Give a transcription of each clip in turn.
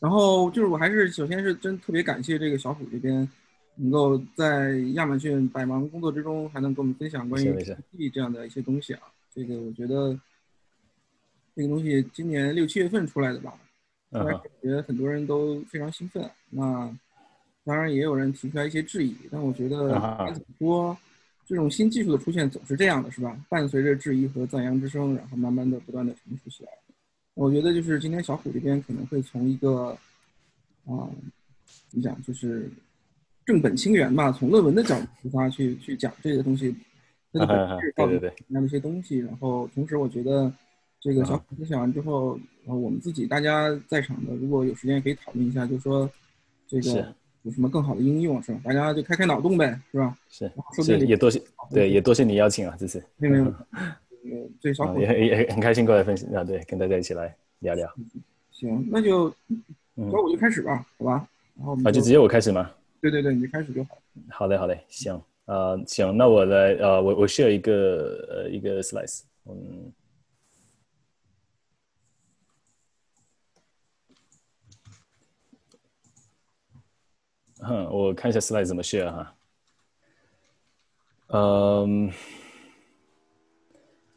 然后就是我还是首先是真特别感谢这个小虎这边，能够在亚马逊百忙工作之中还能跟我们分享关于 GPT 这样的一些东西啊。这个我觉得这个东西今年六七月份出来的吧，感觉很多人都非常兴奋。那当然也有人提出来一些质疑，但我觉得怎么说，这种新技术的出现总是这样的是吧？伴随着质疑和赞扬之声，然后慢慢的不断的成熟起来。我觉得就是今天小虎这边可能会从一个啊，怎么讲，就是正本清源吧，从论文的角度出发去去讲这个东西，它的本质到底什么样的一些东西。然后同时我觉得这个小虎分享完之后，然后我们自己大家在场的如果有时间可以讨论一下，就是说这个有什么更好的应用是吧？大家就开开脑洞呗，是吧？是，是也多谢对也多谢你邀请啊，这次没有没有。最少也也很开心过来分享啊，对，跟大家一起来聊聊。行，那就那我就开始吧，好吧？然后啊，就直接我开始吗？对对对，你就开始就好。好嘞，好嘞，行，呃，行，那我来，呃，我我 share 一个呃一个 slice，嗯，哼，我看一下 slice 怎么 share 哈，嗯。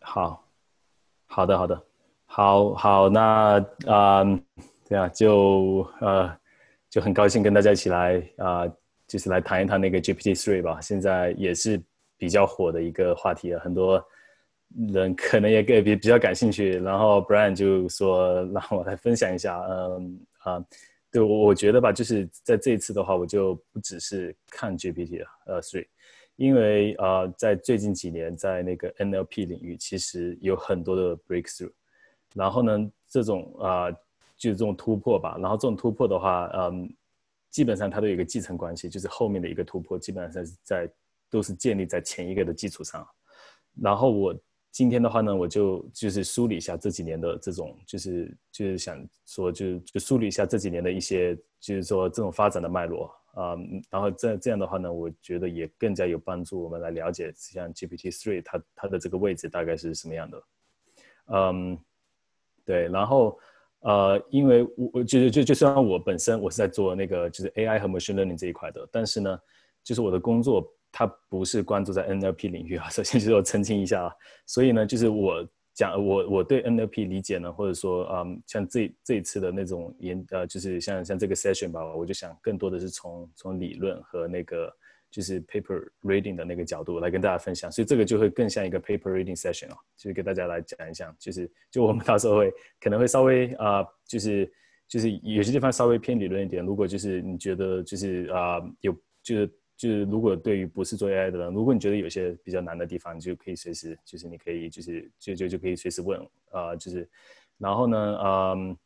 好，好的，好的，好好，那啊，对啊，就呃，就很高兴跟大家一起来啊，就是来谈一谈那个 GPT three 吧。现在也是比较火的一个话题啊，很多人可能也比比较感兴趣。然后 Brian 就说让我来分享一下，嗯啊，对我我觉得吧，就是在这一次的话，我就不只是看 GPT 了，呃，three。因为啊，在最近几年，在那个 NLP 领域，其实有很多的 breakthrough。然后呢，这种啊，就是这种突破吧。然后这种突破的话，嗯，基本上它都有一个继承关系，就是后面的一个突破，基本上是在都是建立在前一个的基础上。然后我今天的话呢，我就就是梳理一下这几年的这种，就是就是想说，就就梳理一下这几年的一些，就是说这种发展的脉络。啊，然后这这样的话呢，我觉得也更加有帮助我们来了解像 GPT three 它它的这个位置大概是什么样的。嗯，对，然后呃，因为我就就就虽然我本身我是在做那个就是 AI 和 machine learning 这一块的，但是呢，就是我的工作它不是关注在 NLP 领域啊。首先就是我澄清一下啊，所以呢，就是我。讲我我对 NLP 理解呢，或者说嗯，像这这一次的那种研呃，就是像像这个 session 吧，我就想更多的是从从理论和那个就是 paper reading 的那个角度来跟大家分享，所以这个就会更像一个 paper reading session 哦，就是给大家来讲一讲，就是就我们到时候会可能会稍微啊，就是就是有些地方稍微偏理论一点，如果就是你觉得就是啊有就是。就是如果对于不是做 AI 的人，如果你觉得有些比较难的地方，你就可以随时，就是你可以就是就就就可以随时问啊，就是，然后呢，嗯，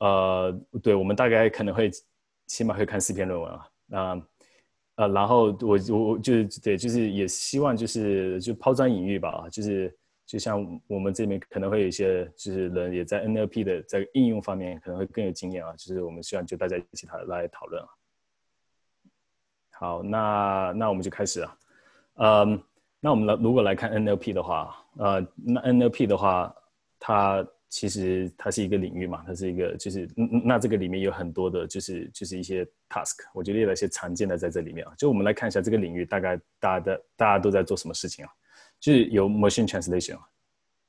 呃，对我们大概可能会起码会看四篇论文啊，那呃，然后我我就是对，就是也希望就是就抛砖引玉吧，就是就像我们这边可能会有一些就是人也在 NLP 的在应用方面可能会更有经验啊，就是我们希望就大家一起讨来讨论啊。好，那那我们就开始啊，嗯，那我们来如果来看 NLP 的话，呃，那 NLP 的话，它其实它是一个领域嘛，它是一个就是嗯那这个里面有很多的，就是就是一些 task，我就列了一些常见的在这里面啊，就我们来看一下这个领域大概大家的大家都在做什么事情啊，就是有 machine translation，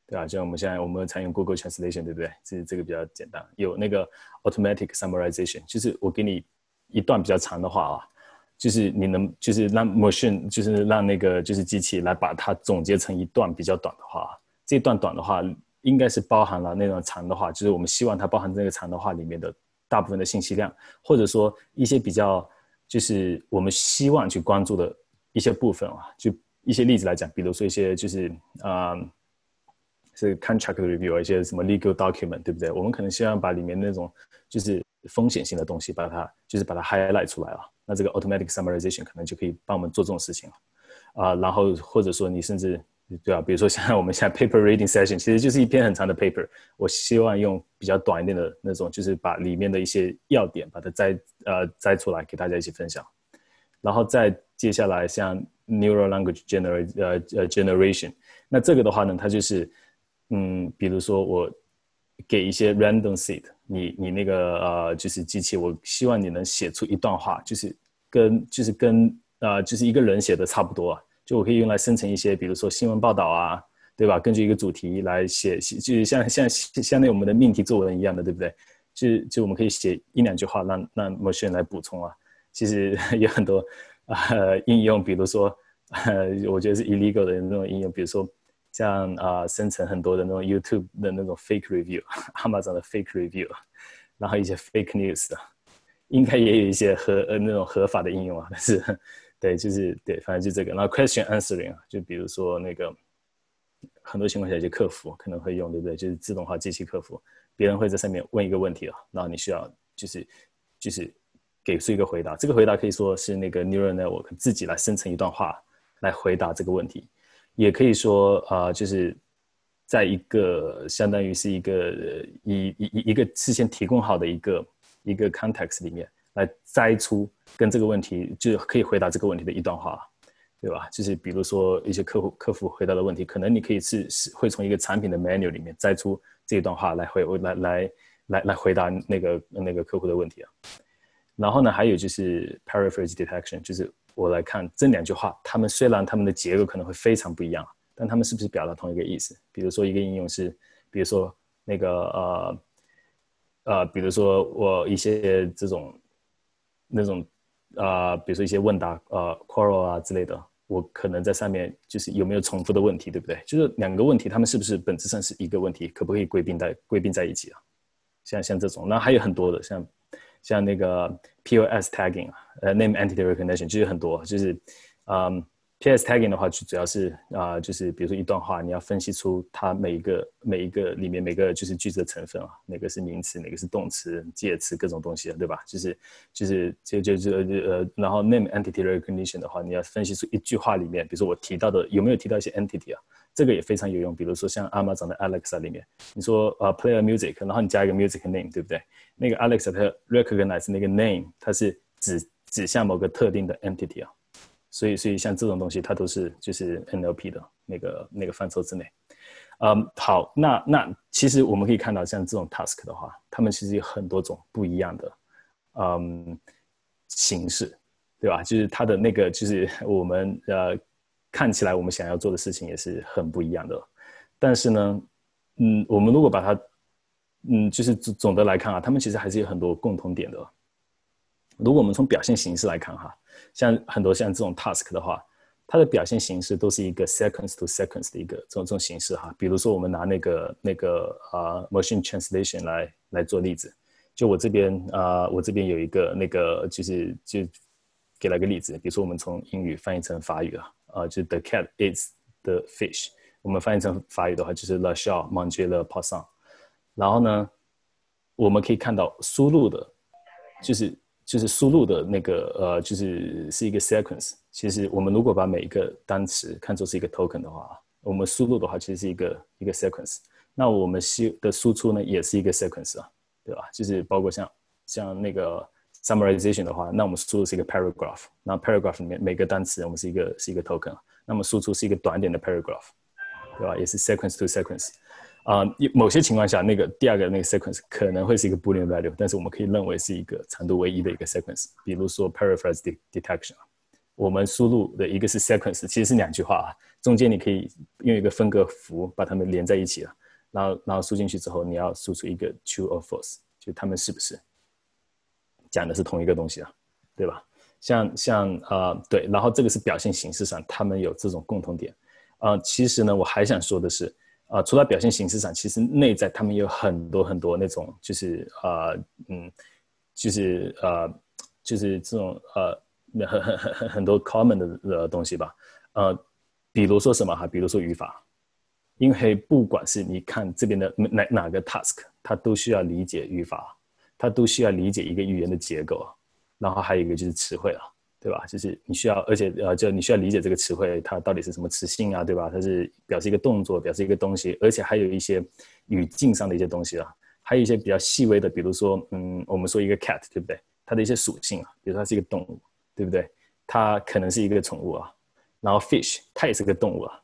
对吧？就我们现在我们常用 Google Translation，对不对？这这个比较简单，有那个 automatic summarization，就是我给你一段比较长的话啊。就是你能，就是让 machine，就是让那个就是机器来把它总结成一段比较短的话，这段短的话应该是包含了那种长的话，就是我们希望它包含这个长的话里面的大部分的信息量，或者说一些比较就是我们希望去关注的一些部分啊，就一些例子来讲，比如说一些就是啊是 contract review 一些什么 legal document，对不对？我们可能希望把里面那种就是风险性的东西，把它就是把它 highlight 出来了。那这个 automatic summarization 可能就可以帮我们做这种事情了。啊，然后或者说你甚至对啊？比如说像我们现在 paper reading session，其实就是一篇很长的 paper，我希望用比较短一点的那种，就是把里面的一些要点把它摘呃摘出来给大家一起分享。然后再接下来像 neural language generate 呃呃 generation，那这个的话呢，它就是嗯，比如说我给一些 random seed，你你那个呃就是机器，我希望你能写出一段话，就是跟就是跟啊就是一个人写的差不多，就我可以用来生成一些，比如说新闻报道啊，对吧？根据一个主题来写，就是像像相当于我们的命题作文一样的，对不对？就就我们可以写一两句话，让让 machine 来补充啊。其实有很多呃应用，比如说呃，我觉得是 illegal 的那种应用，比如说像啊生成很多的那种 YouTube 的那种 fake review，Amazon 的 fake review，然后一些 fake news，应该也有一些合呃那种合法的应用啊，但是对，就是对，反正就这个。然后 question answering 啊，就比如说那个很多情况下，就客服可能会用，对不对？就是自动化机器客服，别人会在上面问一个问题啊，然后你需要就是就是。给出一个回答，这个回答可以说是那个 neural network 自己来生成一段话来回答这个问题，也可以说啊，就是在一个相当于是一个一一一一个事先提供好的一个一个 context 里面来摘出跟这个问题就可以回答这个问题的一段话，对吧？就是比如说一些客户客服回答的问题，可能你可以是是会从一个产品的 menu 里面摘出这一段话来回来来来来回答那个那个客户的问题啊。然后呢，还有就是 paraphrase detection，就是我来看这两句话，他们虽然他们的结构可能会非常不一样，但他们是不是表达同一个意思？比如说一个应用是，比如说那个呃呃，比如说我一些这种那种啊，比如说一些问答呃 Quora 啊之类的，我可能在上面就是有没有重复的问题，对不对？就是两个问题，他们是不是本质上是一个问题？可不可以归并在归并在一起啊？像像这种，那还有很多的像。像那个 POS tagging 啊呃，name entity recognition 就有很多，就是，嗯，POS tagging 的话就主要是啊，就是比如说一段话，你要分析出它每一个每一个里面每个就是句子的成分啊，哪个是名词，哪个是动词、介词各种东西，对吧？就是就是就就就呃，然后 name entity recognition 的话，你要分析出一句话里面，比如说我提到的有没有提到一些 entity 啊？这个也非常有用，比如说像 Amazon 的 Alexa 里面，你说呃 play a music，然后你加一个 music name，对不对？那个 Alexa 它 recognize 那个 name，它是指指向某个特定的 entity 啊，所以所以像这种东西，它都是就是 NLP 的那个那个范畴之内。嗯，好，那那其实我们可以看到，像这种 task 的话，他们其实有很多种不一样的嗯形式，对吧？就是它的那个就是我们呃。看起来我们想要做的事情也是很不一样的，但是呢，嗯，我们如果把它，嗯，就是总总的来看啊，他们其实还是有很多共同点的。如果我们从表现形式来看哈，像很多像这种 task 的话，它的表现形式都是一个 seconds to seconds 的一个这种这种形式哈。比如说我们拿那个那个啊 machine translation 来来做例子，就我这边啊，我这边有一个那个就是就给了个例子，比如说我们从英语翻译成法语啊。啊，就 the cat eats the fish。我们翻译成法语的话，就是 the shark mange le poisson。然后呢，我们可以看到输入的，就是就是输入的那个呃，就是是一个 sequence。其实我们如果把每一个单词看作是一个 token 的话，我们输入的话其实是一个一个 sequence。那我们输的输出呢，也是一个 sequence 啊，对吧？就是包括像像那个。summarization 的话，那我们输入是一个 paragraph，那 paragraph 里面每个单词我们是一个是一个 token，那么输出是一个短点的 paragraph，对吧？也是 sequence to sequence，啊，某些情况下那个第二个那个 sequence 可能会是一个 boolean value，但是我们可以认为是一个长度为一的一个 sequence，比如说 paraphrase detection，我们输入的一个是 sequence，其实是两句话啊，中间你可以用一个分隔符把它们连在一起了，然后然后输进去之后，你要输出一个 true or false，就它们是不是？讲的是同一个东西啊，对吧？像像呃对，然后这个是表现形式上，他们有这种共同点。呃，其实呢，我还想说的是，呃，除了表现形式上，其实内在他们有很多很多那种，就是呃嗯，就是呃就是这种呃很很很很多 common 的呃东西吧。呃，比如说什么哈？比如说语法，因为不管是你看这边的哪哪个 task，它都需要理解语法，它都需要理解一个语言的结构，然后还有一个就是词汇了，对吧？就是你需要，而且呃，就你需要理解这个词汇它到底是什么词性啊，对吧？它是表示一个动作，表示一个东西，而且还有一些语境上的一些东西啊，还有一些比较细微的，比如说，嗯，我们说一个 cat，对不对？它的一些属性啊，比如说它是一个动物，对不对？它可能是一个宠物啊。然后 fish 它也是个动物啊，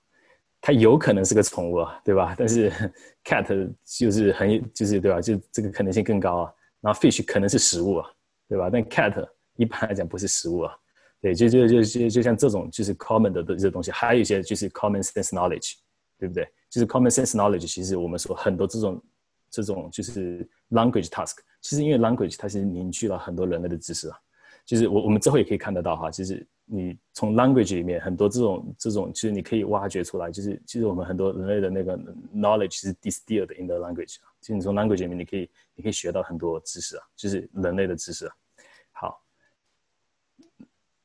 它有可能是个宠物啊，对吧？但是 cat 就是很就是对吧？就这个可能性更高啊。然后 fish 可能是食物啊，对吧？但 cat 一般来讲不是食物啊。对，就就就就就像这种就是 common 的这些东西，还有一些就是 common sense knowledge，对不对？就是 common sense knowledge，其实我们说很多这种这种就是 language task，其实因为 language 它是凝聚了很多人类的知识啊。就是我我们之后也可以看得到哈，就是你从 language 里面很多这种这种，其实你可以挖掘出来，就是其实我们很多人类的那个 knowledge 是 distilled in the language 啊，其实你从 language 里面你可以你可以学到很多知识啊，就是人类的知识啊。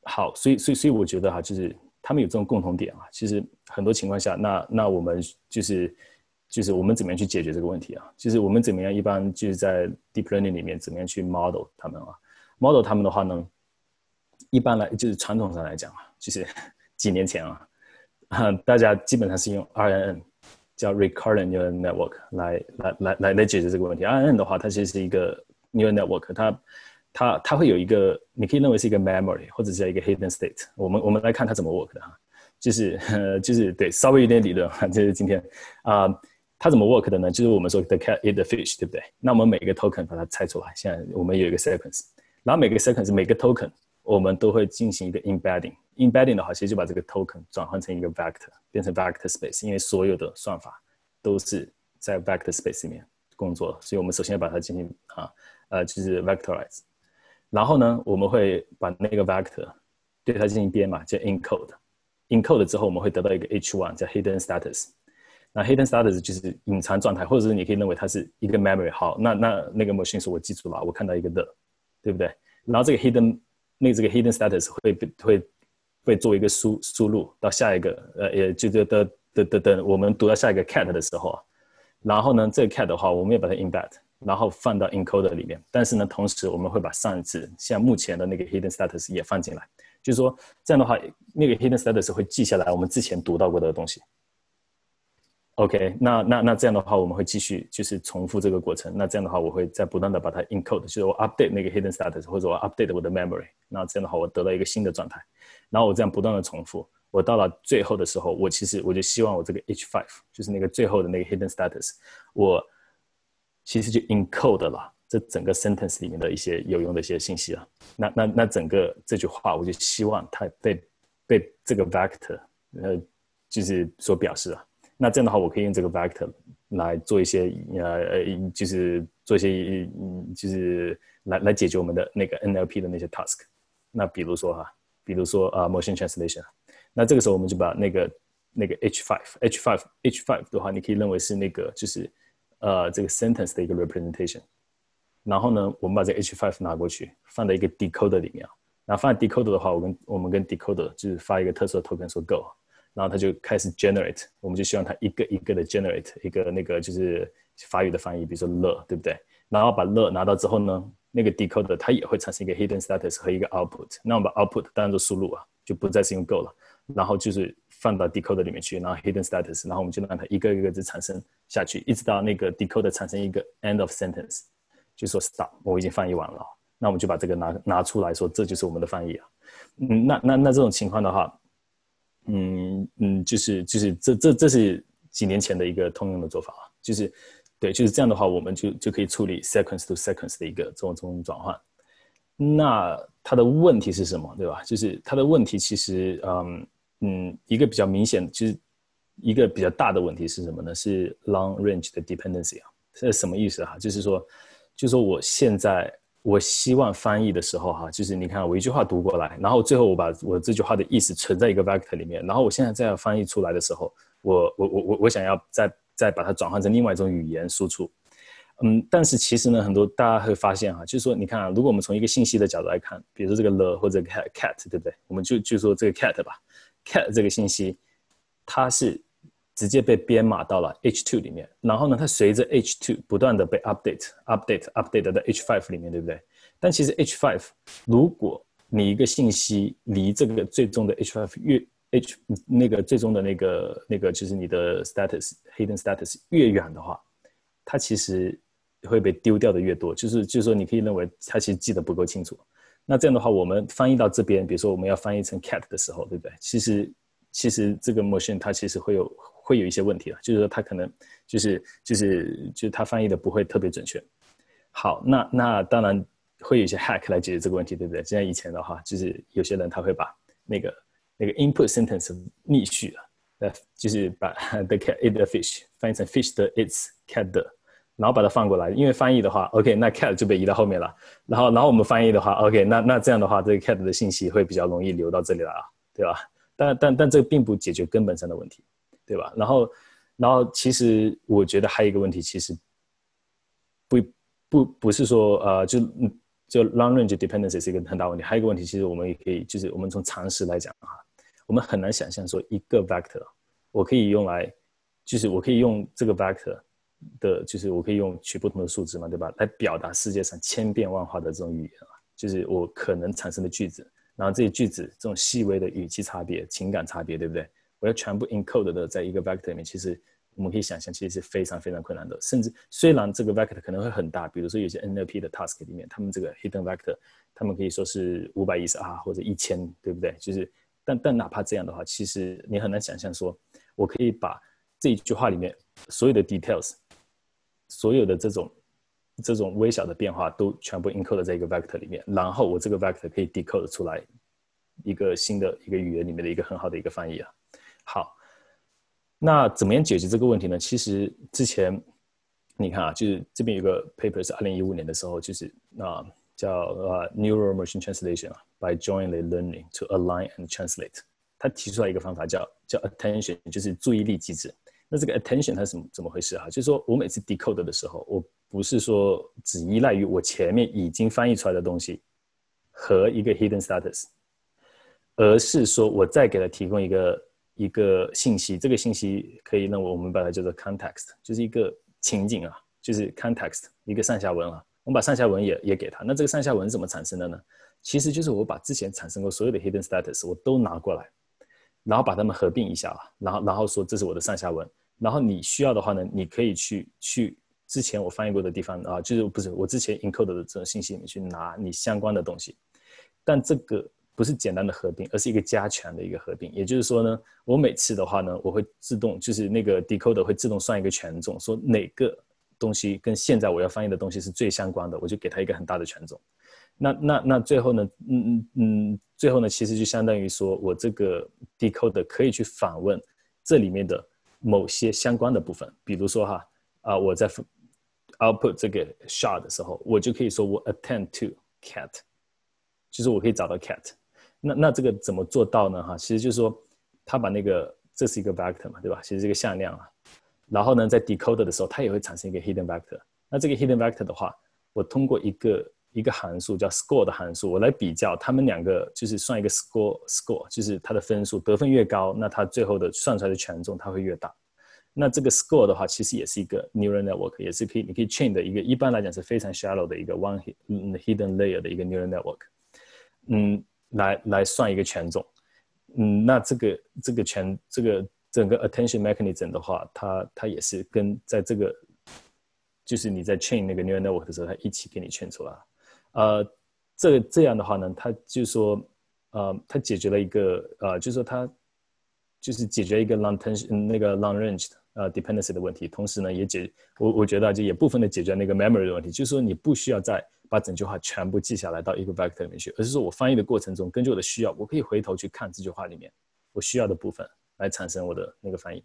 好，所以所以所以我觉得哈，就是他们有这种共同点啊，其实很多情况下，那那我们就是就是我们怎么样去解决这个问题啊？就是我们怎么样一般就是在 deep learning 里面怎么样去 model 他们啊？model 他们的话呢，一般来就是传统上来讲啊，就是几年前啊，啊大家基本上是用 RNN 叫 Recurrent Neural Network 来来来来来解决这个问题。RNN 的话，它其实是一个 Neural Network，它它它会有一个，你可以认为是一个 memory 或者叫一个 hidden state。我们我们来看它怎么 work 的哈，就是就是对稍微有点理论哈，就是今天啊，它怎么 work 的呢？就是我们说 the cat eat the fish，对不对？那我们每个 token 把它拆出来，现在我们有一个 sequence。然后每个 sequence 每个 token 我们都会进行一个 embedding。embedding 的话，其实就把这个 token 转换成一个 vector，变成 vector space。因为所有的算法都是在 vector space 里面工作，所以我们首先要把它进行啊呃就是 vectorize。然后呢，我们会把那个 vector 对它进行编码，叫 encode。encode 之后，我们会得到一个 h1 叫 hidden status。那 hidden status 就是隐藏状态，或者是你可以认为它是一个 memory。好，那那那个 machine 说我记住了，我看到一个的。对不对？然后这个 hidden 那这个 hidden status 会会会做一个输输入到下一个呃，也就就等等等等，我们读到下一个 cat 的时候啊，然后呢，这个 cat 的话，我们也把它 embed，然后放到 encoder 里面。但是呢，同时我们会把上一次像目前的那个 hidden status 也放进来，就是说这样的话，那个 hidden status 会记下来我们之前读到过的东西。OK，那那那这样的话，我们会继续就是重复这个过程。那这样的话，我会在不断的把它 encode，就是我 update 那个 hidden status，或者我 update 我的 memory。那这样的话，我得到一个新的状态。然后我这样不断的重复，我到了最后的时候，我其实我就希望我这个 h5，就是那个最后的那个 hidden status，我其实就 encode 了这整个 sentence 里面的一些有用的一些信息啊。那那那整个这句话，我就希望它被被这个 vector，呃，就是所表示啊。那这样的话，我可以用这个 vector 来做一些呃呃，就是做一些就是来来解决我们的那个 NLP 的那些 task。那比如说哈，比如说啊，motion translation。那这个时候我们就把那个那个 H5，H5，H5 的话，你可以认为是那个就是呃这个 sentence 的一个 representation。然后呢，我们把这 H5 拿过去，放在一个 decoder 里面啊。然后放在 decoder 的话，我跟我们跟 decoder 就是发一个特殊的 token 说 go。然后它就开始 generate，我们就希望它一个一个的 generate 一个那个就是法语的翻译，比如说乐，对不对？然后把乐拿到之后呢，那个 decoder 它也会产生一个 hidden status 和一个 output。那我们把 output 当做输入啊，就不再是用 go 了。然后就是放到 decoder 里面去，然后 hidden status，然后我们就让它一个一个的产生下去，一直到那个 decoder 产生一个 end of sentence，就说 stop，我已经翻译完了。那我们就把这个拿拿出来说，这就是我们的翻译啊。嗯，那那那这种情况的话。嗯嗯，就是就是这这这是几年前的一个通用的做法啊，就是对，就是这样的话，我们就就可以处理 sequence to sequence 的一个这种这种转换。那它的问题是什么，对吧？就是它的问题其实，嗯嗯，一个比较明显，就是一个比较大的问题是什么呢？是 long range 的 dependency 啊，这是什么意思哈？就是说，就是说我现在。我希望翻译的时候，哈，就是你看我一句话读过来，然后最后我把我这句话的意思存在一个 vector 里面，然后我现在再要翻译出来的时候，我我我我我想要再再把它转换成另外一种语言输出，嗯，但是其实呢，很多大家会发现哈，就是说你看啊，如果我们从一个信息的角度来看，比如说这个了或者 cat cat 对不对？我们就就说这个 cat 吧，cat 这个信息，它是直接被编码到了 H2 里面，然后呢，它随着 H2 不断的被 update，update，update 到 H5 里面，对不对？但其实 H5，如果你一个信息离这个最终的 H5 越 H 那个最终的那个那个就是你的 status hidden status 越远的话，它其实会被丢掉的越多。就是就是说，你可以认为它其实记得不够清楚。那这样的话，我们翻译到这边，比如说我们要翻译成 cat 的时候，对不对？其实其实这个 machine 它其实会有会有一些问题了，就是说它可能就是就是就是它翻译的不会特别准确。好，那那当然会有一些 hack 来解决这个问题，对不对？就像以前的话，就是有些人他会把那个。那个 input sentence 逆序了，呃，就是把 the cat eat the fish 翻译成 fish 的 its cat 的，然后把它放过来，因为翻译的话，OK，那 cat 就被移到后面了。然后，然后我们翻译的话，OK，那那这样的话，这个 cat 的信息会比较容易流到这里来啊，对吧？但但但这并不解决根本上的问题，对吧？然后，然后其实我觉得还有一个问题，其实不不不是说呃就就 long range dependency 是一个很大问题，还有一个问题，其实我们也可以就是我们从常识来讲啊。我们很难想象说一个 vector，我可以用来，就是我可以用这个 vector 的，就是我可以用取不同的数值嘛，对吧？来表达世界上千变万化的这种语言啊，就是我可能产生的句子，然后这些句子这种细微的语气差别、情感差别，对不对？我要全部 encode 的在一个 vector 里面，其实我们可以想象，其实是非常非常困难的。甚至虽然这个 vector 可能会很大，比如说有些 NLP 的 task 里面，他们这个 hidden vector，他们可以说是五百一十二或者一千，对不对？就是。但但哪怕这样的话，其实你很难想象说，我可以把这一句话里面所有的 details，所有的这种这种微小的变化都全部 encode 在一个 vector 里面，然后我这个 vector 可以 decode 出来一个新的一个语言里面的一个很好的一个翻译啊。好，那怎么样解决这个问题呢？其实之前你看啊，就是这边有个 paper 是二零一五年的时候，就是啊。叫呃 Neural Machine Translation 啊，by jointly learning to align and translate。他提出来一个方法叫叫 attention，就是注意力机制。那这个 attention 它是怎么怎么回事啊？就是说我每次 decode 的时候，我不是说只依赖于我前面已经翻译出来的东西和一个 hidden status，而是说我再给他提供一个一个信息，这个信息可以让我们把它叫做 context，就是一个情景啊，就是 context 一个上下文啊。我们把上下文也也给他，那这个上下文是怎么产生的呢？其实就是我把之前产生过所有的 hidden status 我都拿过来，然后把它们合并一下啊，然后然后说这是我的上下文，然后你需要的话呢，你可以去去之前我翻译过的地方啊，就是不是我之前 encode 的这种信息里面去拿你相关的东西，但这个不是简单的合并，而是一个加权的一个合并，也就是说呢，我每次的话呢，我会自动就是那个 decoder 会自动算一个权重，说哪个。东西跟现在我要翻译的东西是最相关的，我就给他一个很大的权重。那那那最后呢？嗯嗯嗯，最后呢，其实就相当于说我这个 decode 可以去访问这里面的某些相关的部分，比如说哈啊，我在 output 这个 shard 的时候，我就可以说我 attend to cat，就是我可以找到 cat。那那这个怎么做到呢？哈，其实就是说他把那个这是一个 vector 嘛，对吧？其实这个向量啊。然后呢，在 decoder 的时候，它也会产生一个 hidden vector。那这个 hidden vector 的话，我通过一个一个函数叫 score 的函数，我来比较它们两个，就是算一个 score score，就是它的分数得分越高，那它最后的算出来的权重它会越大。那这个 score 的话，其实也是一个 neural network，也是可以你可以 train 的一个，一般来讲是非常 shallow 的一个 one hidden layer 的一个 neural network。嗯，来来算一个权重。嗯，那这个这个权这个。整个 attention mechanism 的话，它它也是跟在这个，就是你在 train 那个 neural network 的时候，它一起给你 train 出来。呃，这这样的话呢，它就说，呃，它解决了一个，呃，就是说它就是解决一个 long tension 那个 long range 呃 dependency 的问题，同时呢，也解我我觉得就也部分的解决那个 memory 的问题，就是说你不需要再把整句话全部记下来到一个 vector 里面去，而是说我翻译的过程中，根据我的需要，我可以回头去看这句话里面我需要的部分。来产生我的那个翻译，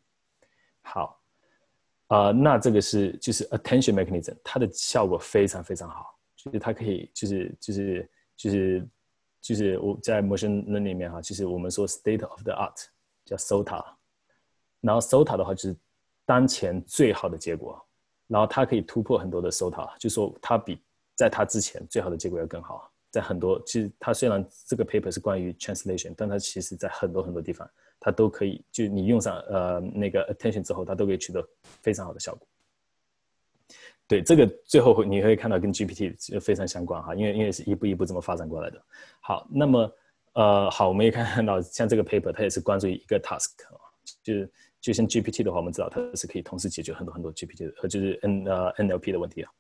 好，啊，那这个是就是 attention mechanism，它的效果非常非常好，就它可以就是就是就是就是我在 machine learning 里面哈，就是我们说 state of the art 叫 SOTA，然后 SOTA 的话就是当前最好的结果，然后它可以突破很多的 SOTA，就说它比在它之前最好的结果要更好，在很多其实它虽然这个 paper 是关于 translation，但它其实在很多很多地方它都可以，就你用上呃那个 attention 之后，它都可以取得非常好的效果。对，这个最后会你会看到跟 GPT 就非常相关哈，因为因为是一步一步这么发展过来的。好，那么呃好，我们也看到像这个 paper 它也是关注于一个 task，就是就像 GPT 的话，我们知道它是可以同时解决很多很多 GPT 和就是 N 呃 NLP 的问题啊。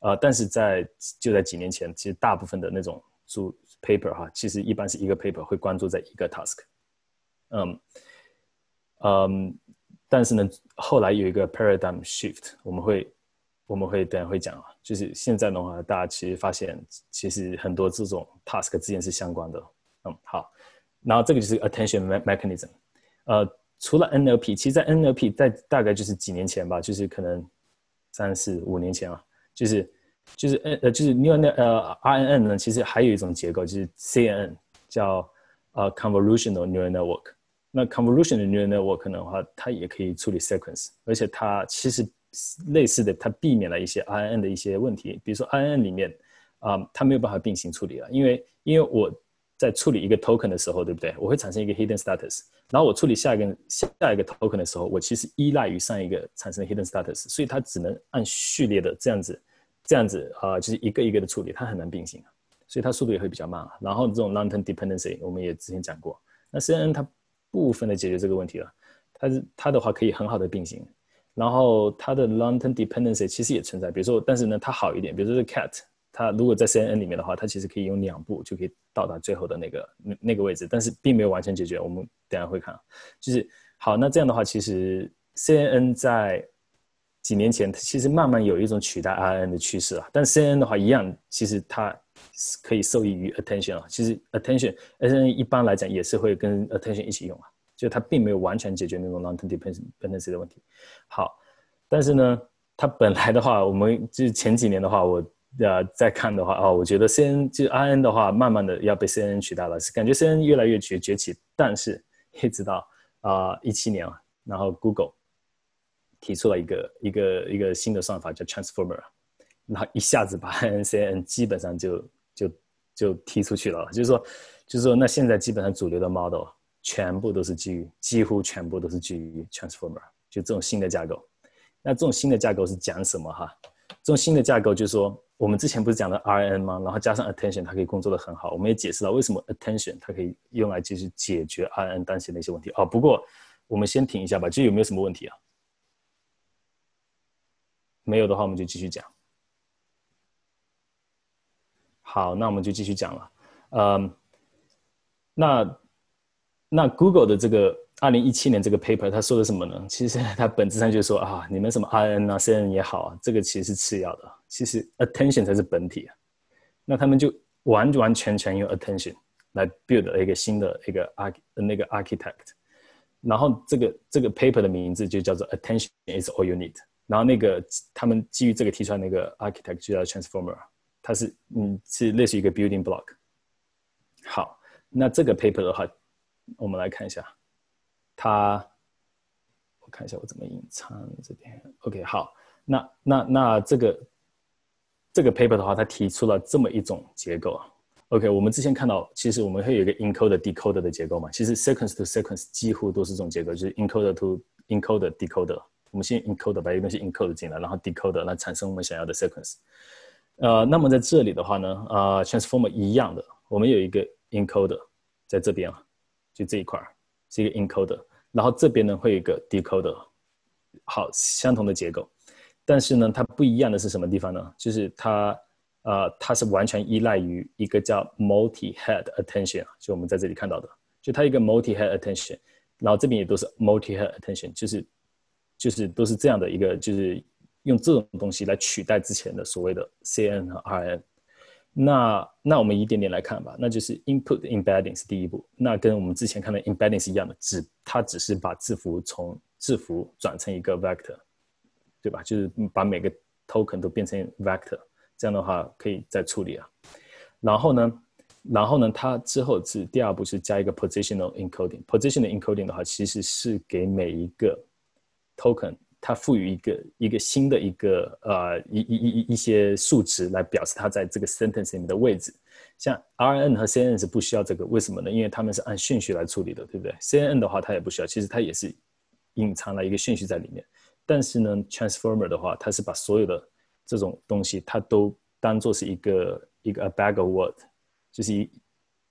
呃，但是在就在几年前，其实大部分的那种主 paper 哈，其实一般是一个 paper 会关注在一个 task。嗯嗯，但是呢，后来有一个 paradigm shift，我们会。我们会等下会讲啊，就是现在的话，大家其实发现，其实很多这种 task 之间是相关的。嗯，好，然后这个就是 attention mechanism。呃，除了 NLP，其实，在 NLP 在大概就是几年前吧，就是可能三四五年前啊，就是就是呃就是 neural 呃 RNN 呢，其实还有一种结构就是 CNN，叫呃 convolutional neural network。那 convolutional neural network 的话，它也可以处理 sequence，而且它其实。类似的，它避免了一些 INN 的一些问题，比如说 INN 里面啊，它没有办法并行处理了，因为因为我在处理一个 token 的时候，对不对？我会产生一个 hidden status，然后我处理下一个下一个 token 的时候，我其实依赖于上一个产生的 hidden status，所以它只能按序列的这样子这样子啊，就是一个一个的处理，它很难并行，所以它速度也会比较慢啊。然后这种 long term dependency 我们也之前讲过，那 CNN 它部分的解决这个问题了，它是它的话可以很好的并行。然后它的 long-term dependency 其实也存在，比如说，但是呢，它好一点，比如说这 cat，它如果在 CNN 里面的话，它其实可以用两步就可以到达最后的那个那那个位置，但是并没有完全解决。我们等下会看，就是好，那这样的话，其实 CNN 在几年前其实慢慢有一种取代 RNN 的趋势了，但 CNN 的话一样，其实它可以受益于 attention 啊，其实 attention，attention 一般来讲也是会跟 attention 一起用啊。就它并没有完全解决那种 long-term dependency 的问题。好，但是呢，它本来的话，我们就是前几年的话，我呃在看的话，哦，我觉得 C N 就 I N 的话，慢慢的要被 C N 取代了，感觉 C N 越来越崛崛起。但是一直到啊一七年啊，然后 Google 提出了一个一个一个新的算法叫 Transformer，然后一下子把 I N C N 基本上就就就踢出去了。就是说，就是说，那现在基本上主流的 model。全部都是基于，几乎全部都是基于 transformer，就这种新的架构。那这种新的架构是讲什么哈？这种新的架构就是说，我们之前不是讲的 RNN 吗？然后加上 attention，它可以工作的很好。我们也解释了为什么 attention 它可以用来就是解决 RNN 当前的一些问题。哦，不过我们先停一下吧，就有没有什么问题啊？没有的话，我们就继续讲。好，那我们就继续讲了。嗯，那。那 Google 的这个二零一七年这个 paper，他说的什么呢？其实它本质上就是说啊，你们什么 RN 啊、CN 也好啊，这个其实是次要的，其实 attention 才是本体啊。那他们就完完全全用 attention 来 build 了一个新的一个 arch 那个 architect，然后这个这个 paper 的名字就叫做 attention is all you need。然后那个他们基于这个提出来那个 architect 就叫 transformer，它是嗯是类似于一个 building block。好，那这个 paper 的话。我们来看一下，他，我看一下我怎么隐藏这边。OK，好，那那那这个这个 paper 的话，他提出了这么一种结构。OK，我们之前看到，其实我们会有一个 encoder decoder 的结构嘛。其实 sequence to sequence 几乎都是这种结构，就是 encoder to encoder decoder。我们先 encoder 把一个东西 encode 进来，然后 decoder 来产生我们想要的 sequence。呃，那么在这里的话呢，呃，transformer 一样的，我们有一个 encoder 在这边啊。就这一块是一个 encoder，然后这边呢会有一个 decoder，好，相同的结构，但是呢它不一样的是什么地方呢？就是它呃它是完全依赖于一个叫 multi-head attention，就我们在这里看到的，就它一个 multi-head attention，然后这边也都是 multi-head attention，就是就是都是这样的一个，就是用这种东西来取代之前的所谓的 CN 和 RN。那那我们一点点来看吧，那就是 input embedding 是第一步，那跟我们之前看的 embedding 是一样的，只它只是把字符从字符转成一个 vector，对吧？就是把每个 token 都变成 vector，这样的话可以再处理啊。然后呢，然后呢，它之后是第二步是加一个 positional encoding，positional encoding 的话其实是给每一个 token。它赋予一个一个新的一个呃一一一一些数值来表示它在这个 sentence 里面的位置，像 RN 和 CNN 是不需要这个，为什么呢？因为他们是按顺序来处理的，对不对？CNN 的话，它也不需要，其实它也是隐藏了一个顺序在里面。但是呢，Transformer 的话，它是把所有的这种东西，它都当做是一个一个 a bag of word，就是一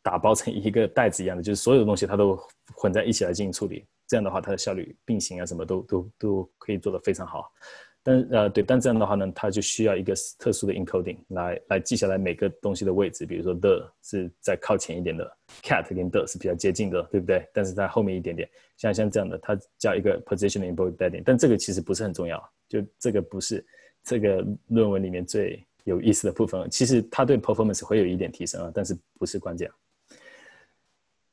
打包成一个袋子一样的，就是所有的东西它都混在一起来进行处理。这样的话，它的效率并行啊，什么都都都可以做得非常好。但呃对，但这样的话呢，它就需要一个特殊的 encoding 来来记下来每个东西的位置。比如说 the 是在靠前一点的，cat 跟 the 是比较接近的，对不对？但是在后面一点点，像像这样的，它叫一个 position embedding。但这个其实不是很重要，就这个不是这个论文里面最有意思的部分。其实它对 performance 会有一点提升啊，但是不是关键。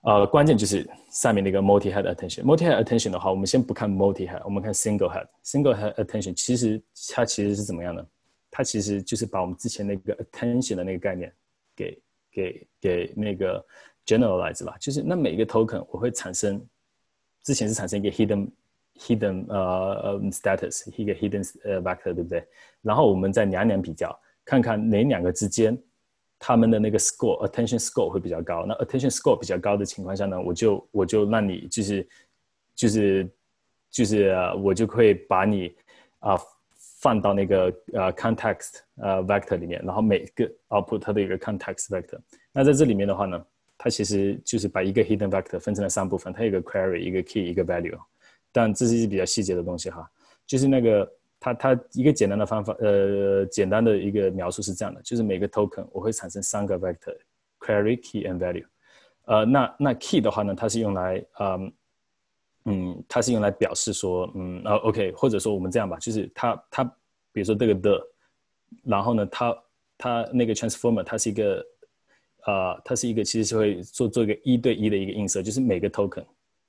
呃，关键就是上面那个 multi head attention。multi head attention 的话，我们先不看 multi head，我们看 single head。single head attention 其实它其实是怎么样的？它其实就是把我们之前那个 attention 的那个概念给给给那个 generalize 吧。就是那每一个 token 我会产生，之前是产生一个 hidden hidden 呃 status，一个 hidden 呃 vector，对不对？然后我们再两两比较，看看哪两个之间。他们的那个 score attention score 会比较高，那 attention score 比较高的情况下呢，我就我就让你就是就是就是我就会把你啊放到那个呃 context 呃 vector 里面，然后每个 output 它的一个 context vector。那在这里面的话呢，它其实就是把一个 hidden vector 分成了三部分，它有一个 query，一个 key，一个 value。但这是一些比较细节的东西哈，就是那个。它它一个简单的方法，呃，简单的一个描述是这样的，就是每个 token 我会产生三个 vector，query key and value。呃，那那 key 的话呢，它是用来，嗯嗯，它是用来表示说，嗯，啊，OK，或者说我们这样吧，就是它它，比如说这个 the，然后呢，它它那个 transformer 它是一个，呃，它是一个其实是会做做一个一对一的一个映射，就是每个 token。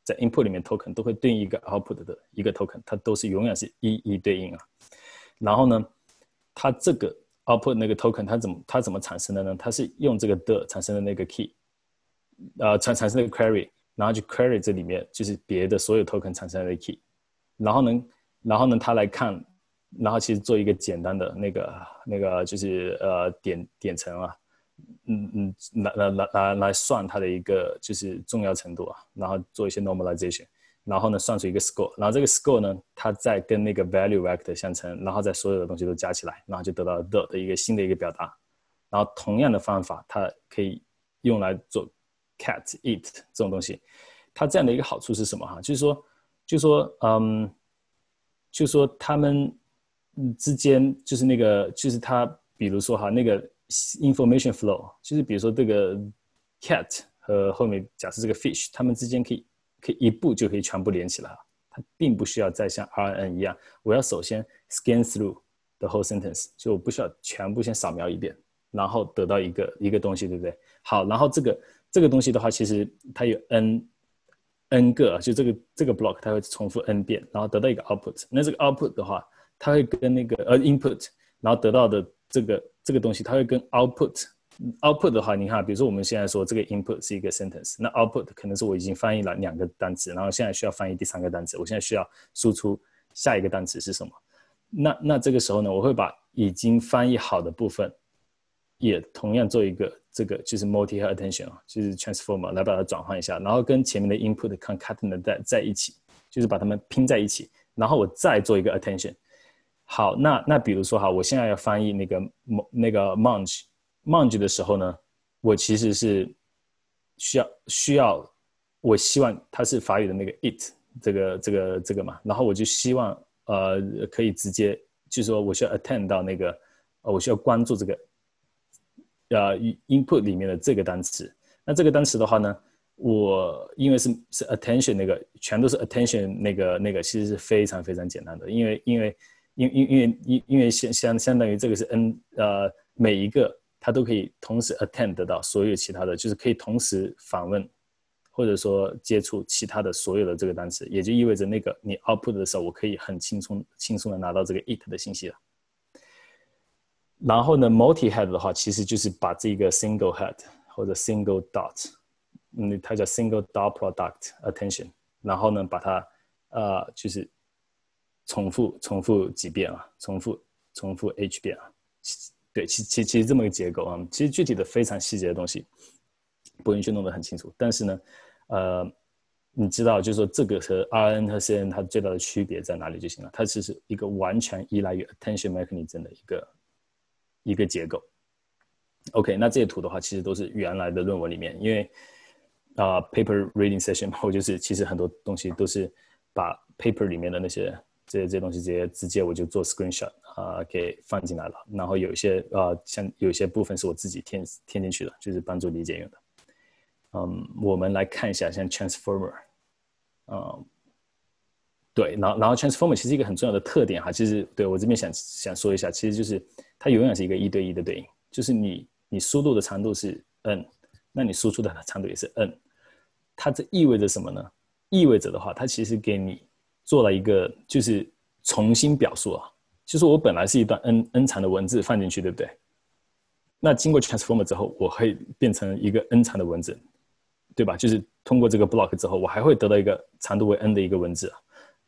在 input 里面，token 都会对应一个 output 的一个 token，它都是永远是一一对应啊。然后呢，它这个 output 那个 token 它怎么它怎么产生的呢？它是用这个的产生的那个 key，呃产产生那个 query，然后去 query 这里面就是别的所有 token 产生的 key，然后呢，然后呢它来看，然后其实做一个简单的那个那个就是呃点点层啊。嗯嗯，来来来来来算它的一个就是重要程度啊，然后做一些 normalization，然后呢算出一个 score，然后这个 score 呢，它再跟那个 value vector 相乘，然后在所有的东西都加起来，然后就得到 the 的一个新的一个表达。然后同样的方法，它可以用来做 cat eat 这种东西。它这样的一个好处是什么哈？就是说，就是说，嗯，就是说他们之间就是那个就是它，比如说哈那个。Information flow 就是比如说这个 cat 和后面假设这个 fish，它们之间可以可以一步就可以全部连起来，它并不需要再像 RNN 一样，我要首先 scan through the whole sentence，就我不需要全部先扫描一遍，然后得到一个一个东西，对不对？好，然后这个这个东西的话，其实它有 n n 个，就这个这个 block 它会重复 n 遍，然后得到一个 output。那这个 output 的话，它会跟那个呃 input，然后得到的这个。这个东西它会跟 output，output 的话，你看，比如说我们现在说这个 input 是一个 sentence，那 output 可能是我已经翻译了两个单词，然后现在需要翻译第三个单词，我现在需要输出下一个单词是什么？那那这个时候呢，我会把已经翻译好的部分，也同样做一个这个就是 multi 和 attention 啊，就是 transformer 来把它转换一下，然后跟前面的 input concatenate 在在一起，就是把它们拼在一起，然后我再做一个 attention。好，那那比如说哈，我现在要翻译那个那个 munch munch 的时候呢，我其实是需要需要，我希望它是法语的那个 it 这个这个这个嘛，然后我就希望呃可以直接就是说我需要 attend 到那个呃我需要关注这个呃 input 里面的这个单词，那这个单词的话呢，我因为是是 attention 那个全都是 attention 那个那个其实是非常非常简单的，因为因为。因因因为因因为相相相当于这个是 n 呃每一个它都可以同时 attend 得到所有其他的就是可以同时访问或者说接触其他的所有的这个单词，也就意味着那个你 output 的时候，我可以很轻松轻松的拿到这个 it 的信息了。然后呢，multi head 的话，其实就是把这个 single head 或者 single dot，嗯，它叫 single dot product attention，然后呢，把它呃就是。重复重复几遍啊？重复重复 h 遍啊？对，其其其实这么个结构啊，其实具体的非常细节的东西不允许弄得很清楚。但是呢，呃，你知道，就是说这个和 RN 和 CN 它最大的区别在哪里就行了。它其实一个完全依赖于 attention mechanism 的一个一个结构。OK，那这些图的话，其实都是原来的论文里面，因为啊，paper reading session 我就是其实很多东西都是把 paper 里面的那些这这东西直接直接我就做 screenshot 啊给放进来了，然后有一些啊像有些部分是我自己添添进去的，就是帮助理解用的。嗯，我们来看一下像 transformer，嗯，对，然后然后 transformer 其实一个很重要的特点哈，其实对我这边想想说一下，其实就是它永远是一个一对一的对应，就是你。你输入的长度是 n，那你输出的长度也是 n，它这意味着什么呢？意味着的话，它其实给你做了一个就是重新表述啊，就是我本来是一段 n n 长的文字放进去，对不对？那经过 transformer 之后，我会变成一个 n 长的文字，对吧？就是通过这个 block 之后，我还会得到一个长度为 n 的一个文字，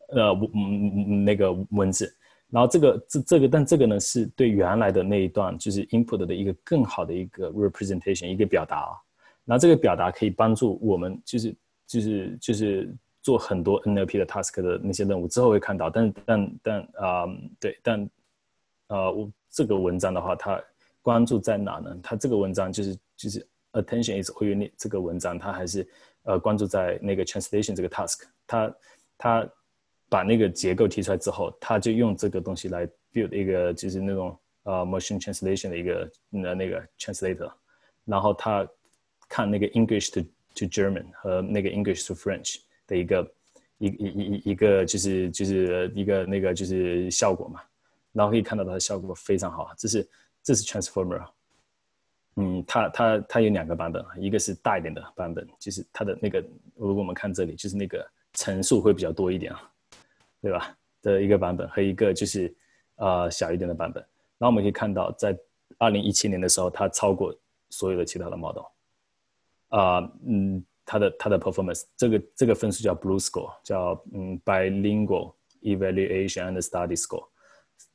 呃，嗯那个文字。然后这个这这个，但这个呢是对原来的那一段就是 input 的一个更好的一个 representation 一个表达啊。然后这个表达可以帮助我们就是就是就是做很多 NLP 的 task 的那些任务之后会看到，但但但啊对，但呃我这个文章的话，它关注在哪呢？它这个文章就是就是 attention is all you need 这个文章，它还是呃关注在那个 translation 这个 task，它它。把那个结构提出来之后，他就用这个东西来 build 一个就是那种呃 machine translation 的一个那那个 translator，然后他看那个 English to to German 和那个 English to French 的一个一一一一个就是就是一个那个就是效果嘛，然后可以看到它的效果非常好，这是这是 transformer，嗯，它它它有两个版本，一个是大一点的版本，就是它的那个如果我们看这里，就是那个层数会比较多一点啊。对吧？的一个版本和一个就是呃小一点的版本。然后我们可以看到，在二零一七年的时候，它超过所有的其他的 model。啊，嗯，它的它的 performance 这个这个分数叫 Blue Score，叫嗯 Bilingual Evaluation and Study Score。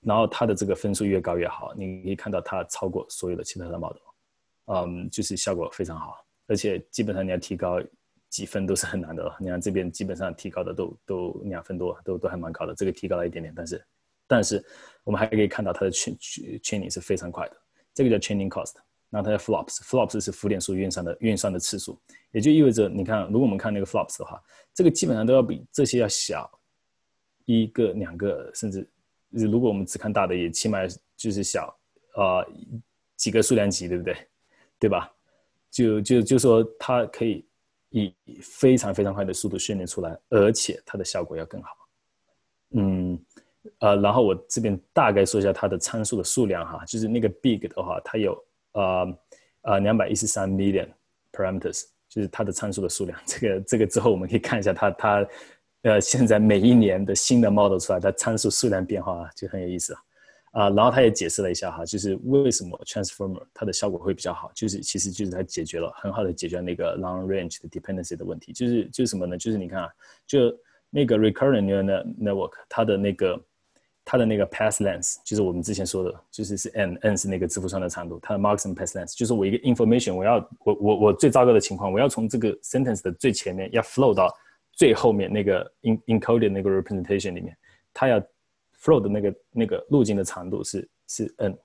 然后它的这个分数越高越好，你可以看到它超过所有的其他的 model。嗯，就是效果非常好，而且基本上你要提高。几分都是很难的。你看这边基本上提高的都都两分多，都都还蛮高的。这个提高了一点点，但是但是我们还可以看到它的圈圈领是非常快的。这个叫 training cost，然后它的 flops，flops 是浮点数运算的运算的次数，也就意味着你看，如果我们看那个 flops 的话，这个基本上都要比这些要小一个两个，甚至如果我们只看大的，也起码就是小啊几个数量级，对不对？对吧？就就就说它可以。以非常非常快的速度训练出来，而且它的效果要更好。嗯，呃，然后我这边大概说一下它的参数的数量哈，就是那个 big 的话，它有呃呃两百一十三 million parameters，就是它的参数的数量。这个这个之后我们可以看一下它它呃现在每一年的新的 model 出来，它参数数量变化啊就很有意思啊。啊，然后他也解释了一下哈，就是为什么 transformer 它的效果会比较好，就是其实就是它解决了很好的解决那个 long range 的 dependency 的问题，就是就是什么呢？就是你看啊，就那个 recurrent neural network 它的那个它的那个 path length，就是我们之前说的，就是是 n n 是那个字符串的长度，它的 maximum path length 就是我一个 information 我要我我我最糟糕的情况，我要从这个 sentence 的最前面要 flow 到最后面那个 in encoded 那个 representation 里面，它要。flow 的那个那个路径的长度是是 n，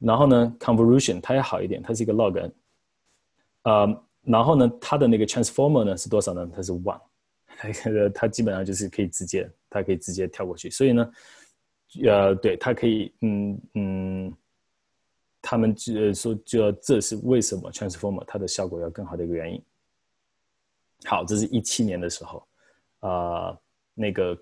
然后呢，convolution 它要好一点，它是一个 log n，呃，然后呢，它的那个 transformer 呢是多少呢？它是 one，它基本上就是可以直接，它可以直接跳过去，所以呢，呃，对，他可以，嗯嗯，他们就说，就这是为什么 transformer 它的效果要更好的一个原因。好，这是一七年的时候，啊，那个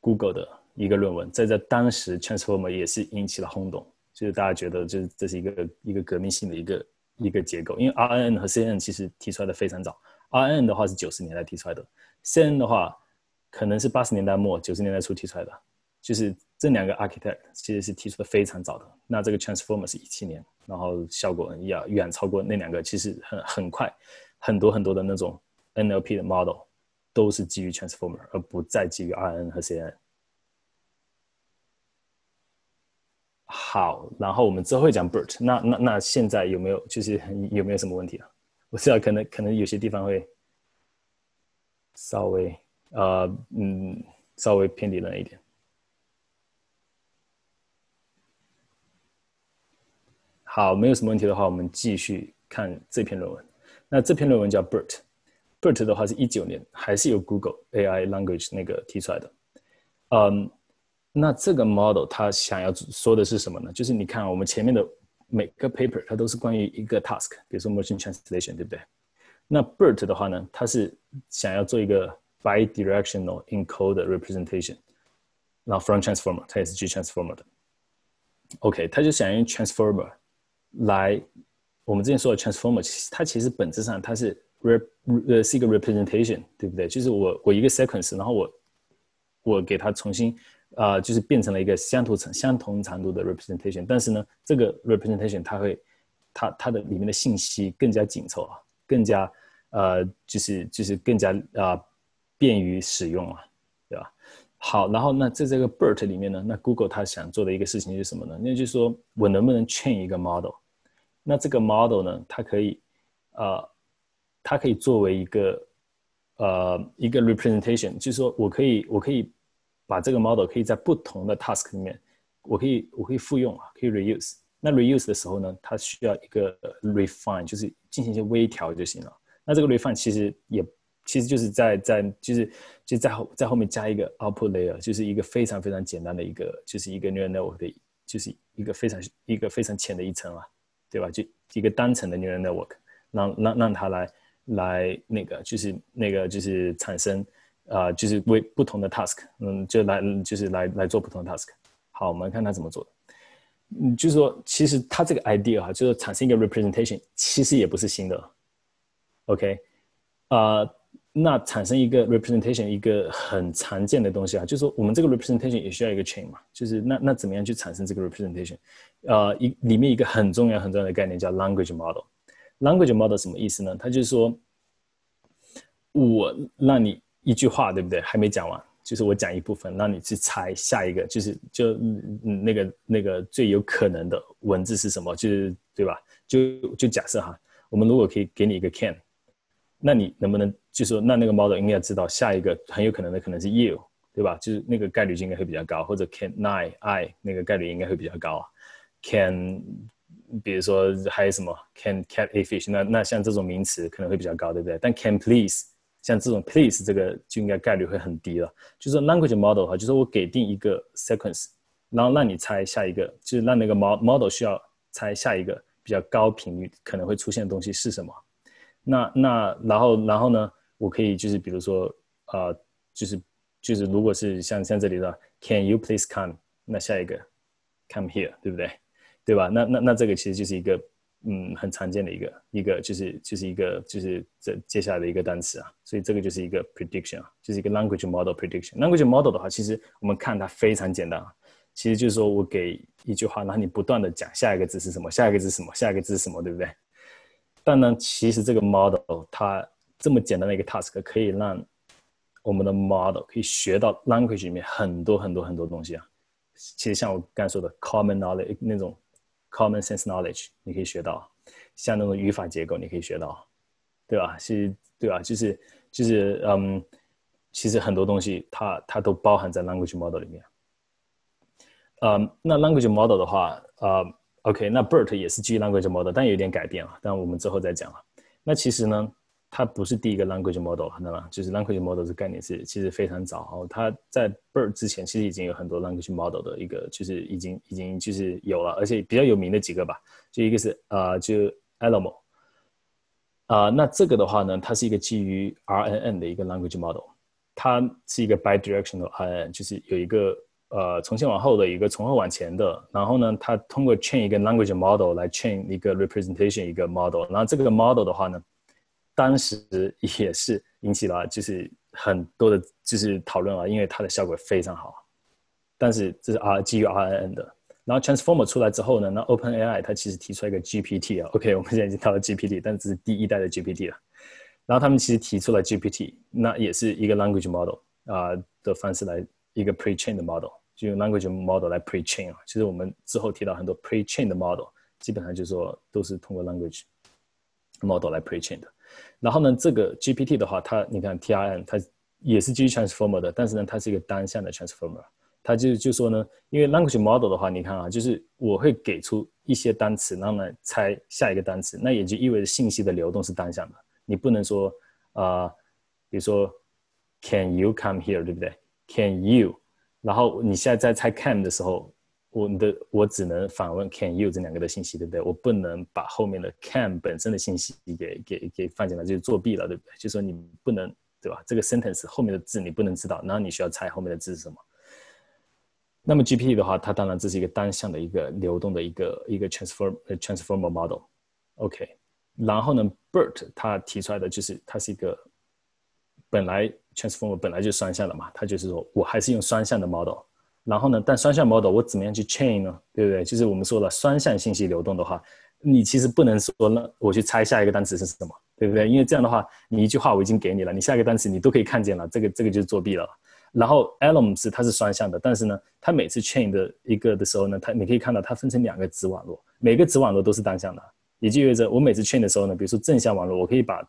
Google 的。一个论文，在在当时，transformer 也是引起了轰动，就是大家觉得，就是这是一个一个革命性的一个一个结构。因为 RNN 和 CNN 其实提出来的非常早，RNN 的话是九十年代提出来的，CNN 的话可能是八十年代末九十年代初提出来的，就是这两个 architect 其实是提出的非常早的。那这个 transformer 是一七年，然后效果要远超过那两个，其实很很快，很多很多的那种 NLP 的 model 都是基于 transformer，而不再基于 RN 和 CN。好，然后我们之后会讲 BERT。那那那现在有没有就是有没有什么问题啊？我知道可能可能有些地方会稍微呃嗯稍微偏离了一点。好，没有什么问题的话，我们继续看这篇论文。那这篇论文叫 BERT，BERT 的话是一九年，还是由 Google AI Language 那个提出来的。嗯，那这个 model 它想要说的是什么呢？就是你看我们前面的每个 paper，它都是关于一个 task，比如说 machine translation，对不对？那 BERT 的话呢，它是想要做一个 bidirectional encode representation，然后 from transformer，它也是 G transformer 的。OK，它就想用 transformer 来。我们之前说的 transformer，其实它其实本质上它是 rep 呃是一个 representation，对不对？就是我我一个 sequence，然后我我给它重新啊，就是变成了一个相同长相同长度的 representation。但是呢，这个 representation 它会它它的里面的信息更加紧凑啊，更加呃就是就是更加啊便于使用啊，对吧？好，然后那在这个 BERT 里面呢，那 Google 它想做的一个事情是什么呢？那就是说我能不能 train 一个 model？那这个 model 呢？它可以，呃，它可以作为一个，呃，一个 representation，就是说我可以，我可以把这个 model 可以在不同的 task 里面，我可以，我可以复用啊，可以 reuse。那 reuse 的时候呢，它需要一个 refine，就是进行一些微调就行了。那这个 refine 其实也，其实就是在在就是就在后在后面加一个 output layer，就是一个非常非常简单的一个，就是一个 neural network 的，就是一个非常一个非常浅的一层啊。对吧？就一个单层的 neural network，让让让它来来那个，就是那个就是产生啊，就是为不同的 task，嗯，就来就是来来做不同的 task。好，我们看它怎么做的。嗯，就是说，其实它这个 idea 哈，就是产生一个 representation，其实也不是新的。OK，呃。那产生一个 representation，一个很常见的东西啊，就是说我们这个 representation 也需要一个 chain 嘛，就是那那怎么样去产生这个 representation？呃，一里面一个很重要很重要的概念叫 language model。language model 什么意思呢？它就是说，我让你一句话，对不对？还没讲完，就是我讲一部分，让你去猜下一个，就是就嗯那个那个最有可能的文字是什么？就是对吧？就就假设哈，我们如果可以给你一个 can。那你能不能就是说，那那个 model 应该知道下一个很有可能的可能是 you，对吧？就是那个概率就应该会比较高，或者 can nine I 那个概率应该会比较高啊。can 比如说还有什么 can cat a fish，那那像这种名词可能会比较高，对不对？但 can please 像这种 please 这个就应该概率会很低了。就是 language model 的话，就是我给定一个 sequence，然后让你猜下一个，就是让那个 model 需要猜下一个比较高频率可能会出现的东西是什么。那那然后然后呢？我可以就是比如说呃，就是就是如果是像像这里的，Can you please come？那下一个，Come here，对不对？对吧？那那那这个其实就是一个嗯很常见的一个一个就是就是一个就是这接下来的一个单词啊。所以这个就是一个 prediction 啊，就是一个 language model prediction。language model 的话，其实我们看它非常简单啊，其实就是说我给一句话，然后你不断的讲下一个字是什么，下一个字是什么，下一个字是什么，对不对？但呢，其实这个 model 它这么简单的一个 task，可以让我们的 model 可以学到 language 里面很多很多很多东西啊。其实像我刚才说的 common knowledge 那种 common sense knowledge，你可以学到；像那种语法结构，你可以学到，对吧？是，对吧？就是就是嗯，其实很多东西它它都包含在 language model 里面。嗯，那 language model 的话，呃。OK，那 BERT 也是基于 language model，但有点改变了，但我们之后再讲了。那其实呢，它不是第一个 language model，看到吗？就是 language model 这概念是其实非常早哦。它在 BERT 之前其实已经有很多 language model 的一个，就是已经已经就是有了，而且比较有名的几个吧，就一个是呃，就 Alamo，啊，那这个的话呢，它是一个基于 RNN 的一个 language model，它是一个 bidirectional RNN，就是有一个。呃，从前往后的一个从后往前的，然后呢，它通过 train 一个 language model 来 train 一个 representation 一个 model，然后这个 model 的话呢，当时也是引起了就是很多的，就是讨论啊，因为它的效果非常好。但是这是 R 基于 RNN 的，然后 transformer 出来之后呢，那 OpenAI 它其实提出来一个 GPT 啊，OK，我们现在已经到了 GPT，但这是第一代的 GPT 了。然后他们其实提出了 GPT，那也是一个 language model 啊的方式来一个 pre-trained model。就用 language model 来 pre-train 啊。其实我们之后提到很多 pre-train 的 model，基本上就是说都是通过 language model 来 pre-train 的。然后呢，这个 GPT 的话，它你看 TRN 它也是基于 transformer 的，但是呢，它是一个单向的 transformer。它就就说呢，因为 language model 的话，你看啊，就是我会给出一些单词，然后呢猜下一个单词，那也就意味着信息的流动是单向的。你不能说啊，比如说 Can you come here，对不对？Can you？然后你现在在猜 can 的时候，我的我只能访问 Can you 这两个的信息，对不对？我不能把后面的 can 本身的信息给给给放进来，就是作弊了，对不对？就说你不能，对吧？这个 sentence 后面的字你不能知道，然后你需要猜后面的字是什么。那么 GPT 的话，它当然这是一个单向的一个流动的一个一个 transform transformer model，OK。然后呢，BERT 它提出来的就是它是一个本来 transformer 本来就双向的嘛，它就是说我还是用双向的 model。然后呢，但双向 model 我怎么样去 chain 呢？对不对？就是我们说了双向信息流动的话，你其实不能说那，我去猜下一个单词是什么，对不对？因为这样的话，你一句话我已经给你了，你下一个单词你都可以看见了，这个这个就是作弊了。然后 Elm 是它是双向的，但是呢，它每次 chain 的一个的时候呢，它你可以看到它分成两个子网络，每个子网络都是单向的，也就意味着我每次 chain 的时候呢，比如说正向网络，我可以把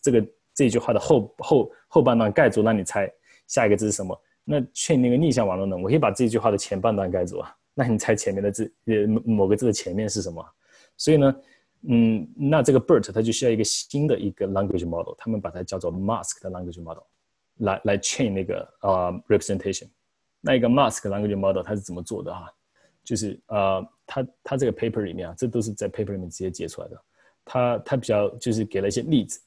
这个这句话的后后后半段盖住，让你猜下一个字是什么。那 chain 那个逆向网络呢，我可以把这句话的前半段盖住啊，那你猜前面的字呃某个字的前面是什么？所以呢，嗯，那这个 BERT 它就需要一个新的一个 language model，他们把它叫做 mask 的 language model。来来 chain 那个呃 representation，那一个 mask language model 它是怎么做的哈？就是呃，它它这个 paper 里面啊，这都是在 paper 里面直接截出来的。它它比较就是给了一些例子。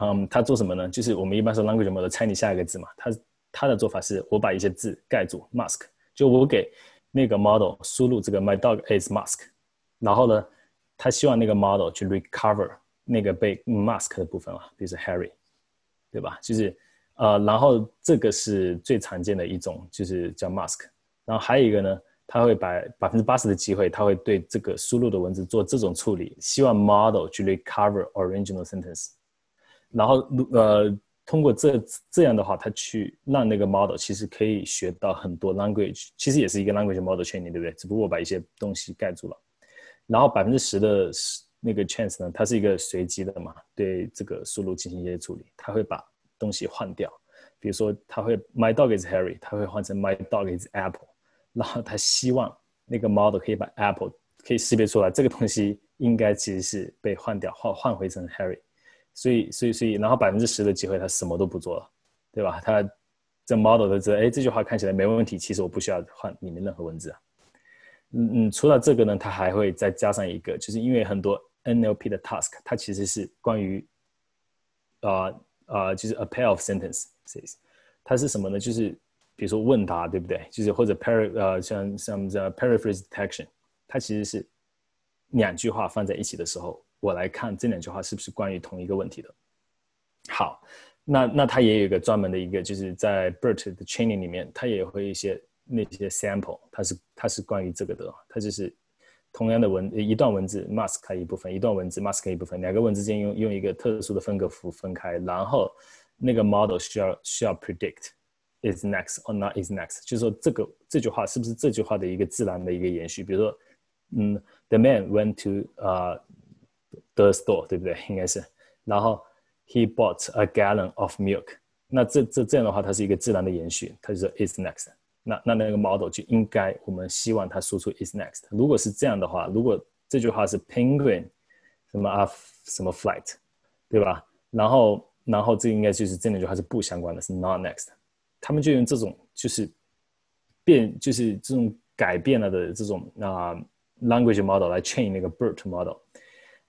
嗯，它做什么呢？就是我们一般说 language model 猜你下一个字嘛。它他的做法是我把一些字盖住 mask，就我给那个 model 输入这个 my dog is mask，然后呢，他希望那个 model 去 recover 那个被 mask 的部分啊，比如说 Harry。对吧？就是，呃，然后这个是最常见的一种，就是叫 mask。然后还有一个呢，他会把百分之八十的机会，他会对这个输入的文字做这种处理，希望 model 去 recover original sentence。然后，呃，通过这这样的话，它去让那个 model 其实可以学到很多 language，其实也是一个 language model training，对不对？只不过我把一些东西盖住了。然后百分之十的。那个 chance 呢，它是一个随机的嘛，对这个输入进行一些处理，它会把东西换掉，比如说它会 My dog is Harry，它会换成 My dog is Apple，然后它希望那个 model 可以把 Apple 可以识别出来，这个东西应该其实是被换掉，换换回成 Harry，所以所以所以，然后百分之十的机会他什么都不做了，对吧？他这 model 都知道，哎，这句话看起来没问题，其实我不需要换里面任何文字啊。嗯嗯，除了这个呢，它还会再加上一个，就是因为很多。NLP 的 task，它其实是关于，啊啊，就是 a pair of sentences，它是什么呢？就是比如说问答，对不对？就是或者 par 呃，像像这 paraphrase detection，它其实是两句话放在一起的时候，我来看这两句话是不是关于同一个问题的。好，那那它也有一个专门的一个，就是在 BERT 的 training 里面，它也会一些那些 sample，它是它是关于这个的，它就是。同样的文一段文字，mask 一部分，一段文字 mask 一部分，两个文字间用用一个特殊的分隔符分开，然后那个 model 需要需要 predict is next or not is next，就是说这个这句话是不是这句话的一个自然的一个延续？比如说，嗯，the man went to 啊 the store，对不对？应该是，然后 he bought a gallon of milk，那这这这样的话，它是一个自然的延续，它就说 is next。那那那个 model 就应该，我们希望它输出 is next。如果是这样的话，如果这句话是 penguin 什么啊什么 flight，对吧？然后然后这应该就是这两句话是不相关的，是 not next。他们就用这种就是变就是这种改变了的这种啊 language model 来 train 那个 BERT model。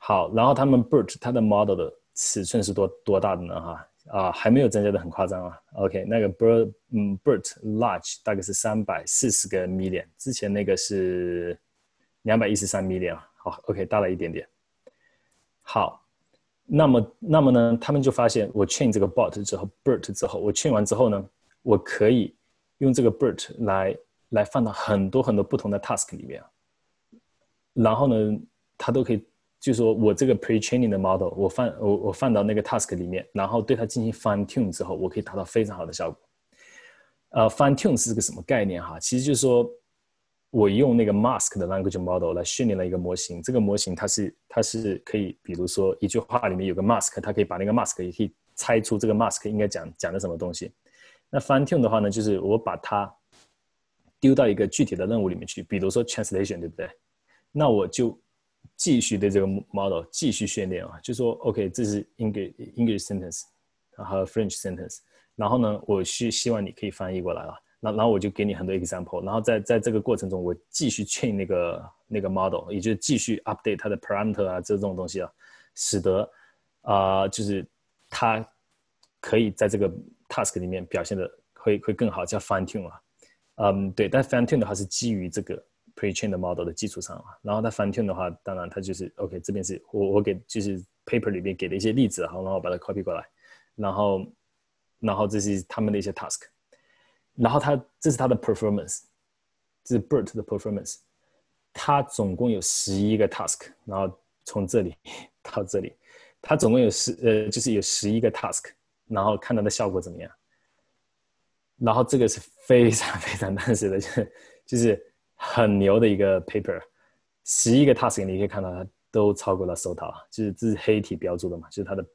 好，然后他们 BERT 它的 model 的尺寸是多多大的呢？哈？啊，还没有增加的很夸张啊。OK，那个 BERT，嗯，BERT large 大概是三百四十个 million，之前那个是两百一十三 million 好，OK，大了一点点。好，那么那么呢，他们就发现我 train 这个 bot 之后，BERT 之后，我 train 完之后呢，我可以用这个 BERT 来来放到很多很多不同的 task 里面，然后呢，它都可以。就是说我这个 pre-training 的 model，我放我我放到那个 task 里面，然后对它进行 fine tune 之后，我可以达到非常好的效果。呃，fine tune 是个什么概念哈？其实就是说我用那个 mask 的 language model 来训练了一个模型，这个模型它是它是可以，比如说一句话里面有个 mask，它可以把那个 mask 也可以猜出这个 mask 应该讲讲的什么东西。那 fine tune 的话呢，就是我把它丢到一个具体的任务里面去，比如说 translation，对不对？那我就继续对这个 model 继续训练啊，就说 OK，这是 English English sentence，然后 French sentence。然后呢，我是希望你可以翻译过来了。那然后我就给你很多 example。然后在在这个过程中，我继续 train 那个那个 model，也就是继续 update 它的 parameter 啊，这种东西啊，使得啊，就是它可以在这个 task 里面表现的会会更好，叫 fine tune 啊。嗯，对。但 fine tune 的话是基于这个 pre-train 的 model 的基础上啊。然后它 fine tune 的话，当然它就是 OK，这边是我我给就是 paper 里面给的一些例子，好，然后把它 copy 过来，然后。然后这是他们的一些 task，然后他这是他的 performance，这是 BERT 的 performance，他总共有十一个 task，然后从这里 到这里，他总共有十呃就是有十一个 task，然后看它的效果怎么样。然后这个是非常非常当时的，就是就是很牛的一个 paper，十一个 task 你可以看到它都超过了 SOTA，就是这是黑体标注的嘛，就是它的。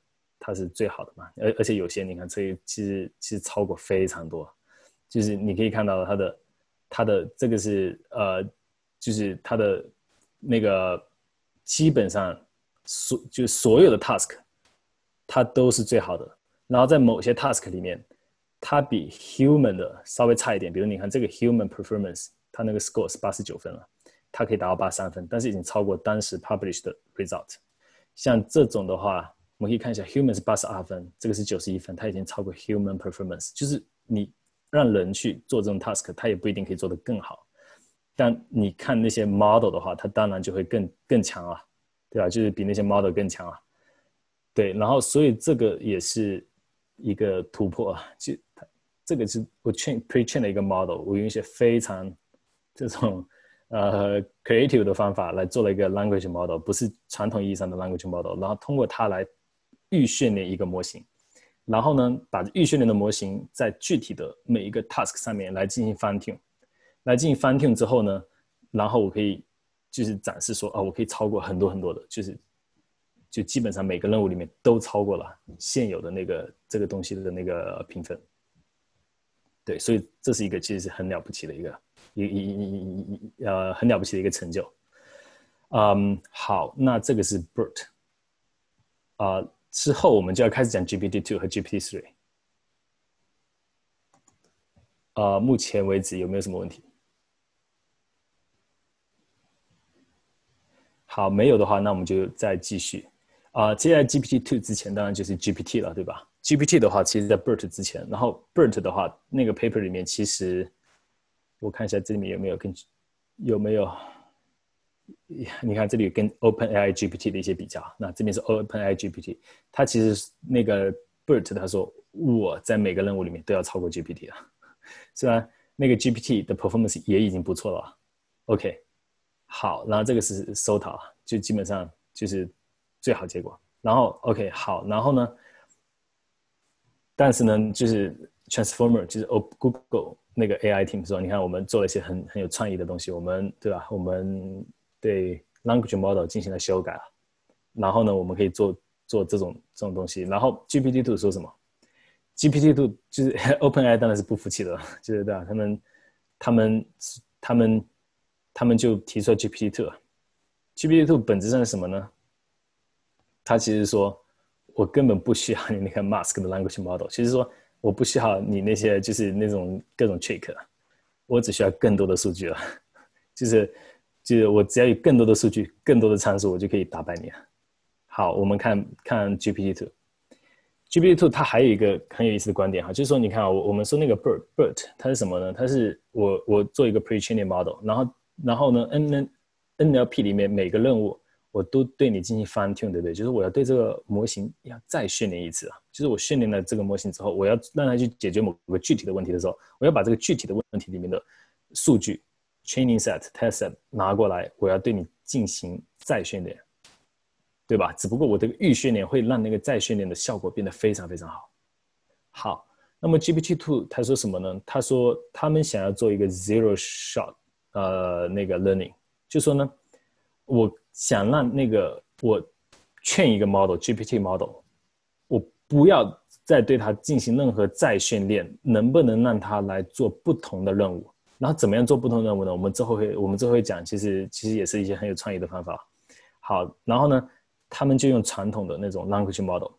它是最好的嘛，而而且有些你看，这其实其实超过非常多，就是你可以看到它的它的这个是呃，就是它的那个基本上所就所有的 task，它都是最好的。然后在某些 task 里面，它比 human 的稍微差一点。比如你看这个 human performance，它那个 score 是八十九分了，它可以达到八十三分，但是已经超过当时 published 的 result。像这种的话。我们可以看一下，human 是八十二分，这个是九十一分，它已经超过 human performance。就是你让人去做这种 task，它也不一定可以做得更好。但你看那些 model 的话，它当然就会更更强啊，对吧？就是比那些 model 更强啊。对，然后所以这个也是一个突破啊。就这个是我 train pre train 的一个 model，我用一些非常这种。呃，creative 的方法来做了一个 language model，不是传统意义上的 language model，然后通过它来预训练一个模型，然后呢，把预训练的模型在具体的每一个 task 上面来进行 fine tune，来进行 fine tune 之后呢，然后我可以就是展示说，啊，我可以超过很多很多的，就是就基本上每个任务里面都超过了现有的那个这个东西的那个评分。对，所以这是一个其实是很了不起的一个。一、一、一、一、一，呃，很了不起的一个成就。嗯，好，那这个是 BERT。啊，之后我们就要开始讲 GPT two 和 GPT three。啊，目前为止有没有什么问题？好，没有的话，那我们就再继续。啊，接下来 GPT two 之前当然就是 GPT 了，对吧？GPT 的话，其实在 BERT 之前，然后 BERT 的话，那个 paper 里面其实。我看一下这里面有没有跟有没有，你看这里跟 OpenAI GPT 的一些比较。那这边是 OpenAI GPT，它其实那个 BERT 他说我在每个任务里面都要超过 GPT 啊，虽然那个 GPT 的 performance 也已经不错了。OK，好，然后这个是 SOTA，就基本上就是最好结果。然后 OK，好，然后呢，但是呢，就是 Transformer 就是 Google。那个 AI team 说：“你看，我们做了一些很很有创意的东西，我们对吧？我们对 language model 进行了修改，然后呢，我们可以做做这种这种东西。然后 GPT two 说什么？GPT two 就是 OpenAI 当然是不服气的，就是对吧？他们他们他们他们就提出了 GPT two。GPT two 本质上是什么呢？他其实说，我根本不需要你那个 mask 的 language model，其实说。”我不需要你那些就是那种各种 trick，我只需要更多的数据了，就是就是我只要有更多的数据、更多的参数，我就可以打败你了。好，我们看看 GPT two，GPT two 它还有一个很有意思的观点哈，就是说你看啊，我我们说那个 BERT BERT 它是什么呢？它是我我做一个 pre-training model，然后然后呢 N N NLP 里面每个任务。我都对你进行 fine tune，对不对？就是我要对这个模型要再训练一次啊。就是我训练了这个模型之后，我要让它去解决某个具体的问题的时候，我要把这个具体的问题里面的数据 training set、test set 拿过来，我要对你进行再训练，对吧？只不过我这个预训练会让那个再训练的效果变得非常非常好。好，那么 GPT Two 他说什么呢？他说他们想要做一个 zero shot 呃那个 learning，就说呢，我想让那个我劝一个 model GPT model，我不要再对它进行任何再训练，能不能让它来做不同的任务？然后怎么样做不同任务呢？我们之后会我们之后会讲，其实其实也是一些很有创意的方法。好，然后呢，他们就用传统的那种 language model。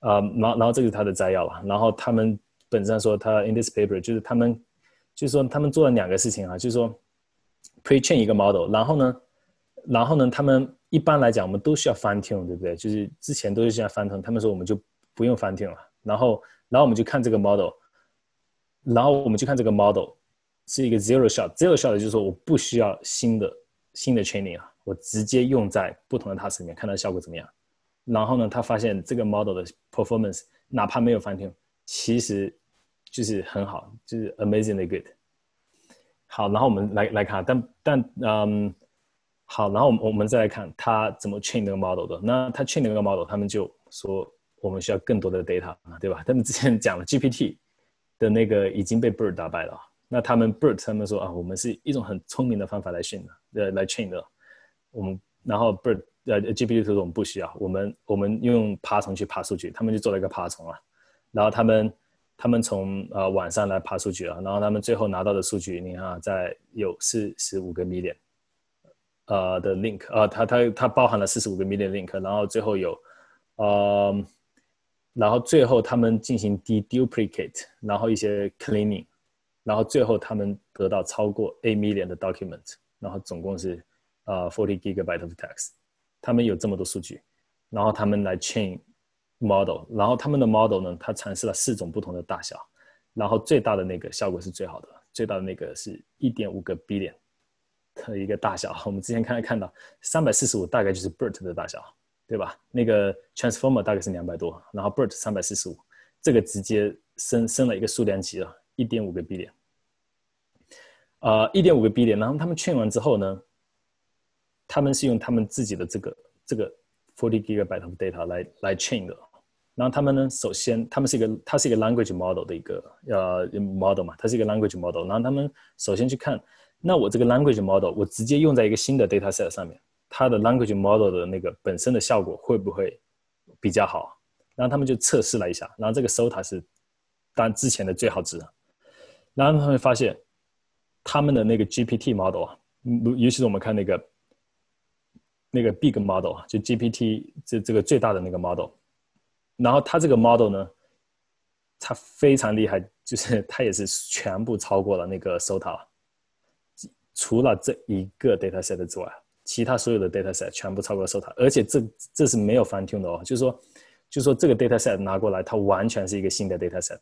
呃，然后然后这个是他的摘要了。然后他们本质上说，他 in this paper 就是他们，就是说他们做了两个事情啊，就是说 pre-train 一个 model，然后呢，然后呢，他们一般来讲我们都需要 fine tune，对不对？就是之前都是需要 fine tune，他们说我们就不用 fine tune 了。然后然后我们就看这个 model，然后我们就看这个 model 是一个 zero shot，zero shot 就是说我不需要新的新的 training 啊，我直接用在不同的 task 里面，看它效果怎么样。然后呢，他发现这个 model 的 performance 哪怕没有 fine tune，其实就是很好，就是 amazingly good。好，然后我们来来看，但但嗯，好，然后我们我们再来看他怎么 train 那个 model 的。那他 train 那个 model，他们就说我们需要更多的 data 对吧？他们之前讲了 GPT 的那个已经被 Bird 打败了。那他们 Bird 他们说啊，我们是一种很聪明的方法来训的，呃，来 train 的。我们然后 Bird。呃，GPT 说我们不需要，我们我们用爬虫去爬数据，他们就做了一个爬虫啊，然后他们他们从呃晚上来爬数据啊，然后他们最后拿到的数据，你看啊在有四十五个 million，呃的 link，呃，它它它包含了四十五个 million link，然后最后有，呃，然后最后他们进行 deduplicate，然后一些 cleaning，然后最后他们得到超过 a million 的 document，然后总共是呃 forty gigabyte of text。他们有这么多数据，然后他们来 chain model，然后他们的 model 呢，它尝试了四种不同的大小，然后最大的那个效果是最好的，最大的那个是一点五个 billion 的一个大小。我们之前刚才看到三百四十五大概就是 BERT 的大小，对吧？那个 transformer 大概是两百多，然后 BERT 三百四十五，这个直接升升了一个数量级了，一点五个 B 点。呃，一点五个 B 点然后他们训完之后呢？他们是用他们自己的这个这个 forty gigabyte of data 来来 train 的，然后他们呢，首先他们是一个它是一个 language model 的一个呃 model 嘛，它是一个 language model，然后他们首先去看，那我这个 language model 我直接用在一个新的 data set 上面，它的 language model 的那个本身的效果会不会比较好？然后他们就测试了一下，然后这个 SOTA 是当之前的最好值，然后他们发现他们的那个 GPT model 啊，尤其是我们看那个。那个 big model 就 GPT 这这个最大的那个 model，然后它这个 model 呢，它非常厉害，就是它也是全部超过了那个 SOTA，了除了这一个 data set 之外，其他所有的 data set 全部超过了 SOTA，而且这这是没有 fine tune 的哦，就是说，就是说这个 data set 拿过来，它完全是一个新的 data set，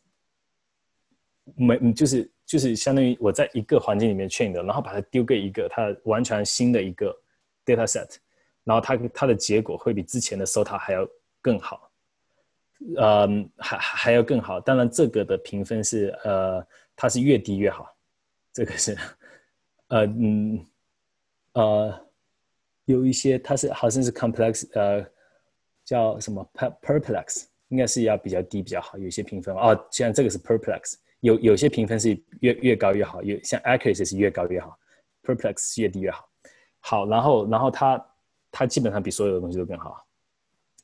没就是就是相当于我在一个环境里面 train 的，然后把它丢给一个它完全新的一个 data set。然后它它的结果会比之前的 SOTA 还要更好，呃，还还要更好。当然，这个的评分是呃，它是越低越好。这个是，呃嗯呃，有一些它是好像是 complex，呃，叫什么 per perplex 应该是要比较低比较好。有些评分哦，像这个是 perplex，有有些评分是越越高越好，有像 accuracy 是越高越好，perplex 越低越好。好，然后然后它。它基本上比所有的东西都更好。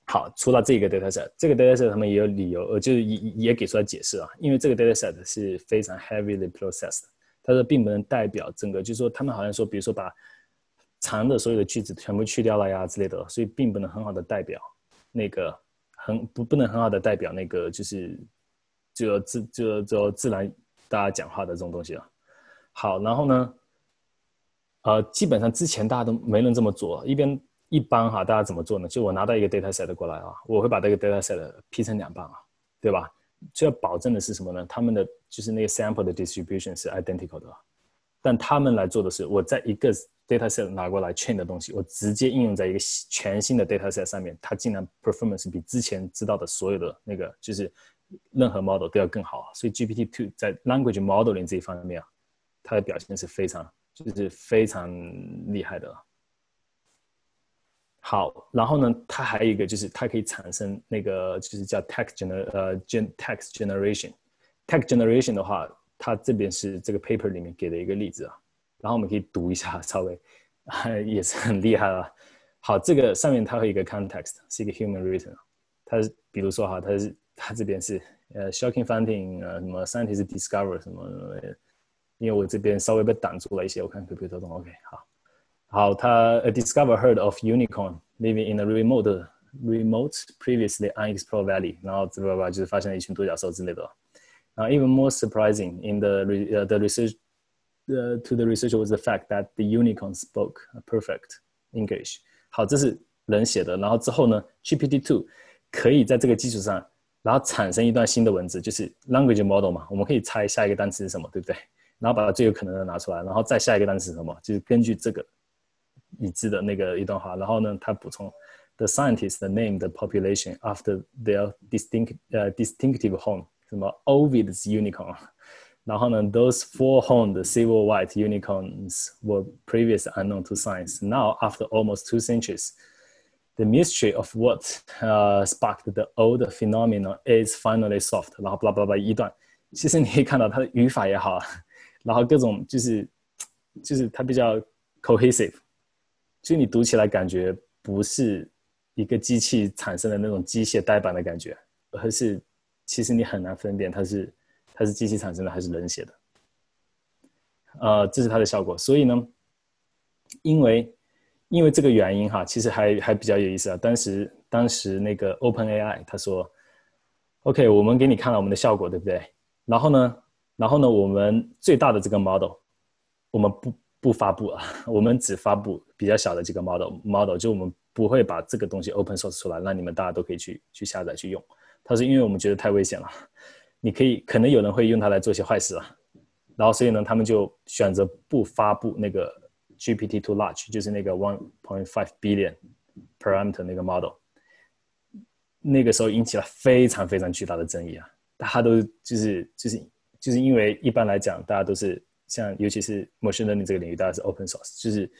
好，除了这个 dataset，这个 dataset 他们也有理由，呃，就是也也给出了解释啊。因为这个 dataset 是非常 heavily processed，它说并不能代表整个，就是说他们好像说，比如说把长的所有的句子全部去掉了呀之类的，所以并不能很好的代表那个很不不能很好的代表那个就是就自就就自然大家讲话的这种东西了。好，然后呢，呃，基本上之前大家都没人这么做，一边。一般哈，大家怎么做呢？就我拿到一个 data set 过来啊，我会把这个 data set 劈成两半啊，对吧？就要保证的是什么呢？他们的就是那个 sample 的 distribution 是 identical 的，但他们来做的是，我在一个 data set 拿过来 train 的东西，我直接应用在一个全新的 data set 上面，它竟然 performance 比之前知道的所有的那个就是任何 model 都要更好。所以 GPT two 在 language modeling 这一方面啊，它的表现是非常就是非常厉害的。好，然后呢，它还有一个就是它可以产生那个就是叫 text gener 呃 gen text generation，text generation 的话，它这边是这个 paper 里面给的一个例子啊，然后我们可以读一下，稍微也是很厉害了。好，这个上面它会有一个 context，是一个 human written，它是比如说哈，它是它这边是呃 shocking finding，呃什么 scientist discover 什么什么，因为我这边稍微被挡住了一些，我看可不可以动。OK，好，好，他 discover heard of unicorn living in a remote remote previously unexplored valley，然后这吧吧就是发现了一群独角兽之类的。Uh, even more surprising in the, uh, the research uh, to the researcher was the fact that the unicorn spoke perfect English。好，这是人写的。然后之后呢，GPT two 可以在这个基础上，然后产生一段新的文字，就是 language model 嘛。我们可以猜下一个单词是什么，对不对？然后把它最有可能的拿出来，然后再下一个单词是什么，就是根据这个 已知的那个一段话，然后呢，它补充 the scientists named the population after their distinct 呃 distinctive home。什么 Ovid's unicorn，然后呢，those four-horned silver white unicorns were previously unknown to science. Now, after almost two centuries, the mystery of what uh, sparked the old phenomenon is finally solved. 然后 blah blah blah 一段，其实你可以看到它的语法也好，然后各种就是就是它比较 cohesive， 就你读起来感觉不是一个机器产生的那种机械呆板的感觉，而是其实你很难分辨它是它是机器产生的还是人写的，呃，这是它的效果。所以呢，因为因为这个原因哈，其实还还比较有意思啊。当时当时那个 Open AI 他说，OK，我们给你看了我们的效果，对不对？然后呢，然后呢，我们最大的这个 model，我们不不发布啊，我们只发布比较小的几个 model model，就我们不会把这个东西 open source 出来，让你们大家都可以去去下载去用。他说：“因为我们觉得太危险了，你可以可能有人会用它来做些坏事啊，然后所以呢，他们就选择不发布那个 GPT Two large，就是那个 one point five billion parameter 那个 model。那个时候引起了非常非常巨大的争议啊，大家都就是就是就是因为一般来讲，大家都是像尤其是 machine learning 这个领域，大家是 open source，就是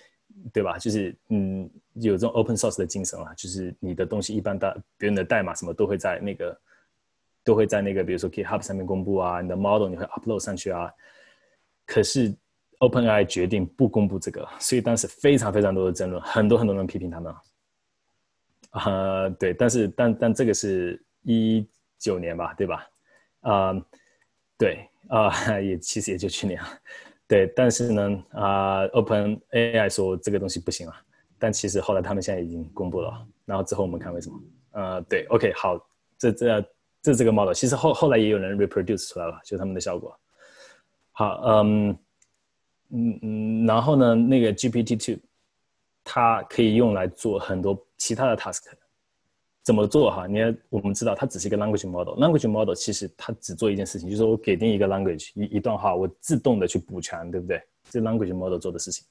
对吧？就是嗯。”有这种 open source 的精神啊，就是你的东西一般大别人的代码什么都会在那个都会在那个比如说 GitHub 上面公布啊，你的 model 你会 upload 上去啊。可是 OpenAI 决定不公布这个，所以当时非常非常多的争论，很多很多人批评他们。啊，对，但是但但这个是一九年吧，对吧？啊，对啊，也其实也就去年，对，但是呢，啊，OpenAI 说这个东西不行啊。但其实后来他们现在已经公布了，然后之后我们看为什么？呃，对，OK，好，这这这这个 model，其实后后来也有人 reproduce 出来了，就他们的效果。好，嗯嗯嗯，然后呢，那个 GPT two，它可以用来做很多其他的 task。怎么做哈？你，我们知道它只是一个 language model，language model 其实它只做一件事情，就是我给定一个 language 一一段话，我自动的去补全，对不对？这 language model 做的事情。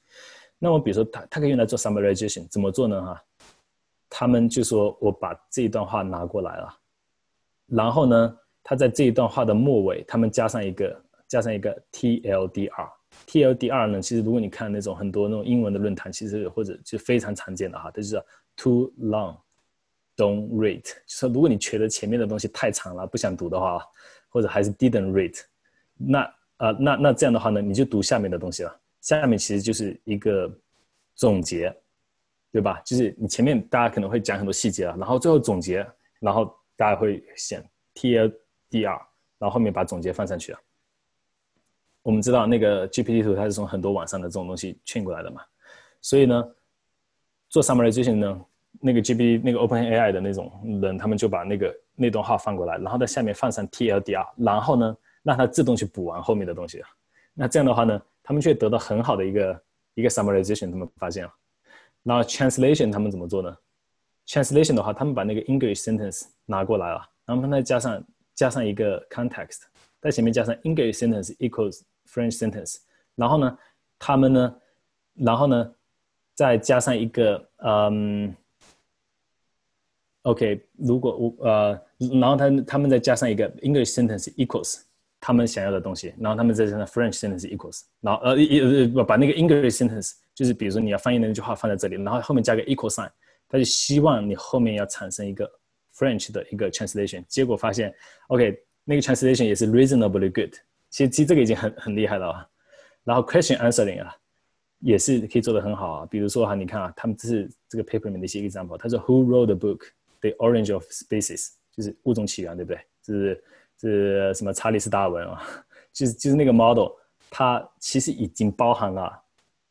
那么，比如说，它它可以用来做 summarization，怎么做呢？哈，他们就说我把这一段话拿过来了，然后呢，他在这一段话的末尾，他们加上一个加上一个 TLDR，TLDR 呢，其实如果你看那种很多那种英文的论坛，其实或者就非常常见的哈，它就是 too long Don't read，就说如果你觉得前面的东西太长了，不想读的话，或者还是 didn't read，那啊，那那这样的话呢，你就读下面的东西了。下面其实就是一个总结，对吧？就是你前面大家可能会讲很多细节啊，然后最后总结，然后大家会选 TLDR，然后后面把总结放上去啊。我们知道那个 GPT 图它是从很多网上的这种东西圈过来的嘛，所以呢，做 summarization 呢，那个 GPT 那个 OpenAI 的那种人，他们就把那个那段话放过来，然后在下面放上 TLDR，然后呢，让它自动去补完后面的东西。那这样的话呢？他们却得到很好的一个一个 summarization，他们发现了。然后 translation 他们怎么做呢？translation 的话，他们把那个 English sentence 拿过来了，然后再加上加上一个 context，在前面加上 English sentence equals French sentence，然后呢，他们呢，然后呢，再加上一个嗯，OK，如果我呃，然后他他们再加上一个 English sentence equals。他们想要的东西，然后他们再加上 French sentence equals，然后呃呃把那个 English sentence，就是比如说你要翻译的那句话放在这里，然后后面加个 equal sign，他就希望你后面要产生一个 French 的一个 translation。结果发现，OK，那个 translation 也是 reasonably good。其实其实这个已经很很厉害了啊。然后 question answering 啊，也是可以做的很好啊。比如说哈，你看啊，他们这是这个 paper 里面的一些 example。他说 Who wrote the book The Origin of Species？就是物种起源，对不对？是是什么查理斯达尔文啊？就是就是那个 model，它其实已经包含了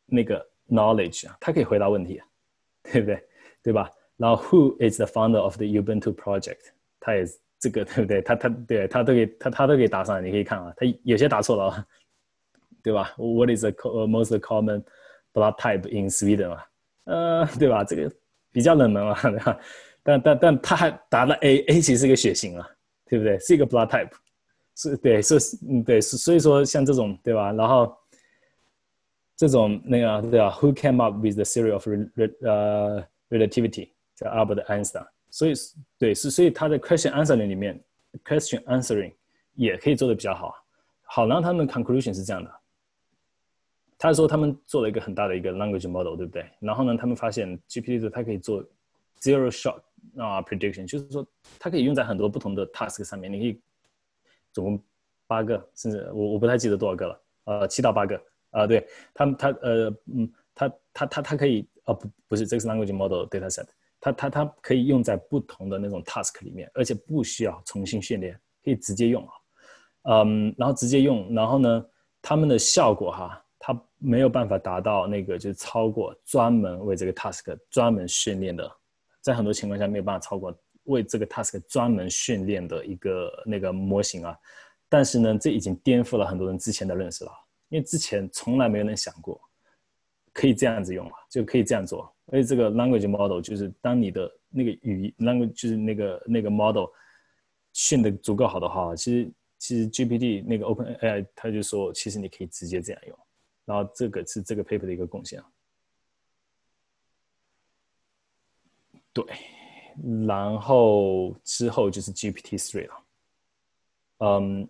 那个 knowledge 啊，它可以回答问题啊，对不对？对吧？然后 Who is the founder of the Ubuntu project？他也这个对不对？他他对他都给他他都给答上，你可以看啊，他有些答错了啊，对吧？What is the most common blood type in Sweden 啊？呃，对吧？这个比较冷门啊，但但但他还答了 A，A 其实是一个血型啊，对不对？是一个 blood type，是对，是嗯对，所以说像这种对吧？然后这种那个对吧？Who came up with the theory of uh relativity？叫 Albert Einstein。所以对是，所以他在 question answering 里面，question answering 也可以做的比较好。好，然后他们 conclusion 是这样的，他说他们做了一个很大的一个 language model，对不对？然后呢，他们发现 GPT 它可以做 zero shot 啊 prediction，就是说它可以用在很多不同的 task 上面。你可以总共八个，甚至我我不太记得多少个了，呃，七到八个啊。对，他们他呃嗯，他他他他可以啊不不是这个是 language model data set。它它它可以用在不同的那种 task 里面，而且不需要重新训练，可以直接用啊，嗯，然后直接用，然后呢，他们的效果哈，它没有办法达到那个就是超过专门为这个 task 专门训练的，在很多情况下没有办法超过为这个 task 专门训练的一个那个模型啊，但是呢，这已经颠覆了很多人之前的认识了，因为之前从来没有人想过可以这样子用啊，就可以这样做。而且这个 language model 就是当你的那个语 language 就是那个那个 model 训的足够好的话，其实其实 GPT 那个 Open AI 他就说，其实你可以直接这样用。然后这个是这个 paper 的一个贡献啊。对，然后之后就是 GPT three 了。嗯，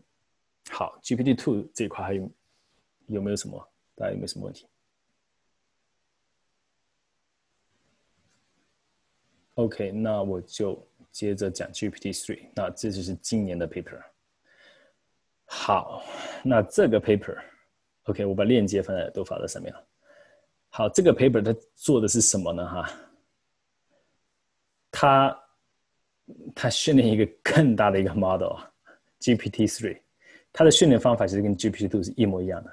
好，GPT two 这一块还有有没有什么？大家有没有什么问题？OK，那我就接着讲 GPT three。那这就是今年的 paper。好，那这个 paper，OK，我把链接放在都发在上面了。好，这个 paper 它做的是什么呢？哈，它它训练一个更大的一个 model，GPT three。它的训练方法其实跟 GPT two 是一模一样的，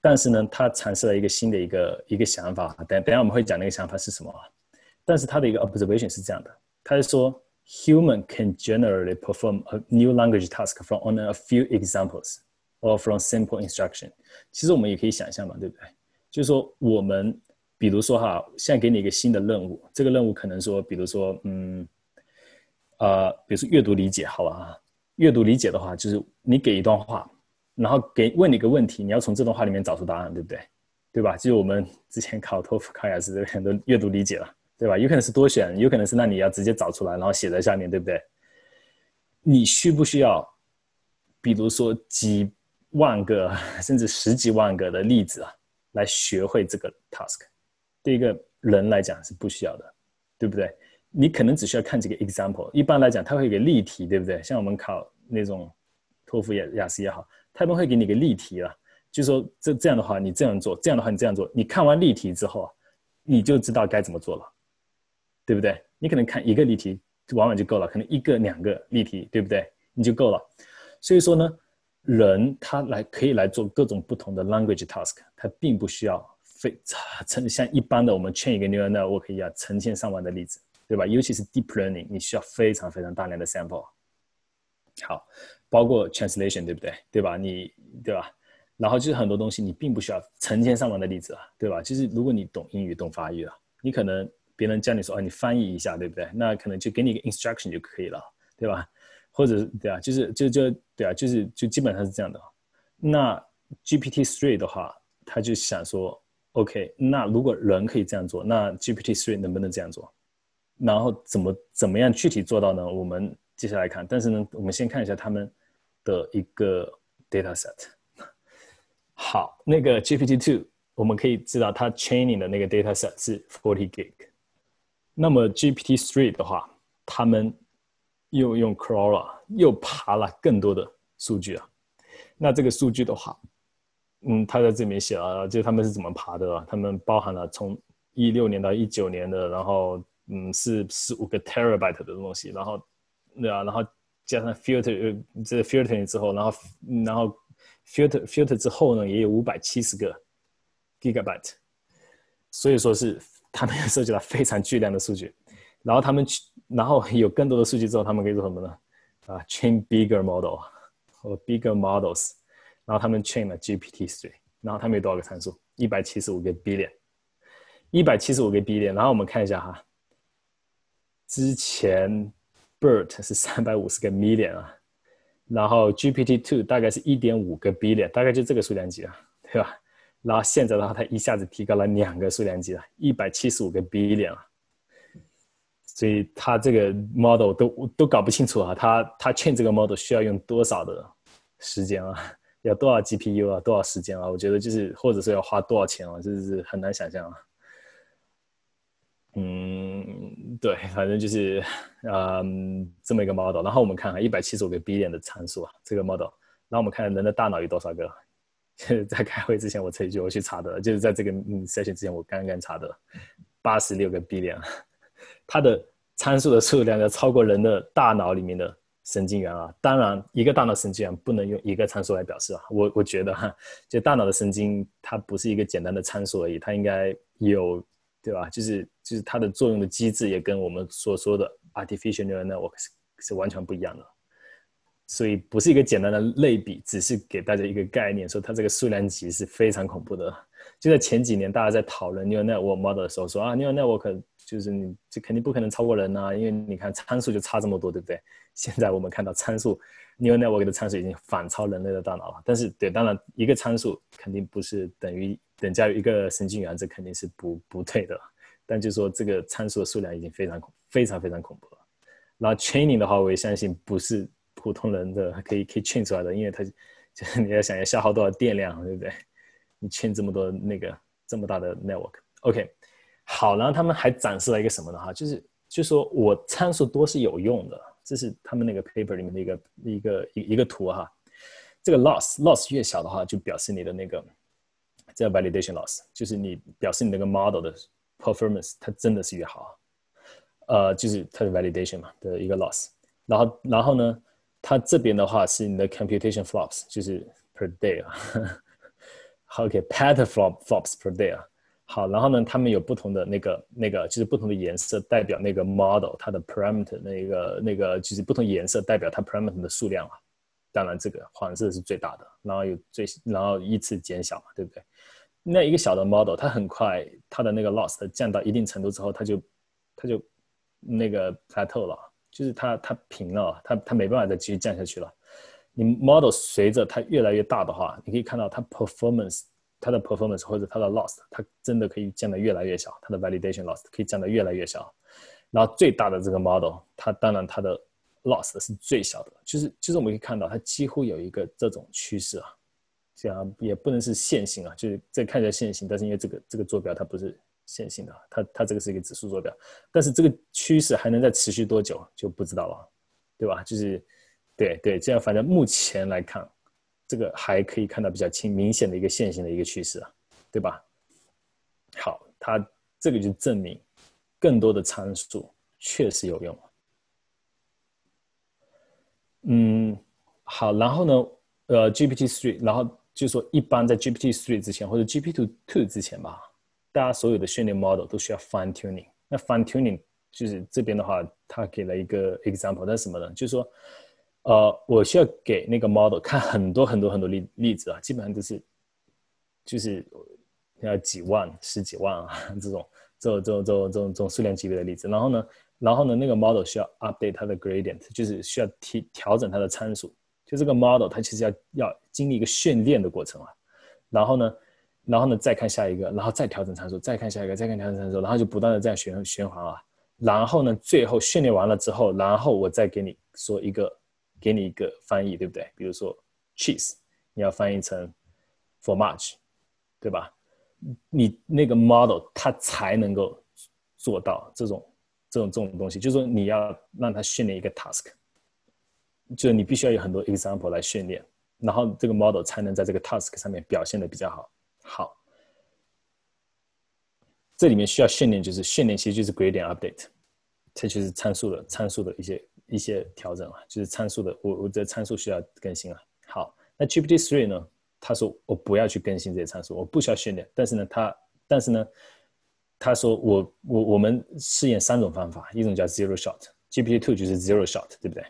但是呢，它尝试了一个新的一个一个想法。等等下我们会讲那个想法是什么啊。但是他的一个 observation 是这样的，他是说 human can generally perform a new language task from only a few examples or from simple instruction。其实我们也可以想象嘛，对不对？就是说我们比如说哈，现在给你一个新的任务，这个任务可能说，比如说嗯，呃，比如说阅读理解，好吧？阅读理解的话，就是你给一段话，然后给问你一个问题，你要从这段话里面找出答案，对不对？对吧？就是我们之前考托福、考雅思很多阅读理解了。对吧？有可能是多选，有可能是那你要直接找出来，然后写在下面对不对？你需不需要，比如说几万个甚至十几万个的例子啊，来学会这个 task？对一个人来讲是不需要的，对不对？你可能只需要看几个 example。一般来讲，他会给例题，对不对？像我们考那种托福也雅思也好，他们会给你个例题了，就说这这样的话你这样做，这样的话你这样做。你看完例题之后，你就知道该怎么做了。对不对？你可能看一个例题，往往就够了，可能一个两个例题，对不对？你就够了。所以说呢，人他来可以来做各种不同的 language task，他并不需要非 成像一般的我们圈一个 neural network 一样成千上万的例子，对吧？尤其是 deep learning，你需要非常非常大量的 sample。好，包括 translation，对不对？对吧？你对吧？然后就是很多东西你并不需要成千上万的例子啊，对吧？就是如果你懂英语、懂法语啊，你可能。别人教你说，哦，你翻译一下，对不对？那可能就给你一个 instruction 就可以了，对吧？或者对啊，就是就就对啊，就是就基本上是这样的。那 GPT three 的话，他就想说，OK，那如果人可以这样做，那 GPT three 能不能这样做？然后怎么怎么样具体做到呢？我们接下来看。但是呢，我们先看一下他们的一个 data set。好，那个 GPT two，我们可以知道它 training 的那个 data set 是 forty gig。那么 GPT three 的话，他们又用 Clara 又爬了更多的数据啊。那这个数据的话，嗯，他在这里面写了，就他们是怎么爬的？他们包含了从一六年到一九年的，然后嗯是十五个 terabyte 的东西，然后对啊，然后加上 filter 这 filter 之后，然后然后 filter filter 之后呢，也有五百七十个 gigabyte，所以说是他们涉及到非常巨量的数据。然后他们去，然后有更多的数据之后，他们可以做什么呢？啊，train bigger model 和 bigger models。然后他们 train 了 GPT-3，然后他们有多少个参数？一百七十五个 billion，一百七十五个 billion。然后我们看一下哈，之前 BERT 是三百五十个 million 啊，然后 GPT-2 大概是一点五个 billion，大概就这个数量级啊，对吧？然后现在的话，它一下子提高了两个数量级了，一百七十五个 billion 啊。所以他这个 model 都都搞不清楚啊，他他 train 这个 model 需要用多少的时间啊，要多少 GPU 啊，多少时间啊？我觉得就是或者是要花多少钱啊，这是很难想象啊。嗯，对，反正就是嗯这么一个 model。然后我们看看一百七十五个 B 点的参数啊，这个 model。然后我们看看人的大脑有多少个？在开会之前我这一句我去查的，就是在这个嗯 session 之前我刚刚查的，八十六个 B 点。它的参数的数量要超过人的大脑里面的神经元啊！当然，一个大脑神经元不能用一个参数来表示啊。我我觉得哈，就大脑的神经它不是一个简单的参数而已，它应该有，对吧？就是就是它的作用的机制也跟我们所说的 artificial neural network 是是完全不一样的。所以不是一个简单的类比，只是给大家一个概念，说它这个数量级是非常恐怖的。就在前几年，大家在讨论 neural network model 的时候，说啊，neural network。就是你，这肯定不可能超过人呐，因为你看参数就差这么多，对不对？现在我们看到参数，new network 的参数已经反超人类的大脑了。但是，对，当然一个参数肯定不是等于等价于一个神经元，这肯定是不不对的。但就说这个参数的数量已经非常恐，非常非常恐怖了。然后 training 的话，我也相信不是普通人的可以可以 train 出来的，因为它 就是你要想要消耗多少电量，对不对？你 train 这么多那个这么大的 network，OK。好，然后他们还展示了一个什么呢？哈，就是就说我参数多是有用的，这是他们那个 paper 里面的一个一个一一个图哈。这个 loss loss 越小的话，就表示你的那个叫 validation loss，就是你表示你那个 model 的 performance 它真的是越好。呃，就是它的 validation 嘛的一个 loss。然后然后呢，它这边的话是你的 computation flops，就是 per day 啊。OK，pattern flop flops per day 啊。好，然后呢，他们有不同的那个那个，就是不同的颜色代表那个 model 它的 parameter 那个那个，就是不同颜色代表它 parameter 的数量啊。当然，这个黄色是最大的，然后有最然后依次减小嘛，对不对？那一个小的 model 它很快它的那个 loss 降到一定程度之后，它就它就那个 plateau 了，就是它它平了，它它没办法再继续降下去了。你 model 随着它越来越大的话，你可以看到它 performance。它的 performance 或者它的 loss，它真的可以降得越来越小，它的 validation loss 可以降得越来越小。然后最大的这个 model，它当然它的 loss 是最小的，就是就是我们可以看到它几乎有一个这种趋势啊，这样也不能是线性啊，就是这看起来线性，但是因为这个这个坐标它不是线性的，它它这个是一个指数坐标，但是这个趋势还能再持续多久就不知道了，对吧？就是对对，这样反正目前来看。这个还可以看到比较清明显的一个线性的一个趋势啊，对吧？好，它这个就证明更多的参数确实有用。嗯，好，然后呢，呃，GPT three，然后就说一般在 GPT three 之前或者 GPT two 之前吧，大家所有的训练 model 都需要 fine tuning。那 fine tuning 就是这边的话，它给了一个 example，那什么呢？就是说。呃，我需要给那个 model 看很多很多很多例例子啊，基本上都是，就是要几万、十几万啊这种，这种、这种、这种、这种、这种数量级别的例子。然后呢，然后呢，那个 model 需要 update 它的 gradient，就是需要提调整它的参数。就这个 model 它其实要要经历一个训练的过程啊。然后呢，然后呢再看下一个，然后再调整参数，再看下一个，再看调整参数，然后就不断的这样循循环啊。然后呢，最后训练完了之后，然后我再给你说一个。给你一个翻译，对不对？比如说 cheese，你要翻译成 f o r m a g e 对吧？你那个 model 它才能够做到这种这种这种东西，就是说你要让它训练一个 task，就是你必须要有很多 example 来训练，然后这个 model 才能在这个 task 上面表现的比较好。好，这里面需要训练，就是训练其实就是 gradient update，这就是参数的参数的一些一些调整啊，就是参数的我我的参数需要更新了。好，那 GPT three 呢？他说我不要去更新这些参数，我不需要训练。但是呢，他但是呢，他说我我我们试验三种方法，一种叫 zero shot，GPT two 就是 zero shot，对不对？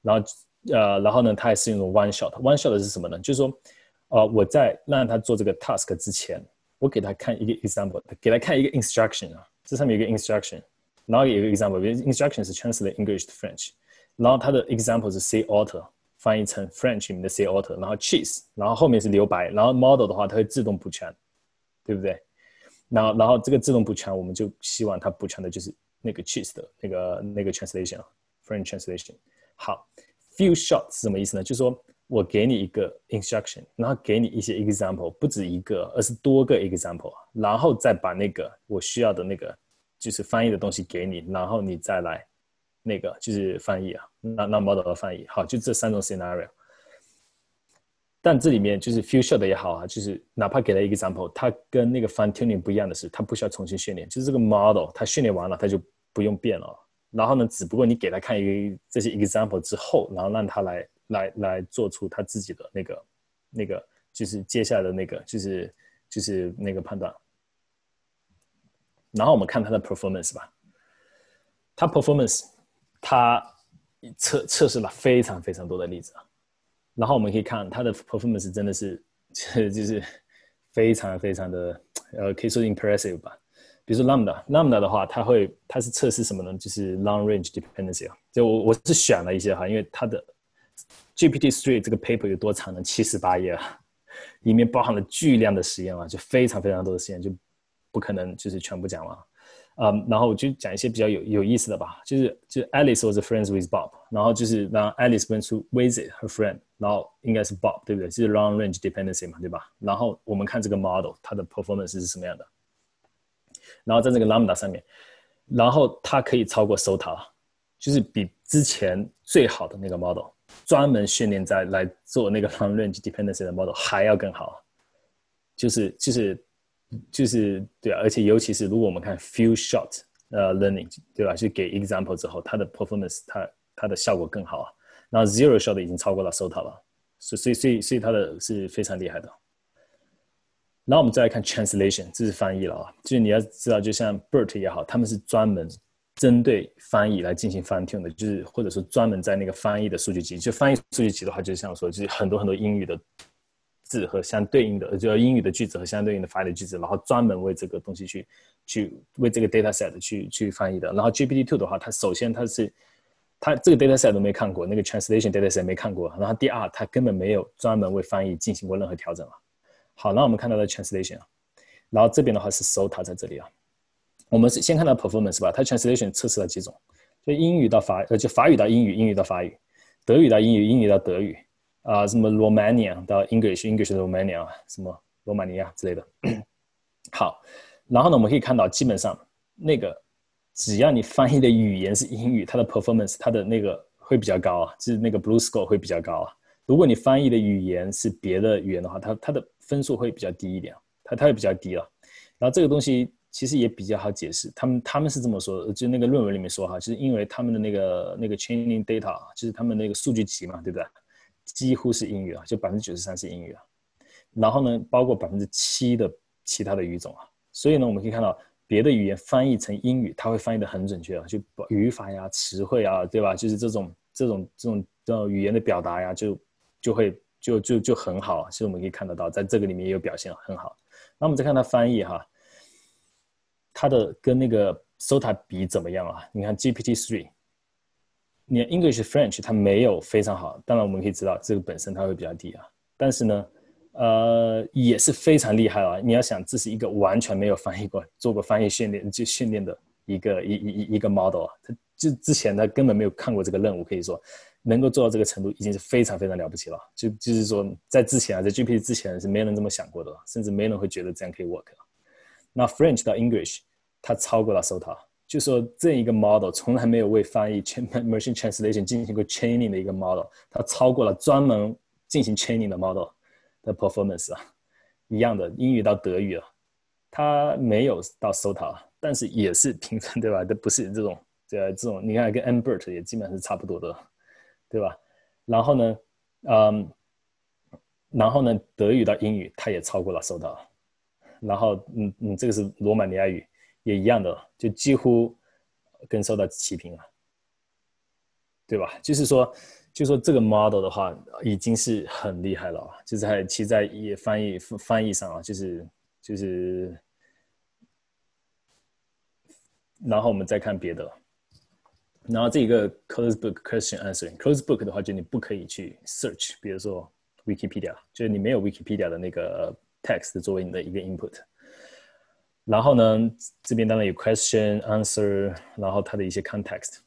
然后呃，然后呢，他还是用 one shot，one shot 是什么呢？就是说，呃，我在让他做这个 task 之前，我给他看一个 example，给他看一个 instruction 啊，这上面有一个 instruction，然后有一个 example，instruction 是 translate English to French，然后它的 example 是 say alter。翻译成 French 里面的 say auto，然后 cheese，然后后面是留白，然后 model 的话它会自动补全，对不对？然后然后这个自动补全，我们就希望它补全的就是那个 cheese 的那个那个 translation 啊，French translation。好，few shots 是什么意思呢？就是说我给你一个 instruction，然后给你一些 example，不止一个，而是多个 example，然后再把那个我需要的那个就是翻译的东西给你，然后你再来。那个就是翻译啊，那那 model 的翻译，好，就这三种 scenario。但这里面就是 future 的也好啊，就是哪怕给了一个 example，它跟那个 fine tuning 不一样的是，它不需要重新训练，就是这个 model 它训练完了，它就不用变了。然后呢，只不过你给他看一个这些 example 之后，然后让他来来来做出他自己的那个那个，就是接下来的那个，就是就是那个判断。然后我们看它的 performance 吧，它 performance。它测测试了非常非常多的例子啊，然后我们可以看它的 performance 真的是，就是非常非常的呃，可以说 impressive 吧。比如说 lambda，lambda 的话，它会它是测试什么呢？就是 long range dependency 啊。就我我是选了一些哈，因为它的 GPT three 这个 paper 有多长呢？七十八页啊，里面包含了巨量的实验啊，就非常非常多的实验，就不可能就是全部讲完。嗯，然后我就讲一些比较有有意思的吧，就是就 Alice was friends with Bob，然后就是让 Alice went to visit her friend，然后应该是 Bob 对不对？就是 long range dependency 嘛，对吧？然后我们看这个 model 它的 performance 是什么样的，然后在这个 lambda 上面，然后它可以超过 SOTA，就是比之前最好的那个 model，专门训练在来做那个 long range dependency 的 model 还要更好，就是就是。就是对啊，而且尤其是如果我们看 few shot 呃 learning 对吧？是给 example 之后，它的 performance 它它的效果更好啊。然后 zero shot 已经超过了 SOTA 了，所所以所以所以它的是非常厉害的。然后我们再来看 translation，这是翻译了啊。就是你要知道，就像 BERT 也好，他们是专门针对翻译来进行 fine tune 的，就是或者说专门在那个翻译的数据集，就翻译数据集的话，就像说，就是很多很多英语的。字和相对应的，就英语的句子和相对应的法语的句子，然后专门为这个东西去去为这个 data set 去去翻译的。然后 GPT two 的话，它首先它是它这个 data set 都没看过，那个 translation data set 没看过。然后第二，它根本没有专门为翻译进行过任何调整啊。好，那我们看到的 translation 啊，然后这边的话是 SOTA 在这里啊。我们是先看到 performance 吧，它 translation 测试了几种，就英语到法呃就法语到英语，英语到法语，德语到英语，英语到德语。啊，什么 Romania 到 English，English Romania，什么罗马尼亚之类的。好，然后呢，我们可以看到，基本上那个只要你翻译的语言是英语，它的 performance，它的那个会比较高啊，就是那个 Blue Score 会比较高啊。如果你翻译的语言是别的语言的话，它它的分数会比较低一点，它它会比较低了。然后这个东西其实也比较好解释，他们他们是这么说的，就那个论文里面说哈，就是因为他们的那个那个 training data，就是他们那个数据集嘛，对不对？几乎是英语啊，就百分之九十三是英语啊，然后呢，包括百分之七的其他的语种啊，所以呢，我们可以看到别的语言翻译成英语，它会翻译的很准确啊，就语法呀、词汇啊，对吧？就是这种这种这种这种语言的表达呀，就就会就就就很好，其实我们可以看得到，在这个里面也有表现很好。那我们再看它翻译哈，它的跟那个 SOTA 比怎么样啊？你看 GPT three。你 English French 它没有非常好，当然我们可以知道这个本身它会比较低啊，但是呢，呃也是非常厉害啊。你要想这是一个完全没有翻译过、做过翻译训练就训练的一个一一一一个 model 啊，他就之前他根本没有看过这个任务，可以说能够做到这个程度已经是非常非常了不起了。就就是说在之前啊，在 GPT 之前是没人这么想过的，甚至没人会觉得这样可以 work。那 French 到 English 它超过了 SOTA。就说这一个 model 从来没有为翻译 machine translation 进行过 training 的一个 model，它超过了专门进行 training 的 model 的 performance 啊，一样的英语到德语啊，它没有到 SOTA，但是也是评分 对吧？这不是这种这这种，你看跟 Ambert 也基本上是差不多的，对吧？然后呢，嗯，然后呢，德语到英语它也超过了 SOTA，然后嗯嗯，这个是罗马尼亚语。也一样的，就几乎跟受到齐平了，对吧？就是说，就说这个 model 的话，已经是很厉害了！就在其在也翻译翻译上啊，就是就是，然后我们再看别的，然后这一个 closed book question answering，closed book 的话，就你不可以去 search，比如说 Wikipedia，就是你没有 Wikipedia 的那个 text 作为你的一个 input。然后呢，这边当然有 question answer，然后它的一些 context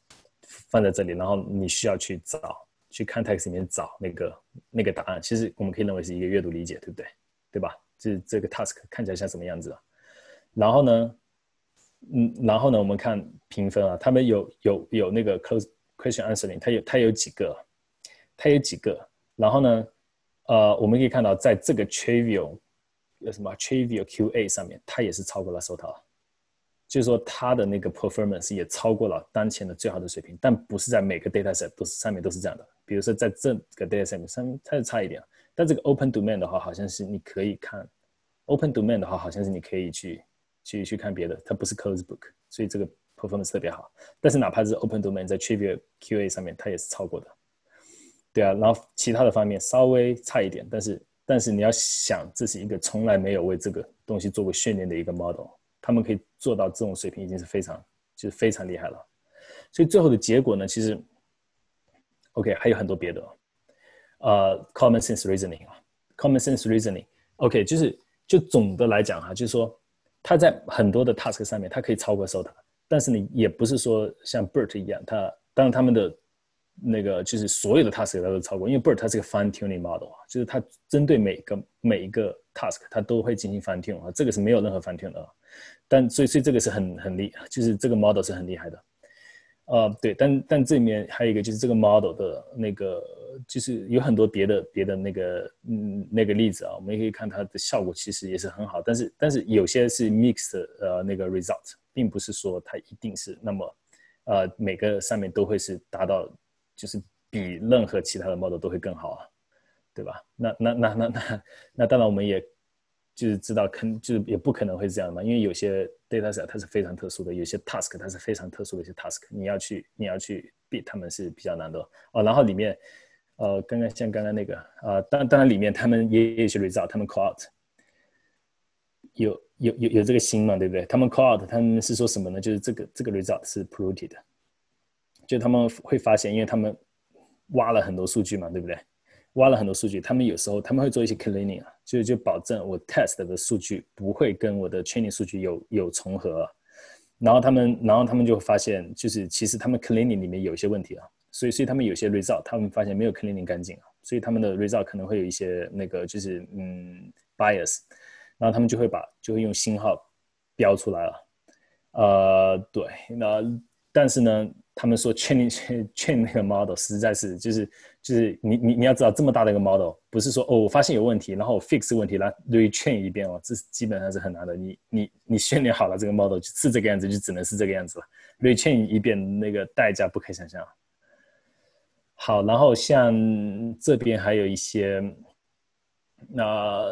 放在这里，然后你需要去找，去 context 里面找那个那个答案。其实我们可以认为是一个阅读理解，对不对？对吧？这这个 task 看起来像什么样子啊？然后呢，嗯，然后呢，我们看评分啊，他们有有有那个 close question answering，它有它有几个，它有几个。然后呢，呃，我们可以看到在这个 trivial。有什么 Trivial QA 上面，它也是超过了 SOTA，就是说它的那个 performance 也超过了当前的最好的水平，但不是在每个 dataset 都是上面都是这样的。比如说在这个 dataset 上面它是差一点，但这个 Open Domain 的话，好像是你可以看 Open Domain 的话，好像是你可以去去去看别的，它不是 Closed Book，所以这个 performance 特别好。但是哪怕是 Open Domain 在 Trivial QA 上面，它也是超过的。对啊，然后其他的方面稍微差一点，但是。但是你要想，这是一个从来没有为这个东西做过训练的一个 model，他们可以做到这种水平，已经是非常，就是非常厉害了。所以最后的结果呢，其实，OK，还有很多别的，呃，common sense reasoning 啊，common sense reasoning，OK，就是就总的来讲哈，就是说，它在很多的 task 上面，它可以超过 SOTA，但是呢，也不是说像 BERT 一样，它当然他们的。那个就是所有的 task 它都超过，因为 BERT 它是个 fine tuning model 啊，就是它针对每个每一个 task 它都会进行 fine tune 啊，这个是没有任何 fine tune 的，但所以所以这个是很很厉，就是这个 model 是很厉害的，呃对，但但这里面还有一个就是这个 model 的那个就是有很多别的别的那个嗯那个例子啊，我们也可以看它的效果其实也是很好，但是但是有些是 mixed 呃那个 result，并不是说它一定是那么呃每个上面都会是达到。就是比任何其他的 model 都会更好啊，对吧？那那那那那那当然我们也就是知道，肯就是也不可能会这样嘛，因为有些 data set 它是非常特殊的，有些 task 它是非常特殊的一些 task，你要去你要去 beat 他们是比较难的哦。然后里面呃，刚刚像刚刚那个啊，当当然里面他们也有些 result，他们 call out 有有有有这个心嘛，对不对？他们 call out 他们是说什么呢？就是这个这个 result 是 polluted。就他们会发现，因为他们挖了很多数据嘛，对不对？挖了很多数据，他们有时候他们会做一些 cleaning 啊，就就保证我 test 的数据不会跟我的 training 数据有有重合。然后他们，然后他们就发现，就是其实他们 cleaning 里面有一些问题啊，所以所以他们有些 result，他们发现没有 cleaning 干净啊，所以他们的 result 可能会有一些那个就是嗯 bias，然后他们就会把就会用星号标出来了。呃，对，那但是呢？他们说劝你劝劝那个 model 实在是就是就是你你你要知道这么大的一个 model 不是说哦我发现有问题然后我 fix 问题来 retrain 一遍哦这基本上是很难的你你你训练好了这个 model 就是这个样子就只能是这个样子了 retrain 一遍那个代价不可想象。好，然后像这边还有一些那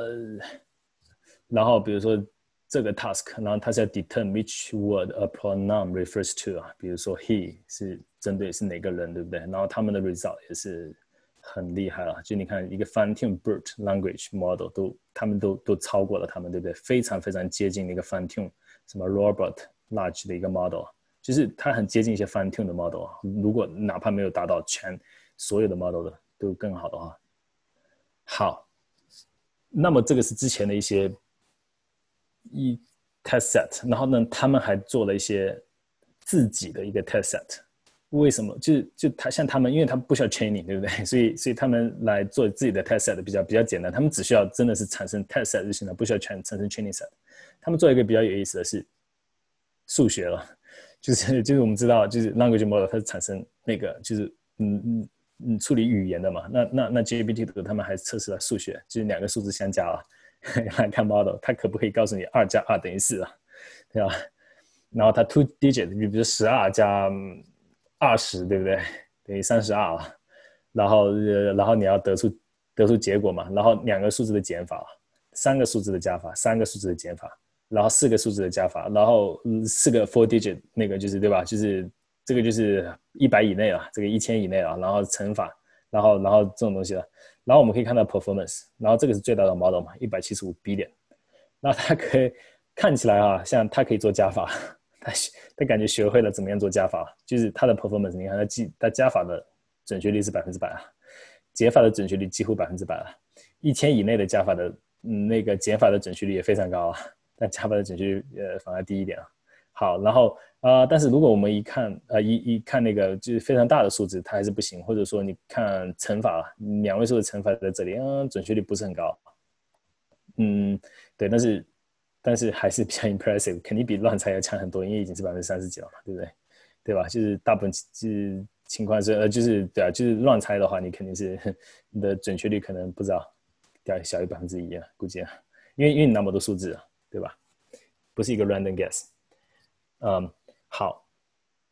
然后比如说。这个 task，然后它是要 determine which word a pronoun refers to 啊，比如说 he 是针对是哪个人，对不对？然后他们的 result 也是很厉害了，就你看一个 fine tune BERT language model 都他们都都超过了他们，对不对？非常非常接近那个 fine tune 什么 Robert large 的一个 model，就是它很接近一些 fine tune 的 model。如果哪怕没有达到全所有的 model 的都更好的话，好，那么这个是之前的一些。一 test set，然后呢，他们还做了一些自己的一个 test set。为什么？就就他像他们，因为他们不需要 training，对不对？所以所以他们来做自己的 test set 比较比较简单。他们只需要真的是产生 test set 就行了，不需要全产生 training set。他们做一个比较有意思的是数学了，就是就是我们知道，就是 language model 它是产生那个就是嗯嗯嗯处理语言的嘛。那那那 GPT 的他们还测试了数学，就是两个数字相加啊，来看 model 它可不可以告诉你二加二等于四啊，对吧？然后它 two digit，你比如十二加二十，对不对？等于三十二啊。然后呃然后你要得出得出结果嘛，然后两个数字的减法，三个数字的加法，三个数字的减法。然后四个数字的加法，然后四个 four digit 那个就是对吧？就是这个就是一百以内啊，这个一千以内啊，然后乘法，然后然后这种东西了。然后我们可以看到 performance，然后这个是最大的 model 嘛，一百七十五 B 点。那它可以看起来啊，像它可以做加法，它它感觉学会了怎么样做加法，就是它的 performance，你看它记它加法的准确率是百分之百啊，减法的准确率几乎百分之百啊，一千以内的加法的嗯那个减法的准确率也非常高啊。但加法的准确率呃反而低一点啊。好，然后啊，但是如果我们一看呃一一看那个就是非常大的数字，它还是不行。或者说你看乘法，两位数的乘法在这里，嗯，准确率不是很高。嗯，对，但是但是还是比较 impressive，肯定比乱猜要强很多，因为已经是百分之三十几了嘛，对不对？对吧？就是大部分是情况是呃就是对啊，就是乱猜的话，你肯定是你的准确率可能不知道要小于百分之一啊，估计啊，因为因为你那么多数字啊。对吧？不是一个 random guess。嗯，好，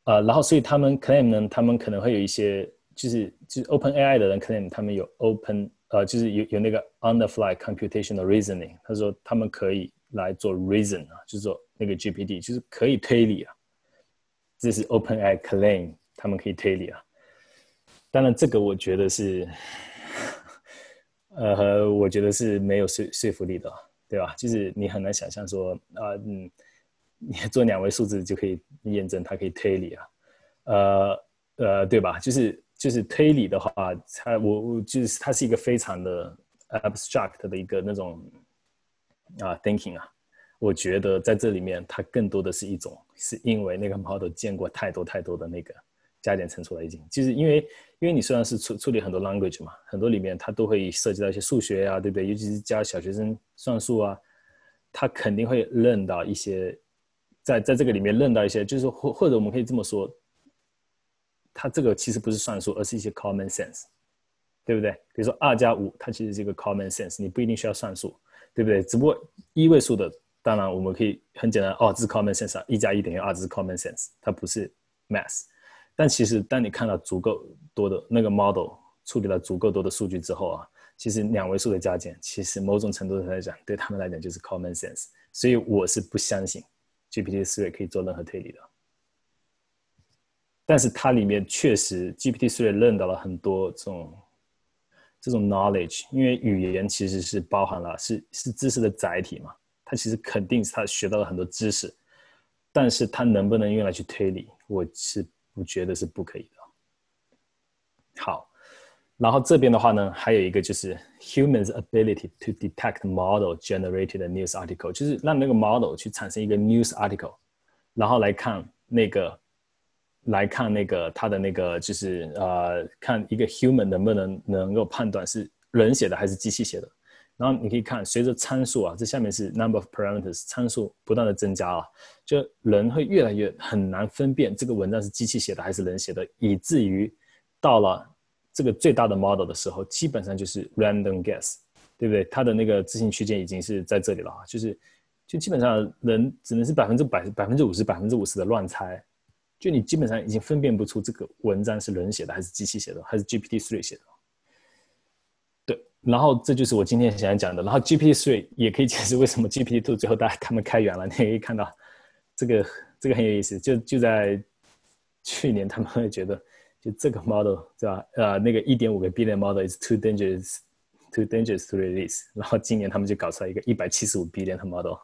呃，然后所以他们 claim 呢，他们可能会有一些，就是就是 Open AI 的人 claim 他们有 open，呃，就是有有那个 on the fly computational reasoning。他说他们可以来做 reason 啊，就是说那个 GPT 就是可以推理啊。这是 Open AI claim 他们可以推理啊。当然，这个我觉得是，呃，我觉得是没有说说服力的。对吧？就是你很难想象说啊，嗯，你做两位数字就可以验证它可以推理啊，呃呃，对吧？就是就是推理的话，它我我就是它是一个非常的 abstract 的一个那种啊 thinking 啊，我觉得在这里面它更多的是一种，是因为那个 model 见过太多太多的那个。加减乘除了已经，就是因为因为你虽然是处处理很多 language 嘛，很多里面它都会涉及到一些数学呀，对不对？尤其是教小学生算术啊，他肯定会认到一些，在在这个里面认到一些，就是或或者我们可以这么说，它这个其实不是算术，而是一些 common sense，对不对？比如说二加五，它其实是一个 common sense，你不一定需要算术，对不对？只不过一位数的，当然我们可以很简单，哦，这是 common sense 啊，一加一等于二，这是 common sense，它不是 math。但其实，当你看到足够多的那个 model 处理了足够多的数据之后啊，其实两位数的加减，其实某种程度上来讲，对他们来讲就是 common sense。所以我是不相信 GPT 3可以做任何推理的。但是它里面确实 GPT 3认到了很多这种这种 knowledge，因为语言其实是包含了是是知识的载体嘛，它其实肯定是它学到了很多知识，但是它能不能用来去推理，我是。我觉得是不可以的。好，然后这边的话呢，还有一个就是 humans ability to detect model generated news article，就是让那个 model 去产生一个 news article，然后来看那个来看那个它的那个就是呃，看一个 human 能不能能够判断是人写的还是机器写的。然后你可以看，随着参数啊，这下面是 number of parameters，参数不断的增加啊，就人会越来越很难分辨这个文章是机器写的还是人写的，以至于到了这个最大的 model 的时候，基本上就是 random guess，对不对？它的那个自信区间已经是在这里了啊，就是就基本上人只能是百分之百、百分之五十、百分之五十的乱猜，就你基本上已经分辨不出这个文章是人写的还是机器写的，还是 GPT three 写的。对然后这就是我今天想要讲的。然后 GPT three 也可以解释为什么 GPT two 最后大家他们开源了。你可以看到，这个这个很有意思。就就在去年，他们会觉得就这个 model 是吧？呃，那个一点五个 billion model is too dangerous too dangerous to release。然后今年他们就搞出来一个一百七十五 billion 的 model。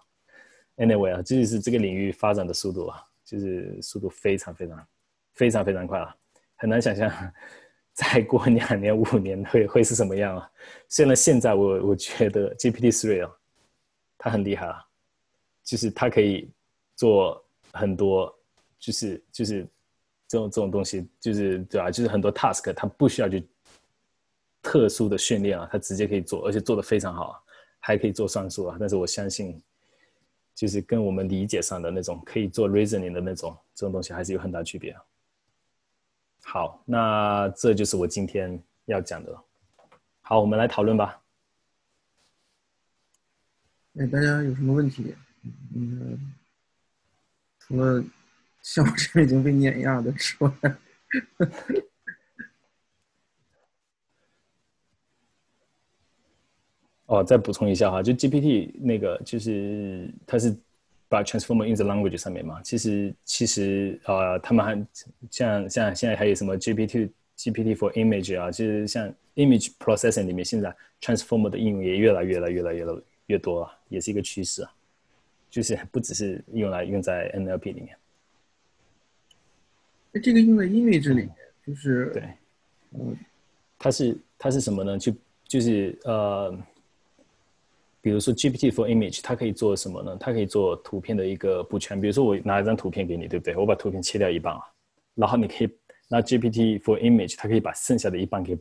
Anyway 啊，这就是这个领域发展的速度啊，就是速度非常非常非常非常快啊，很难想象。再过两年、五年会会是什么样啊？虽然现在我我觉得 GPT three 啊，它很厉害啊，就是它可以做很多，就是就是这种这种东西，就是对吧？就是很多 task 它不需要去特殊的训练啊，它直接可以做，而且做的非常好，还可以做算术啊。但是我相信就是跟我们理解上的那种可以做 reasoning 的那种这种东西还是有很大区别。好，那这就是我今天要讲的。好，我们来讨论吧。哎，大家有什么问题？嗯，除了像我这样已经被碾压的之外。哦，再补充一下哈，就 GPT 那个就是它是把 transformer in the language 上面嘛，其实其实呃，他们还像像现在还有什么 GPT GPT for image 啊，就是像 image processing 里面现在 transformer 的应用也越来越来越来越越多了，也是一个趋势啊，就是不只是用来用在 NLP 里面。那这个用在 image 里面，就是对，嗯，它是它是什么呢？就就是呃。比如说 GPT for image，它可以做什么呢？它可以做图片的一个补全。比如说我拿一张图片给你，对不对？我把图片切掉一半啊，然后你可以拿 GPT for image，它可以把剩下的一半给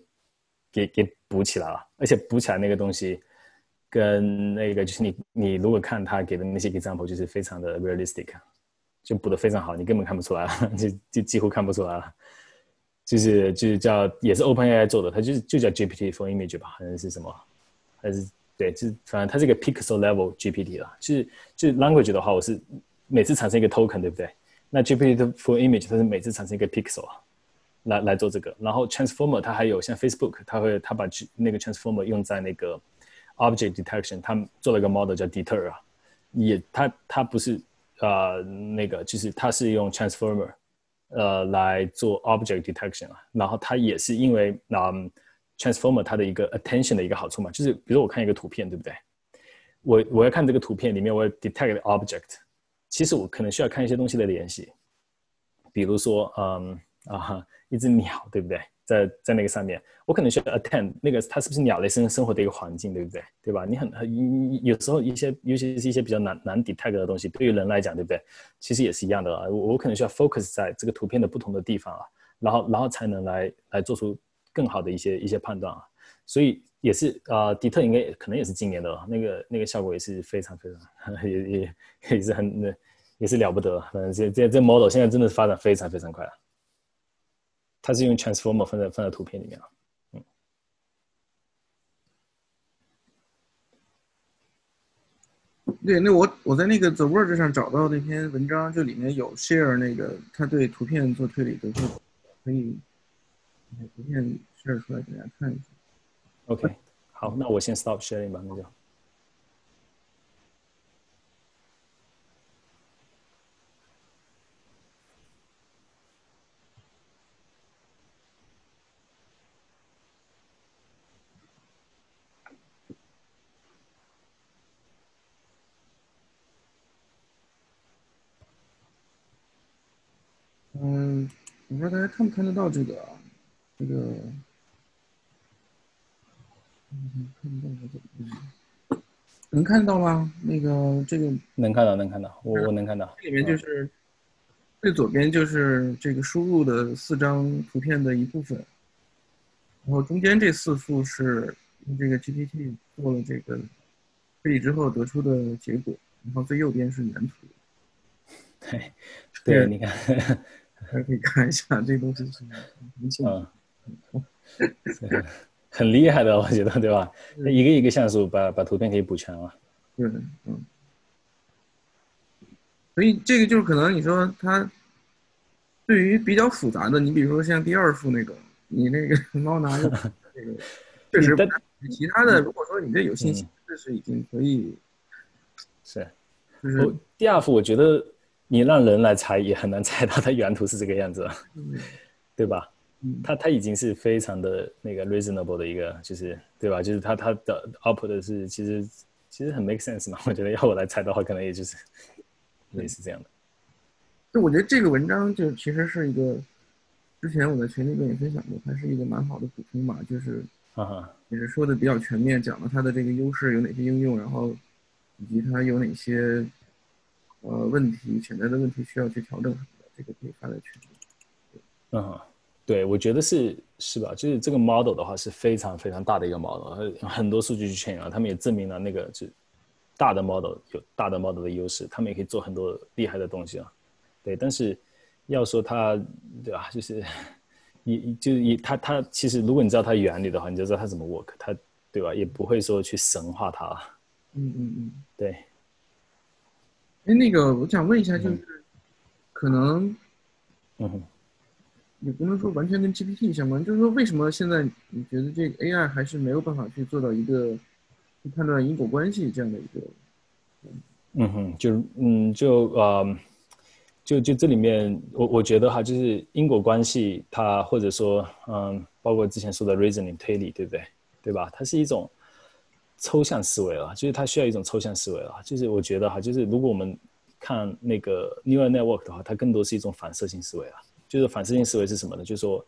给给补起来了。而且补起来那个东西，跟那个就是你你如果看他给的那些 example，就是非常的 realistic，就补的非常好，你根本看不出来，就就几乎看不出来了。就是就是叫也是 OpenAI 做的，它就是就叫 GPT for image 吧，好像是什么还是。对，就反正它是一个 pixel level GPT 啦。就是就是 language 的话，我是每次产生一个 token，对不对？那 GPT for image 它是每次产生一个 pixel 啊，来来做这个。然后 transformer 它还有像 Facebook，它会它把那个 transformer 用在那个 object detection，它做了一个 model 叫 Deter 啊，也它它不是呃那个，就是它是用 transformer 呃来做 object detection 啊，然后它也是因为嗯。Transformer 它的一个 attention 的一个好处嘛，就是比如我看一个图片，对不对？我我要看这个图片里面，我要 detect object，其实我可能需要看一些东西的联系，比如说，嗯啊，一只鸟，对不对？在在那个上面，我可能需要 attend 那个它是不是鸟类生生活的一个环境，对不对？对吧？你很很有时候一些尤其是一些比较难难 detect 的东西，对于人来讲，对不对？其实也是一样的啊，我我可能需要 focus 在这个图片的不同的地方啊，然后然后才能来来做出。更好的一些一些判断啊，所以也是啊，迪特应该可能也是今年的那个那个效果也是非常非常 也也也是很那也是了不得，反正这这这 model 现在真的是发展非常非常快啊。它是用 transformer 放在放在图片里面了，嗯。对，那我我在那个 The Word 上找到那篇文章，就里面有 share 那个他对图片做推理的，就可以。图片 share 出来给大家看一下。OK，好，那我先 stop sharing 吧，那就。嗯，我不知道大家看不看得到这个。这个，能看到吗？那个这个能看到，能看到，我我能看到。这里面就是最左边就是这个输入的四张图片的一部分，然后中间这四幅是用这个 GPT 做了这个推理之后得出的结果，然后最右边是原图。对，对，你看，可以看一下这东西是什么。嗯。很厉害的，我觉得，对吧？一个一个像素把把图片可以补全了。对，嗯。所以这个就是可能你说它对于比较复杂的，你比如说像第二幅那种，你那个 猫拿着这个，确实。其他的，如果说你这有信心，这是已经可以。是。就是第二幅，我觉得你让人来猜也很难猜到它原图是这个样子，对吧？它它已经是非常的那个 reasonable 的一个，就是对吧？就是它它的 output 是其实其实很 make sense 嘛。我觉得要我来猜的话，可能也就是类似这样的。就我觉得这个文章就其实是一个，之前我在群里面也分享过，它是一个蛮好的补充嘛，就是也是说的比较全面，讲了它的这个优势有哪些应用，然后以及它有哪些呃问题潜在的问题需要去调整什么的，这个可以发在群里。嗯。对，我觉得是是吧？就是这个 model 的话是非常非常大的一个 model，很多数据去圈啊，他们也证明了那个就大的 model 有大的 model 的优势，他们也可以做很多厉害的东西啊。对，但是要说它，对吧？就是一就一它它其实如果你知道它原理的话，你就知道它怎么 work，它对吧？也不会说去神化它。嗯嗯嗯，对。哎，那个我想问一下，就是可能，嗯，也不能说完全跟 GPT 相关，就是说为什么现在你觉得这个 AI 还是没有办法去做到一个？判断因果关系这样的一个，嗯哼，就是嗯就呃，就就这里面我我觉得哈，就是因果关系，它或者说嗯，包括之前说的 reasoning 推理，对不对？对吧？它是一种抽象思维了，就是它需要一种抽象思维了。就是我觉得哈，就是如果我们看那个 neural network 的话，它更多是一种反射性思维啊。就是反射性思维是什么呢？就是说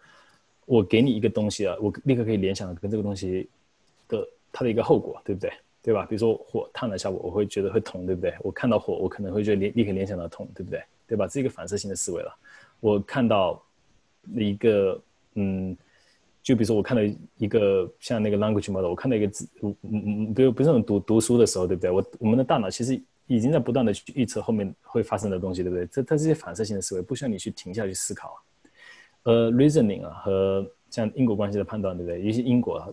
我给你一个东西啊，我立刻可以联想到跟这个东西的。它的一个后果，对不对？对吧？比如说火烫了一下我，我会觉得会痛，对不对？我看到火，我可能会觉得立立刻联想到痛，对不对？对吧？这个反射性的思维了。我看到一个，嗯，就比如说我看到一个像那个 language model，我看到一个字，嗯嗯嗯，比如不是那种读读书的时候，对不对？我我们的大脑其实已经在不断的去预测后面会发生的东西，对不对？这它这些反射性的思维不需要你去停下去思考。呃，reasoning 啊和像因果关系的判断，对不对？一些因果。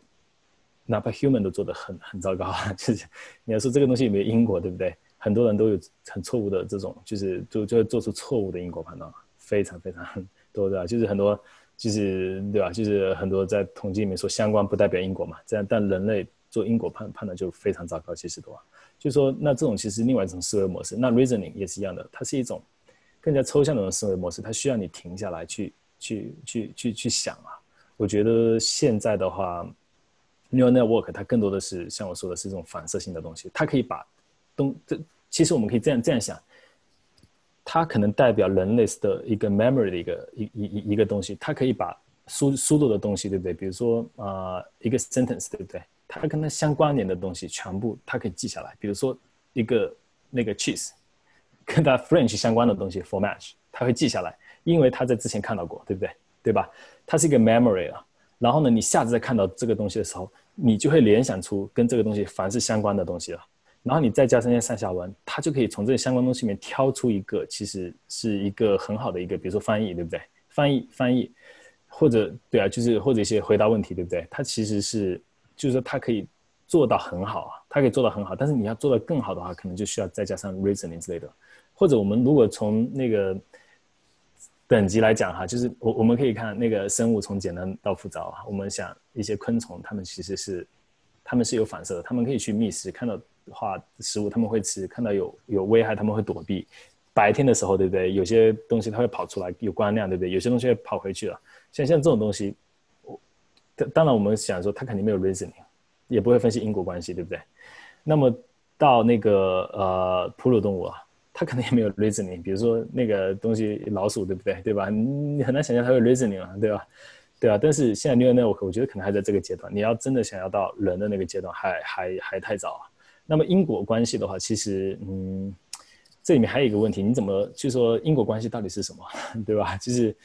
哪怕 human 都做得很很糟糕啊，就是你要说这个东西有没有因果，对不对？很多人都有很错误的这种，就是就就会做出错误的因果判断，非常非常 多的，就是很多，就是对吧？就是很多在统计里面说相关不代表因果嘛，这样但人类做因果判判断就非常糟糕，其实多。就说那这种其实另外一种思维模式，那 reasoning 也是一样的，它是一种更加抽象的一种思维模式，它需要你停下来去去去去去想啊。我觉得现在的话。Neural network 它更多的是像我说的是一种反射性的东西，它可以把东这其实我们可以这样这样想，它可能代表人类的一个 memory 的一个一一一一个东西，它可以把输输入的东西，对不对？比如说啊一个 sentence，对不对？它跟它相关联的东西全部它可以记下来。比如说一个那个 cheese 跟它 French 相关的东西 f o r match，它会记下来，因为它在之前看到过，对不对？对吧？它是一个 memory 啊。然后呢，你下次再看到这个东西的时候，你就会联想出跟这个东西凡是相关的东西了。然后你再加上一些上下文，它就可以从这些相关东西里面挑出一个，其实是一个很好的一个，比如说翻译，对不对？翻译翻译，或者对啊，就是或者一些回答问题，对不对？它其实是，就是说它可以做到很好啊，它可以做到很好。但是你要做到更好的话，可能就需要再加上 reasoning 之类的。或者我们如果从那个。等级来讲哈，就是我我们可以看那个生物从简单到复杂啊。我们想一些昆虫，它们其实是，它们是有反射的，它们可以去觅食，看到话食物他们会吃，看到有有危害他们会躲避。白天的时候，对不对？有些东西它会跑出来，有光亮，对不对？有些东西会跑回去了。像像这种东西，我当然我们想说它肯定没有 reasoning，也不会分析因果关系，对不对？那么到那个呃哺乳动物啊。它可能也没有 reasoning，比如说那个东西老鼠，对不对？对吧？你很难想象它有 reasoning 啊，对吧？对吧？但是现在 neural network，我觉得可能还在这个阶段。你要真的想要到人的那个阶段，还还还太早。那么因果关系的话，其实嗯，这里面还有一个问题，你怎么就说因果关系到底是什么，对吧？就是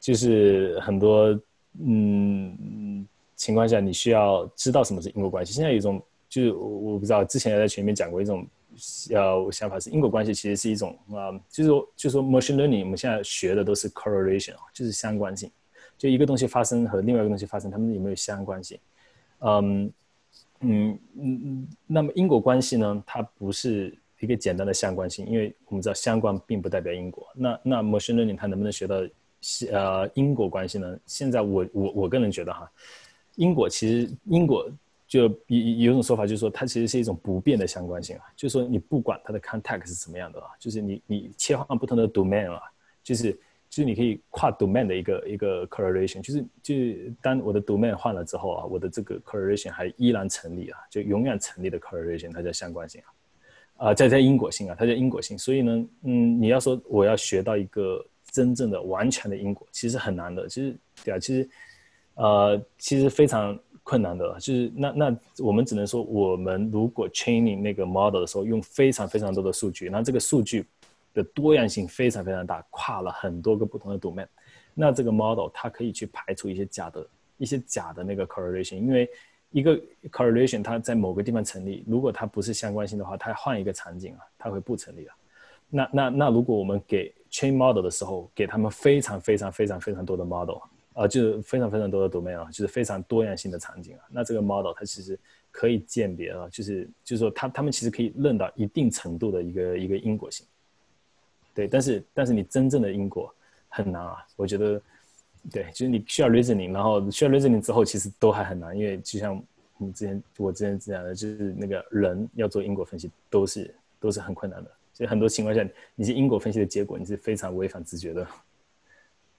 就是很多嗯情况下，你需要知道什么是因果关系。现在有一种就是我不知道，之前也在群里面讲过一种。呃，想法是因果关系其实是一种啊，就是说，就是说，machine learning 我们现在学的都是 correlation 就是相关性，就一个东西发生和另外一个东西发生，它们有没有相关性？嗯嗯嗯嗯。那么因果关系呢？它不是一个简单的相关性，因为我们知道相关并不代表因果。那那 machine learning 它能不能学到呃因果关系呢？现在我我我个人觉得哈，因果其实因果。就有有种说法，就是说它其实是一种不变的相关性啊，就是说你不管它的 context 是什么样的啊，就是你你切换不同的 domain 啊，就是就是你可以跨 domain 的一个一个 correlation，就是就是当我的 domain 换了之后啊，我的这个 correlation 还依然成立啊，就永远成立的 correlation，它叫相关性啊，啊，在在因果性啊，它叫因果性。所以呢，嗯，你要说我要学到一个真正的完全的因果，其实很难的。其实对啊，其实呃，其实非常。困难的，就是那那我们只能说，我们如果 training 那个 model 的时候，用非常非常多的数据，那这个数据的多样性非常非常大，跨了很多个不同的 domain，那这个 model 它可以去排除一些假的、一些假的那个 correlation，因为一个 correlation 它在某个地方成立，如果它不是相关性的话，它换一个场景啊，它会不成立啊。那那那如果我们给 chain model 的时候，给他们非常非常非常非常多的 model 啊，就是非常非常多的 domain 啊，就是非常多样性的场景啊，那这个 model 它其实可以鉴别啊，就是就是说它他们其实可以认到一定程度的一个一个因果性。对，但是但是你真正的因果很难啊，我觉得，对，就是你需要 reasoning，然后需要 reasoning 之后，其实都还很难，因为就像你之前我之前讲的，就是那个人要做因果分析，都是都是很困难的，所以很多情况下，你是因果分析的结果，你是非常违反直觉的。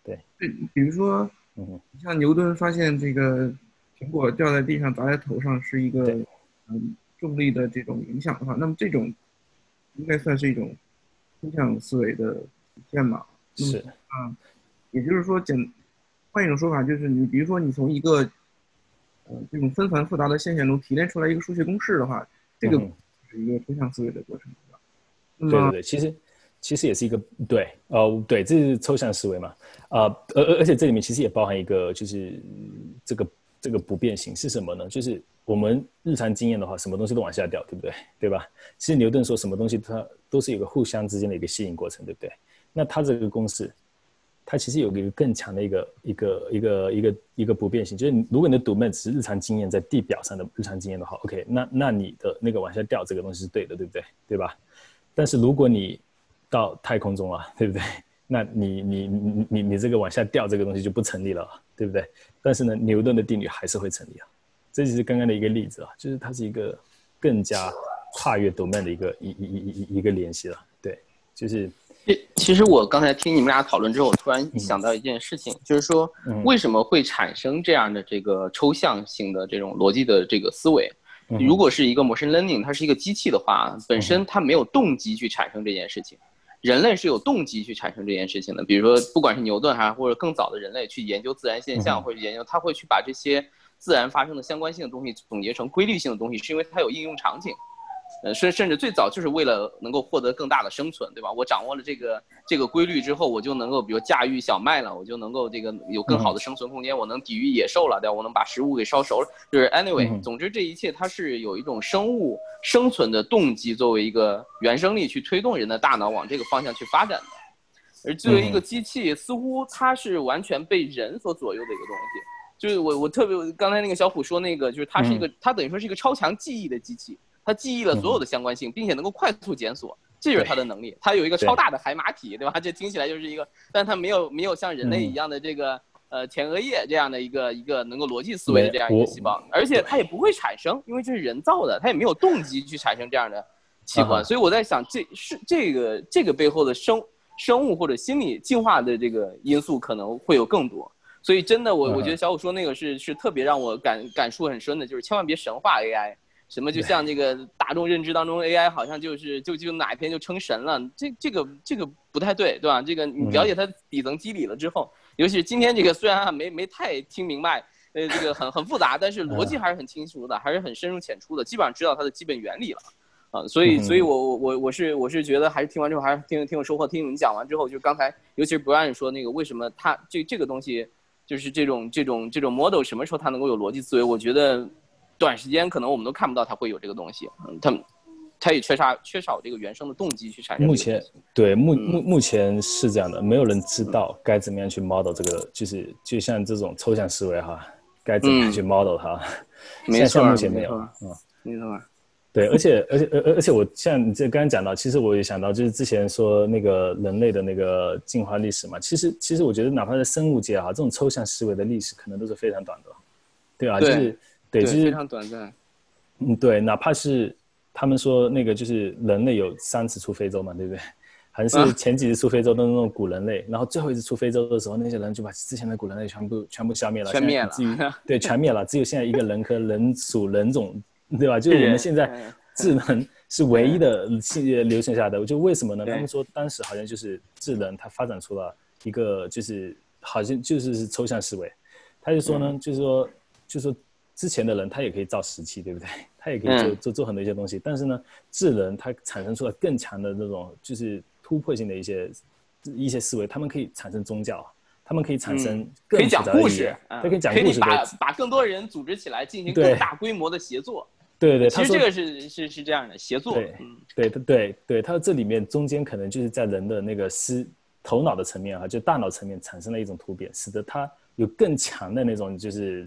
对，对，比如说，嗯，像牛顿发现这个苹果掉在地上砸在头上是一个嗯重力的这种影响的话，那么这种应该算是一种。抽象思维的体现嘛？是啊，也就是说，简换一种说法，就是你比如说，你从一个呃这种纷繁复杂的现象中提炼出来一个数学公式的话，这个是一个抽象思维的过程，对吧？对对对，其实其实也是一个对哦对，这是抽象思维嘛啊，而而而且这里面其实也包含一个就是这个这个不变性是什么呢？就是我们日常经验的话，什么东西都往下掉，对不对？对吧？其实牛顿说什么东西它。都是有个互相之间的一个吸引过程，对不对？那它这个公式，它其实有一个更强的一个一个一个一个一个不变性，就是如果你的 domain 只是日常经验在地表上的日常经验的话，OK，那那你的那个往下掉这个东西是对的，对不对？对吧？但是如果你到太空中了，对不对？那你你你你你这个往下掉这个东西就不成立了，对不对？但是呢，牛顿的定律还是会成立啊。这就是刚刚的一个例子啊，就是它是一个更加。跨越 domain 的一个一一一一一个联系了，对，就是。其实我刚才听你们俩讨论之后，我突然想到一件事情，就是说为什么会产生这样的这个抽象性的这种逻辑的这个思维？如果是一个 machine learning，它是一个机器的话，本身它没有动机去产生这件事情。人类是有动机去产生这件事情的，比如说不管是牛顿还是或者更早的人类去研究自然现象或者研究，他会去把这些自然发生的相关性的东西总结成规律性的东西，是因为它有应用场景。呃，甚甚至最早就是为了能够获得更大的生存，对吧？我掌握了这个这个规律之后，我就能够比如驾驭小麦了，我就能够这个有更好的生存空间，我能抵御野兽了，对吧？我能把食物给烧熟了。就是 anyway，总之这一切它是有一种生物生存的动机作为一个原生力去推动人的大脑往这个方向去发展的。而作为一个机器，似乎它是完全被人所左右的一个东西。就是我我特别刚才那个小虎说那个，就是它是一个它等于说是一个超强记忆的机器。它记忆了所有的相关性，并且能够快速检索，这就是它的能力。它有一个超大的海马体，对吧？这听起来就是一个，但它没有没有像人类一样的这个呃前额叶这样的一个一个能够逻辑思维的这样一个细胞，而且它也不会产生，因为这是人造的，它也没有动机去产生这样的器官。所以我在想，这是这个这个背后的生生物或者心理进化的这个因素可能会有更多。所以真的，我我觉得小虎说那个是是特别让我感感触很深的，就是千万别神化 AI。什么就像这个大众认知当中，AI 好像就是就就哪一天就成神了，这这个这个不太对，对吧？这个你了解它底层机理了之后，尤其是今天这个虽然没没太听明白，呃，这个很很复杂，但是逻辑还是很清楚的，还是很深入浅出的，基本上知道它的基本原理了，啊，所以所以我我我我是我是觉得还是听完之后还是挺挺有收获，听你们讲完之后，就刚才尤其是 Brian 说那个为什么他这这个东西就是这种这种这种 model 什么时候它能够有逻辑思维？我觉得。短时间可能我们都看不到它会有这个东西，嗯，它，它也缺少缺少这个原生的动机去产生。目前对目目目前是这样的，没有人知道该怎么样去 model 这个，就是就像这种抽象思维哈，该怎么样去 model 它。没错，目前没有，嗯，没错。对，而且而且而而而且我像你这刚刚讲到，其实我也想到，就是之前说那个人类的那个进化历史嘛，其实其实我觉得哪怕在生物界哈，这种抽象思维的历史可能都是非常短的，对吧？就是。对，就是非常短暂。嗯，对，哪怕是他们说那个，就是人类有三次出非洲嘛，对不对？还是前几次出非洲都是那种古人类，然后最后一次出非洲的时候，那些人就把之前的古人类全部全部消灭了，全灭了。对，全灭了，只有现在一个人科人属人种，对吧？就是我们现在智能 是唯一的现留存下来的。就为什么呢？他们说当时好像就是智能它发展出了一个，就是好像就是是抽象思维。他就说呢，就是说，就是说。之前的人他也可以造石器，对不对？他也可以做做做很多一些东西。但是呢，智能它产生出了更强的那种，就是突破性的一些一些思维。他们可以产生宗教，他们可以产生可以讲故事，可以讲故事，可以把把更多人组织起来进行更大规模的协作。对对，其实这个是是是这样的协作。对，对对对，他这里面中间可能就是在人的那个思头脑的层面啊，就大脑层面产生了一种突变，使得他有更强的那种就是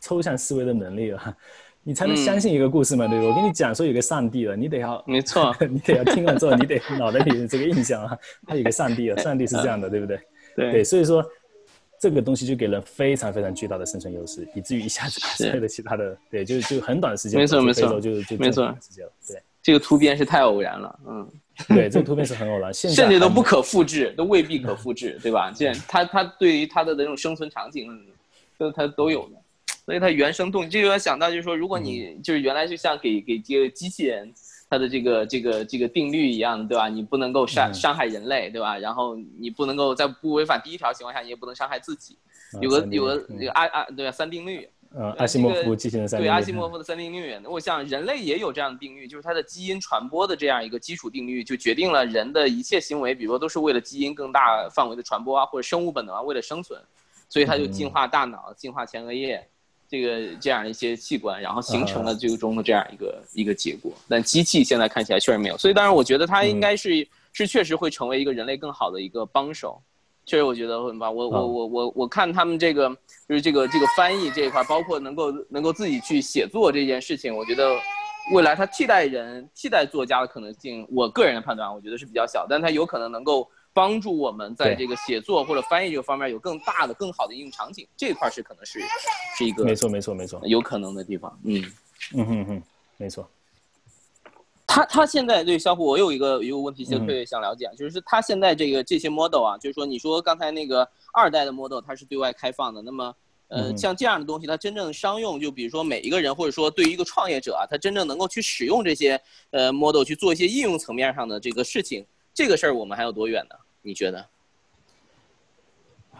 抽象思维的能力了。你才能相信一个故事嘛？对吧？我跟你讲说有个上帝了，你得要没错，你得要听完之后，你得脑袋里这个印象啊，他有个上帝啊，上帝是这样的，对不对？对，所以说这个东西就给人非常非常巨大的生存优势，以至于一下子把所有的其他的，对，就就很短时间，没错没错，就就没错，对，这个突变是太偶然了，嗯，对，这个突变是很偶然，甚至都不可复制，都未必可复制，对吧？这它它对于它的那种生存场景，都它都有的。所以它原生动，这就要想到，就是说，如果你就是原来就像给给这个机器人，它的这个这个这个定律一样，对吧？你不能够伤伤害人类，对吧？然后你不能够在不违反第一条情况下，你也不能伤害自己。有个有个那个阿阿对三定律，呃，阿西莫夫机器人三对阿西莫夫的三定律。我想人类也有这样的定律，就是它的基因传播的这样一个基础定律，就决定了人的一切行为，比如说都是为了基因更大范围的传播啊，或者生物本能啊，为了生存，所以它就进化大脑，进化前额叶。这个这样一些器官，然后形成了最终的这样一个一个结果。但机器现在看起来确实没有，所以当然我觉得它应该是是确实会成为一个人类更好的一个帮手。确实我觉得会吧，我我我我我看他们这个就是这个这个翻译这一块，包括能够能够自己去写作这件事情，我觉得未来它替代人替代作家的可能性，我个人的判断我觉得是比较小，但它有可能能够。帮助我们在这个写作或者翻译这个方面有更大的、更好的应用场景，这块是可能是是一个没错没错没错有可能的地方。嗯嗯哼哼，没错。他他现在对小虎，我有一个一个问题，特别想了解，就是他现在这个这些 model 啊，就是说你说刚才那个二代的 model 它是对外开放的，那么呃像这样的东西，它真正商用，就比如说每一个人或者说对于一个创业者啊，他真正能够去使用这些呃 model 去做一些应用层面上的这个事情。这个事儿我们还有多远呢？你觉得？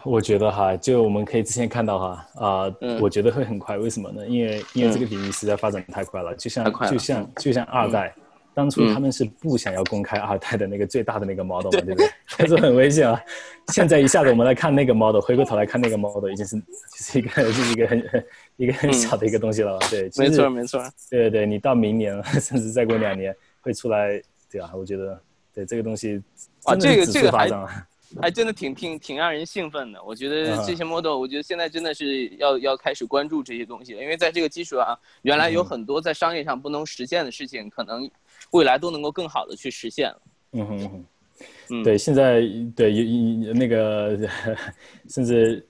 我觉得哈，就我们可以之前看到哈啊，我觉得会很快。为什么呢？因为因为这个领域实在发展太快了，就像就像就像二代，当初他们是不想要公开二代的那个最大的那个 model 嘛，对不对？但是很危险啊！现在一下子我们来看那个 model，回过头来看那个 model，已经是就是一个是一个很很一个很小的一个东西了，对，没错没错，对对对，你到明年 甚至再过两年会出来，对啊，我觉得。对这个东西，啊，这个这个还 还真的挺挺挺让人兴奋的。我觉得这些 model，我觉得现在真的是要要开始关注这些东西了，因为在这个基础上，原来有很多在商业上不能实现的事情，可能未来都能够更好的去实现了。嗯哼，嗯，对，现在对有有那个甚至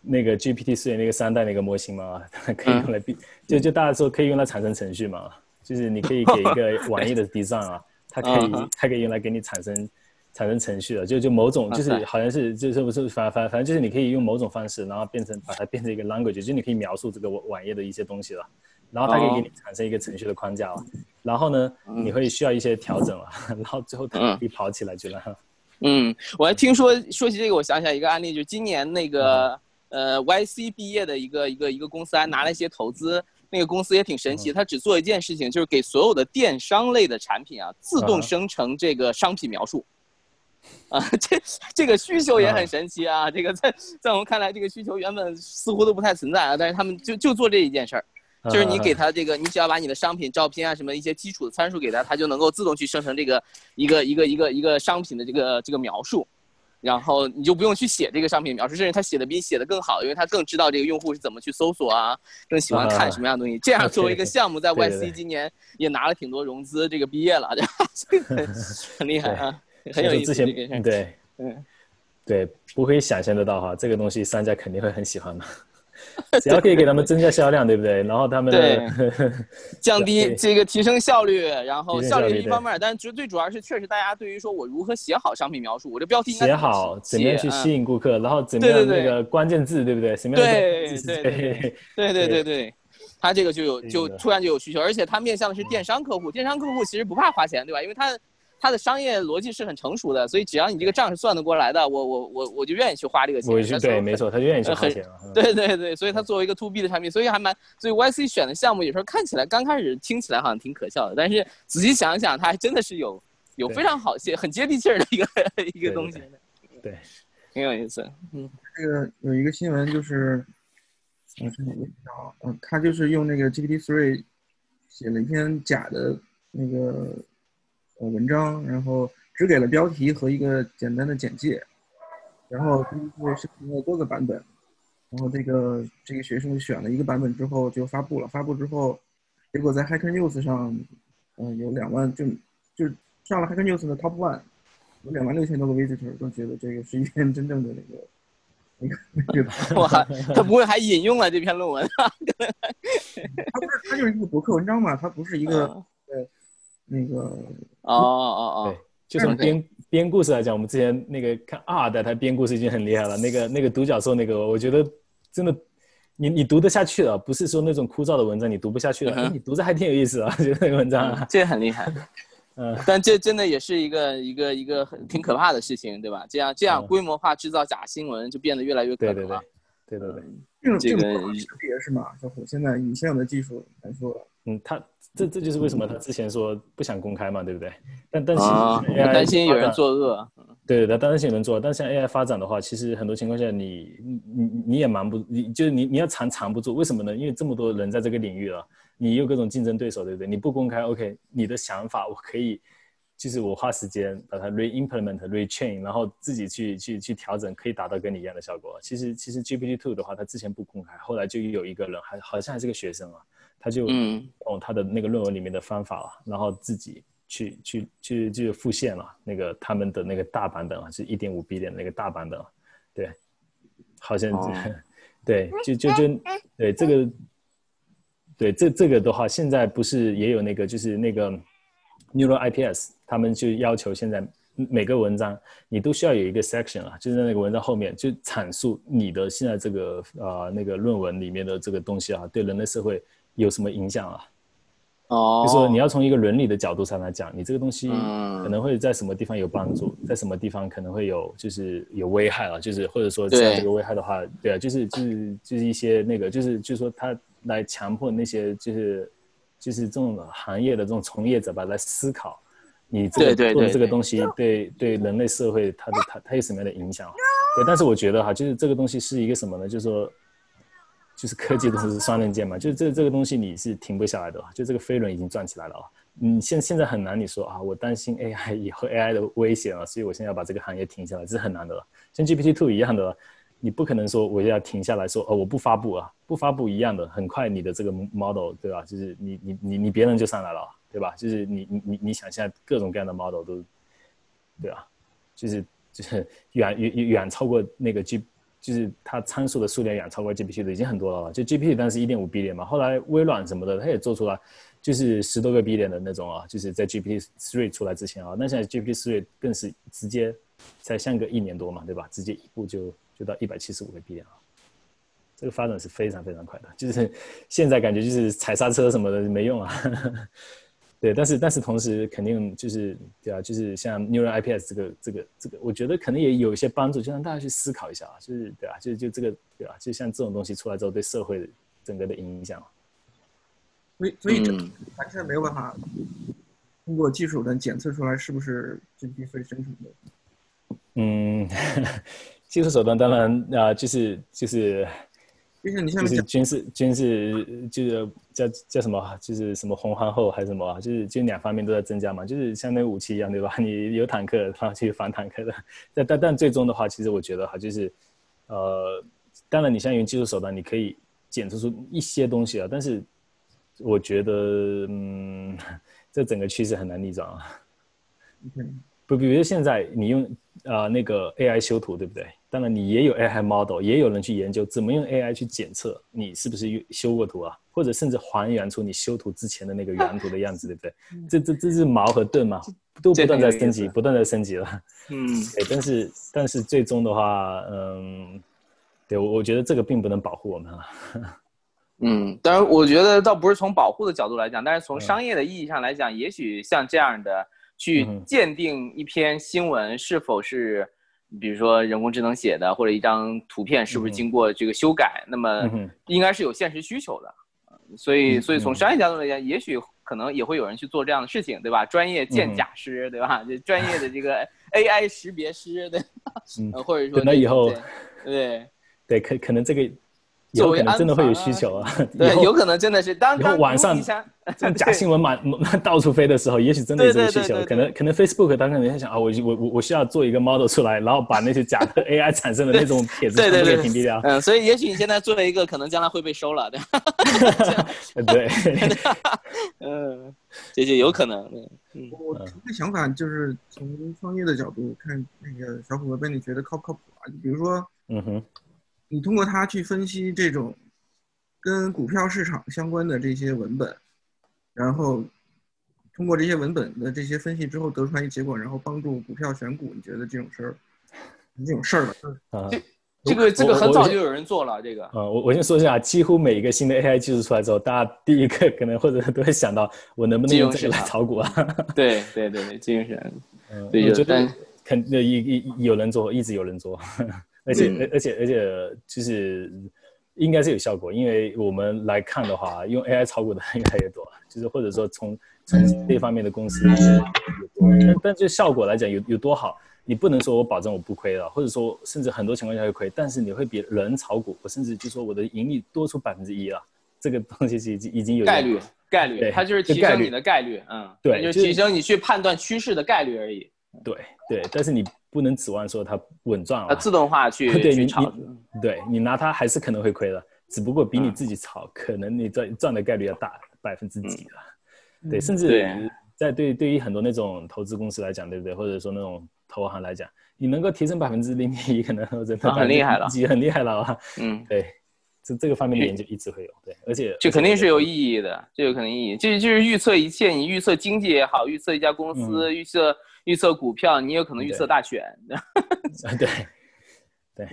那个 GPT 四那个三代那个模型嘛，可以用来就就大家说可以用来产生程序嘛，就是你可以给一个 网页的 design 啊。它可以，它可以用来给你产生产生程序的，就就某种，就是好像是，就是不是反反反正就是你可以用某种方式，然后变成把它变成一个 language，就你可以描述这个网页的一些东西了，然后它可以给你产生一个程序的框架了，然后呢，你会需要一些调整了，然后最后它可以跑起来去了。嗯，我还听说说起这个，我想起来一个案例，就是今年那个呃 YC 毕业的一个一个一个公司还拿了一些投资。那个公司也挺神奇，它只做一件事情，就是给所有的电商类的产品啊，自动生成这个商品描述。啊，这这个需求也很神奇啊！这个在在我们看来，这个需求原本似乎都不太存在啊，但是他们就就做这一件事儿，就是你给他这个，你只要把你的商品照片啊什么一些基础的参数给他，他就能够自动去生成这个一个一个一个一个商品的这个这个描述。然后你就不用去写这个商品描述，甚至他写的比你写的更好，因为他更知道这个用户是怎么去搜索啊，更喜欢看什么样的东西。这样作为一个项目，在 YC 今年也拿了挺多融资，这个毕业了，这个很厉害啊，很有意思。对，嗯，对，不可以想象得到哈，这个东西商家肯定会很喜欢的。只要可以给他们增加销量，对不对？然后他们对 降低这个提升效率，然后效率是一方面，但是最主要是确实大家对于说我如何写好商品描述，我这标题写好，怎么样去吸引顾客，然后怎么样那个关键字，对不对？什么样的对对对对对对对，他这个就有就突然就有需求，而且他面向的是电商客户，电商客户其实不怕花钱，对吧？因为他。它的商业逻辑是很成熟的，所以只要你这个账是算得过来的，我我我我就愿意去花这个钱。我对，没错，他就愿意去花钱。对对对，所以它作为一个 to B 的产品，所以还蛮，所以 YC 选的项目有时候看起来刚开始听起来好像挺可笑的，但是仔细想想，它还真的是有有非常好些很接地气儿的一个 一个东西。对，挺有意思。嗯，这个有一个新闻就是，嗯，他就是用那个 GPT three 写了一篇假的那个呃文章，然后只给了标题和一个简单的简介，然后 GPT 生成了多个版本，然后这个这个学生选了一个版本之后就发布了，发布之后，结果在 Hacker News 上，嗯，有两万就就上了 Hacker News 的 Top One。有两万六千多个 visitor 都觉得这个是一篇真正的那个那个那个 哇，他不会还引用了这篇论文啊？他不是，他就是一个博客文章嘛，他不是一个呃那个哦哦哦，对，就从编编故事来讲，我们之前那个看二代，他编故事已经很厉害了。那个那个独角兽那个，我觉得真的你你读得下去了，不是说那种枯燥的文章你读不下去了，哎，你读着还挺有意思啊，觉得那个文章这很厉害。嗯，但这真的也是一个一个一个很挺可怕的事情，对吧？这样这样规模化制造假新闻就变得越来越可能了。对对对，这个识别是吗？小虎，现在以现在的技术来说，嗯，他这这就是为什么他之前说不想公开嘛，对不对？但但是担心有人作恶。对对，他担心有人作恶。但像 AI 发展的话，其实很多情况下你你你也瞒不，你就是你你要藏藏不住，为什么呢？因为这么多人在这个领域了。你有各种竞争对手，对不对？你不公开，OK，你的想法我可以，就是我花时间把它 re-implement、re-train，然后自己去去去调整，可以达到跟你一样的效果。其实其实 GPT two 的话，他之前不公开，后来就有一个人，还好像还是个学生啊，他就用他的那个论文里面的方法了，然后自己去去去就复现了那个他们的那个大版本啊，是一点五 B 点那个大版本，对，好像 对，就就就 对这个。对，这这个的话，现在不是也有那个，就是那个 Neural IPS，他们就要求现在每个文章你都需要有一个 section 啊，就在那个文章后面就阐述你的现在这个呃那个论文里面的这个东西啊，对人类社会有什么影响啊？哦，就说你要从一个伦理的角度上来讲，你这个东西可能会在什么地方有帮助，在什么地方可能会有就是有危害啊，就是或者说像这个危害的话，对啊，就是就是就是一些那个就是就是说他。来强迫那些就是就是这种行业的这种从业者吧，来思考你这个做的这个东西对对人类社会它的它它有什么样的影响？对，但是我觉得哈，就是这个东西是一个什么呢？就是说，就是科技都是双刃剑嘛，就是这这个东西你是停不下来的，就这个飞轮已经转起来了啊！你现现在很难，你说啊，我担心 AI 以后 AI 的危险了，所以我现在要把这个行业停下来，这是很难的了。像 GPT Two 一样的。你不可能说我要停下来说哦，我不发布啊，不发布一样的，很快你的这个 model 对吧？就是你你你你别人就上来了，对吧？就是你你你你想现在各种各样的 model 都，对吧？就是就是远远远超过那个 G，就是它参数的数量远超过 GPT 的已经很多了。就 GPT 当时一点五 B 点嘛，后来微软什么的它也做出来，就是十多个 B 点的那种啊，就是在 GPT three 出来之前啊，那现在 GPT three 更是直接才相隔一年多嘛，对吧？直接一步就。就到一百七十五个 B 点啊，这个发展是非常非常快的，就是现在感觉就是踩刹车什么的没用啊，对，但是但是同时肯定就是对啊，就是像 Neural IPS 这个这个这个，我觉得可能也有一些帮助，就让大家去思考一下啊，就是对啊，就就这个对啊？就像这种东西出来之后，对社会整个的影响，所以所以这完全没有办法通过技术能检测出来是不是 GPT 生成的，嗯。技术手段当然啊，就是就是，就是军事军事就是叫叫什么，就是什么红皇后还是什么，就是就两方面都在增加嘛，就是像那个武器一样，对吧？你有坦克，然后去反坦克的。但但但最终的话，其实我觉得哈，就是呃，当然你像用技术手段，你可以检测出一些东西啊，但是我觉得嗯，这整个趋势很难逆转啊。不，比如现在你用啊那个 AI 修图，对不对？当然，你也有 AI model，也有人去研究怎么用 AI 去检测你是不是修过图啊，或者甚至还原出你修图之前的那个原图的样子，对不对？这这这是矛和盾嘛，都不断在升级，不断在升级了。嗯，对，但是但是最终的话，嗯，对我我觉得这个并不能保护我们啊。嗯，当然，我觉得倒不是从保护的角度来讲，但是从商业的意义上来讲，也许像这样的去鉴定一篇新闻是否是。比如说人工智能写的，或者一张图片是不是经过这个修改？那么应该是有现实需求的，所以所以从商业角度来讲，也许可能也会有人去做这样的事情，对吧？专业鉴假师，对吧？就专业的这个 AI 识别师，对，或者说等到以后，对对，可可能这个。有可能真的会有需求啊！对，有可能真的是当当晚上像假 新闻满到处飞的时候，也许真的有这个需求。可能可能 Facebook 当时人在想啊，我我我我需要做一个 model 出来，然后把那些假的 AI 产生的那种帖子全部给屏蔽掉。嗯，所以也许你现在做了一个，可能将来会被收了，对 对，嗯，这就有可能。我的想法就是从创业的角度看，那个小虎哥，你觉得靠不靠谱啊？比如说，嗯哼。你通过它去分析这种跟股票市场相关的这些文本，然后通过这些文本的这些分析之后得出来一结果，然后帮助股票选股，你觉得这种事儿，这种事儿吧？啊，这个这个很早就有人做了，这个。啊，我我先说一下，几乎每一个新的 AI 技术出来之后，大家第一个可能或者都会想到，我能不能用这个来炒股啊？对对对对，金融市场。嗯，我觉得肯有一有人做，一直有人做。而且而而且而且就是应该是有效果，因为我们来看的话，用 AI 炒股的越来越多，就是或者说从从这方面的公司越多，但但就效果来讲有有多好，你不能说我保证我不亏了，或者说甚至很多情况下会亏，但是你会比人炒股，我甚至就说我的盈利多出百分之一了，这个东西是已经已经有概率概率，它就是提升你的概率，嗯，对，就提升你去判断趋势的概率而已。对对，但是你不能指望说它稳赚了，它自动化去对你你对你拿它还是可能会亏的，只不过比你自己炒，可能你赚赚的概率要大百分之几了。对，甚至在对对于很多那种投资公司来讲，对不对？或者说那种投行来讲，你能够提升百分之零点一，可能真的很厉害了，几很厉害了啊。嗯，对，这这个方面的研究一直会有，对，而且这肯定是有意义的，这有可能意义，这就是预测一切，你预测经济也好，预测一家公司，预测。预测股票，你有可能预测大选。对，对。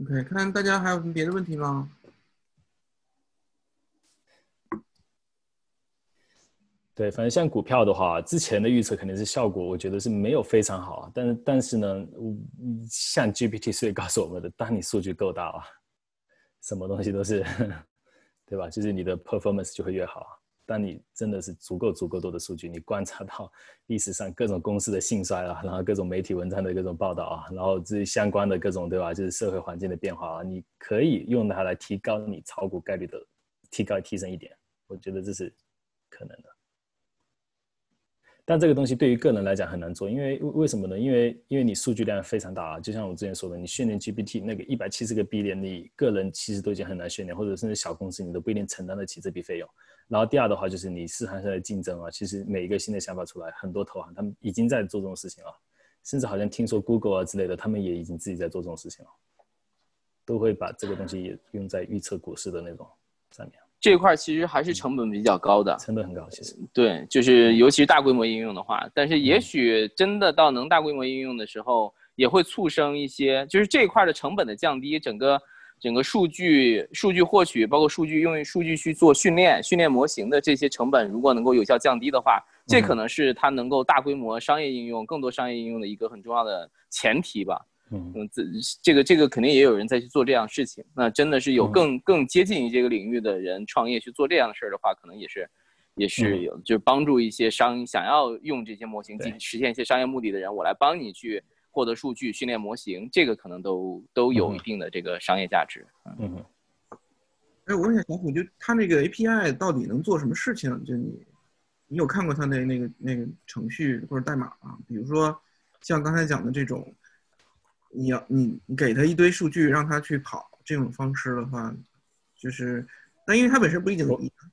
OK，看大家还有什么别的问题吗？对，反正像股票的话，之前的预测肯定是效果，我觉得是没有非常好。但是，但是呢，像 GPT 所以告诉我们的，当你数据够大啊，什么东西都是，对吧？就是你的 performance 就会越好。当你真的是足够足够多的数据，你观察到历史上各种公司的兴衰啊，然后各种媒体文章的各种报道啊，然后这相关的各种对吧，就是社会环境的变化啊，你可以用它来提高你炒股概率的提高提升一点，我觉得这是可能的。但这个东西对于个人来讲很难做，因为为什么呢？因为因为你数据量非常大啊，就像我之前说的，你训练 GPT 那个一百七十个 B 点，你个人其实都已经很难训练，或者甚至小公司你都不一定承担得起这笔费用。然后第二的话就是你市场上的竞争啊，其实每一个新的想法出来，很多投行他们已经在做这种事情了，甚至好像听说 Google 啊之类的，他们也已经自己在做这种事情了，都会把这个东西也用在预测股市的那种上面。这一块其实还是成本比较高的，成本很高，其实。对，就是尤其是大规模应用的话，但是也许真的到能大规模应用的时候，也会促生一些，就是这一块的成本的降低，整个整个数据数据获取，包括数据用于数据去做训练、训练模型的这些成本，如果能够有效降低的话，这可能是它能够大规模商业应用、更多商业应用的一个很重要的前提吧。嗯，这这个这个肯定也有人在去做这样事情。那真的是有更更接近于这个领域的人创业去做这样的事儿的话，可能也是也是有，就是帮助一些商想要用这些模型进实现一些商业目的的人，我来帮你去获得数据、训练模型，这个可能都都有一定的这个商业价值。嗯，哎，我问一下小虎，就他那个 API 到底能做什么事情？就你你有看过他那那个那个程序或者代码吗？比如说像刚才讲的这种。你要你你给他一堆数据让他去跑这种方式的话，就是，但因为他本身不已经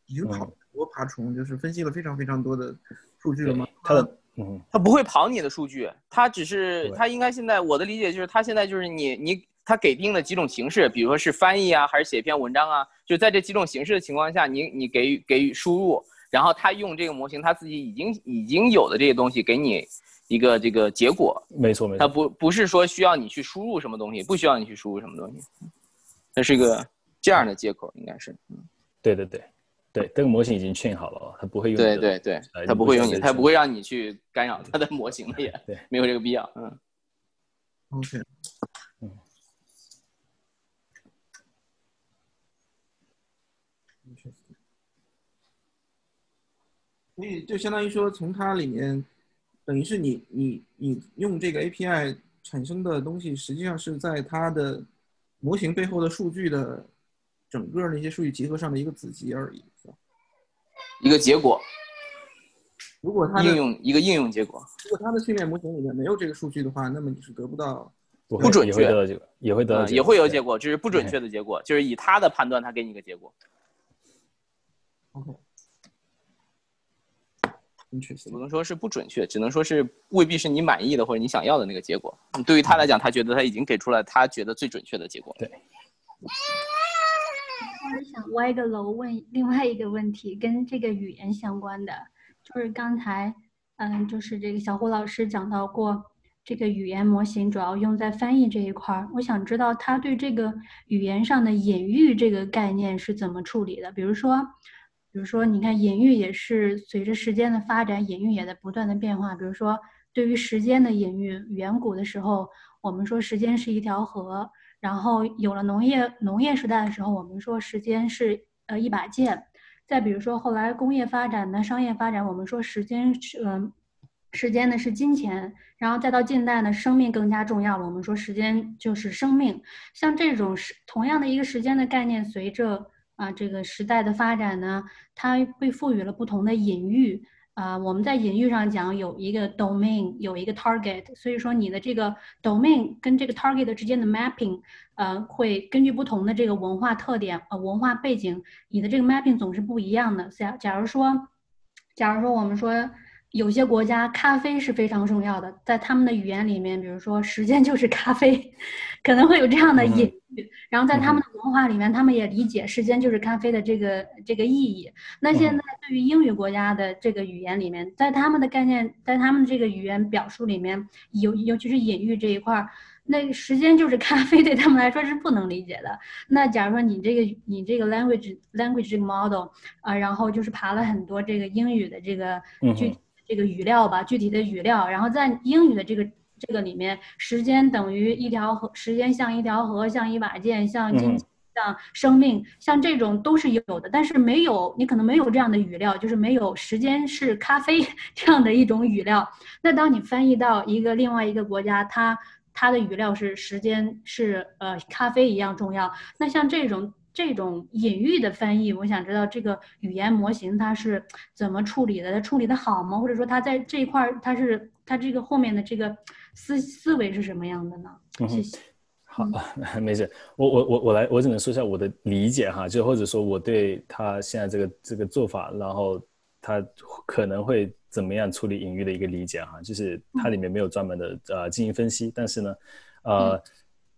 已经跑很多爬虫，就是分析了非常非常多的数据了吗？他的嗯，他不会跑你的数据，他只是他应该现在我的理解就是他现在就是你你他给定了几种形式，比如说是翻译啊，还是写一篇文章啊，就在这几种形式的情况下，你你给予给予输入，然后他用这个模型他自己已经已经有的这些东西给你。一个这个结果，没错没错，它不不是说需要你去输入什么东西，不需要你去输入什么东西，它是一个这样的接口，应该是，嗯，对对对，对，这个模型已经训好了，它不会用，对对对，它不会用你，它不会让你去干扰它的模型的，也 对，没有这个必要，嗯，OK，嗯，所以就相当于说，从它里面，等于是你你你用这个 API 产生的东西，实际上是在它的模型背后的数据的整个那些数据集合上的一个子集而已，是吧？一个结果。如果它应用一个应用结果，如果它的训练模型里面没有这个数据的话，那么你是得不到不准确的，也会得也会有结果，就是不准确的结果，就是以他的判断，他给你一个结果。OK，不能说是不准确，只能说是未必是你满意的或者你想要的那个结果。对于他来讲，他觉得他已经给出了他觉得最准确的结果。对。我想歪个楼问另外一个问题，跟这个语言相关的。就是刚才，嗯，就是这个小胡老师讲到过，这个语言模型主要用在翻译这一块儿。我想知道他对这个语言上的隐喻这个概念是怎么处理的。比如说，比如说，你看隐喻也是随着时间的发展，隐喻也在不断的变化。比如说，对于时间的隐喻，远古的时候，我们说时间是一条河；然后有了农业农业时代的时候，我们说时间是呃一把剑。再比如说，后来工业发展呢，商业发展，我们说时间是，嗯，时间呢是金钱，然后再到近代呢，生命更加重要了。我们说时间就是生命，像这种是同样的一个时间的概念，随着啊这个时代的发展呢，它被赋予了不同的隐喻。啊，我们在隐喻上讲有一个 domain，有一个 target，所以说你的这个 domain 跟这个 target 之间的 mapping，呃，会根据不同的这个文化特点呃文化背景，你的这个 mapping 总是不一样的。假假如说，假如说我们说。有些国家咖啡是非常重要的，在他们的语言里面，比如说时间就是咖啡，可能会有这样的隐喻。然后在他们的文化里面，他们也理解时间就是咖啡的这个这个意义。那现在对于英语国家的这个语言里面，在他们的概念，在他们这个语言表述里面，尤尤其是隐喻这一块儿，那时间就是咖啡对他们来说是不能理解的。那假如说你这个你这个 language language 这个 model 啊，然后就是爬了很多这个英语的这个具体。这个语料吧，具体的语料，然后在英语的这个这个里面，时间等于一条河，时间像一条河，像一把剑，像金，像生命，像这种都是有的，但是没有你可能没有这样的语料，就是没有时间是咖啡这样的一种语料。那当你翻译到一个另外一个国家，它它的语料是时间是呃咖啡一样重要。那像这种。这种隐喻的翻译，我想知道这个语言模型它是怎么处理的？它处理的好吗？或者说它在这一块儿，它是它这个后面的这个思思维是什么样的呢？谢谢。好，没事，我我我我来，我只能说一下我的理解哈，就或者说我对他现在这个这个做法，然后他可能会怎么样处理隐喻的一个理解哈，就是它里面没有专门的呃进行分析，但是呢，呃。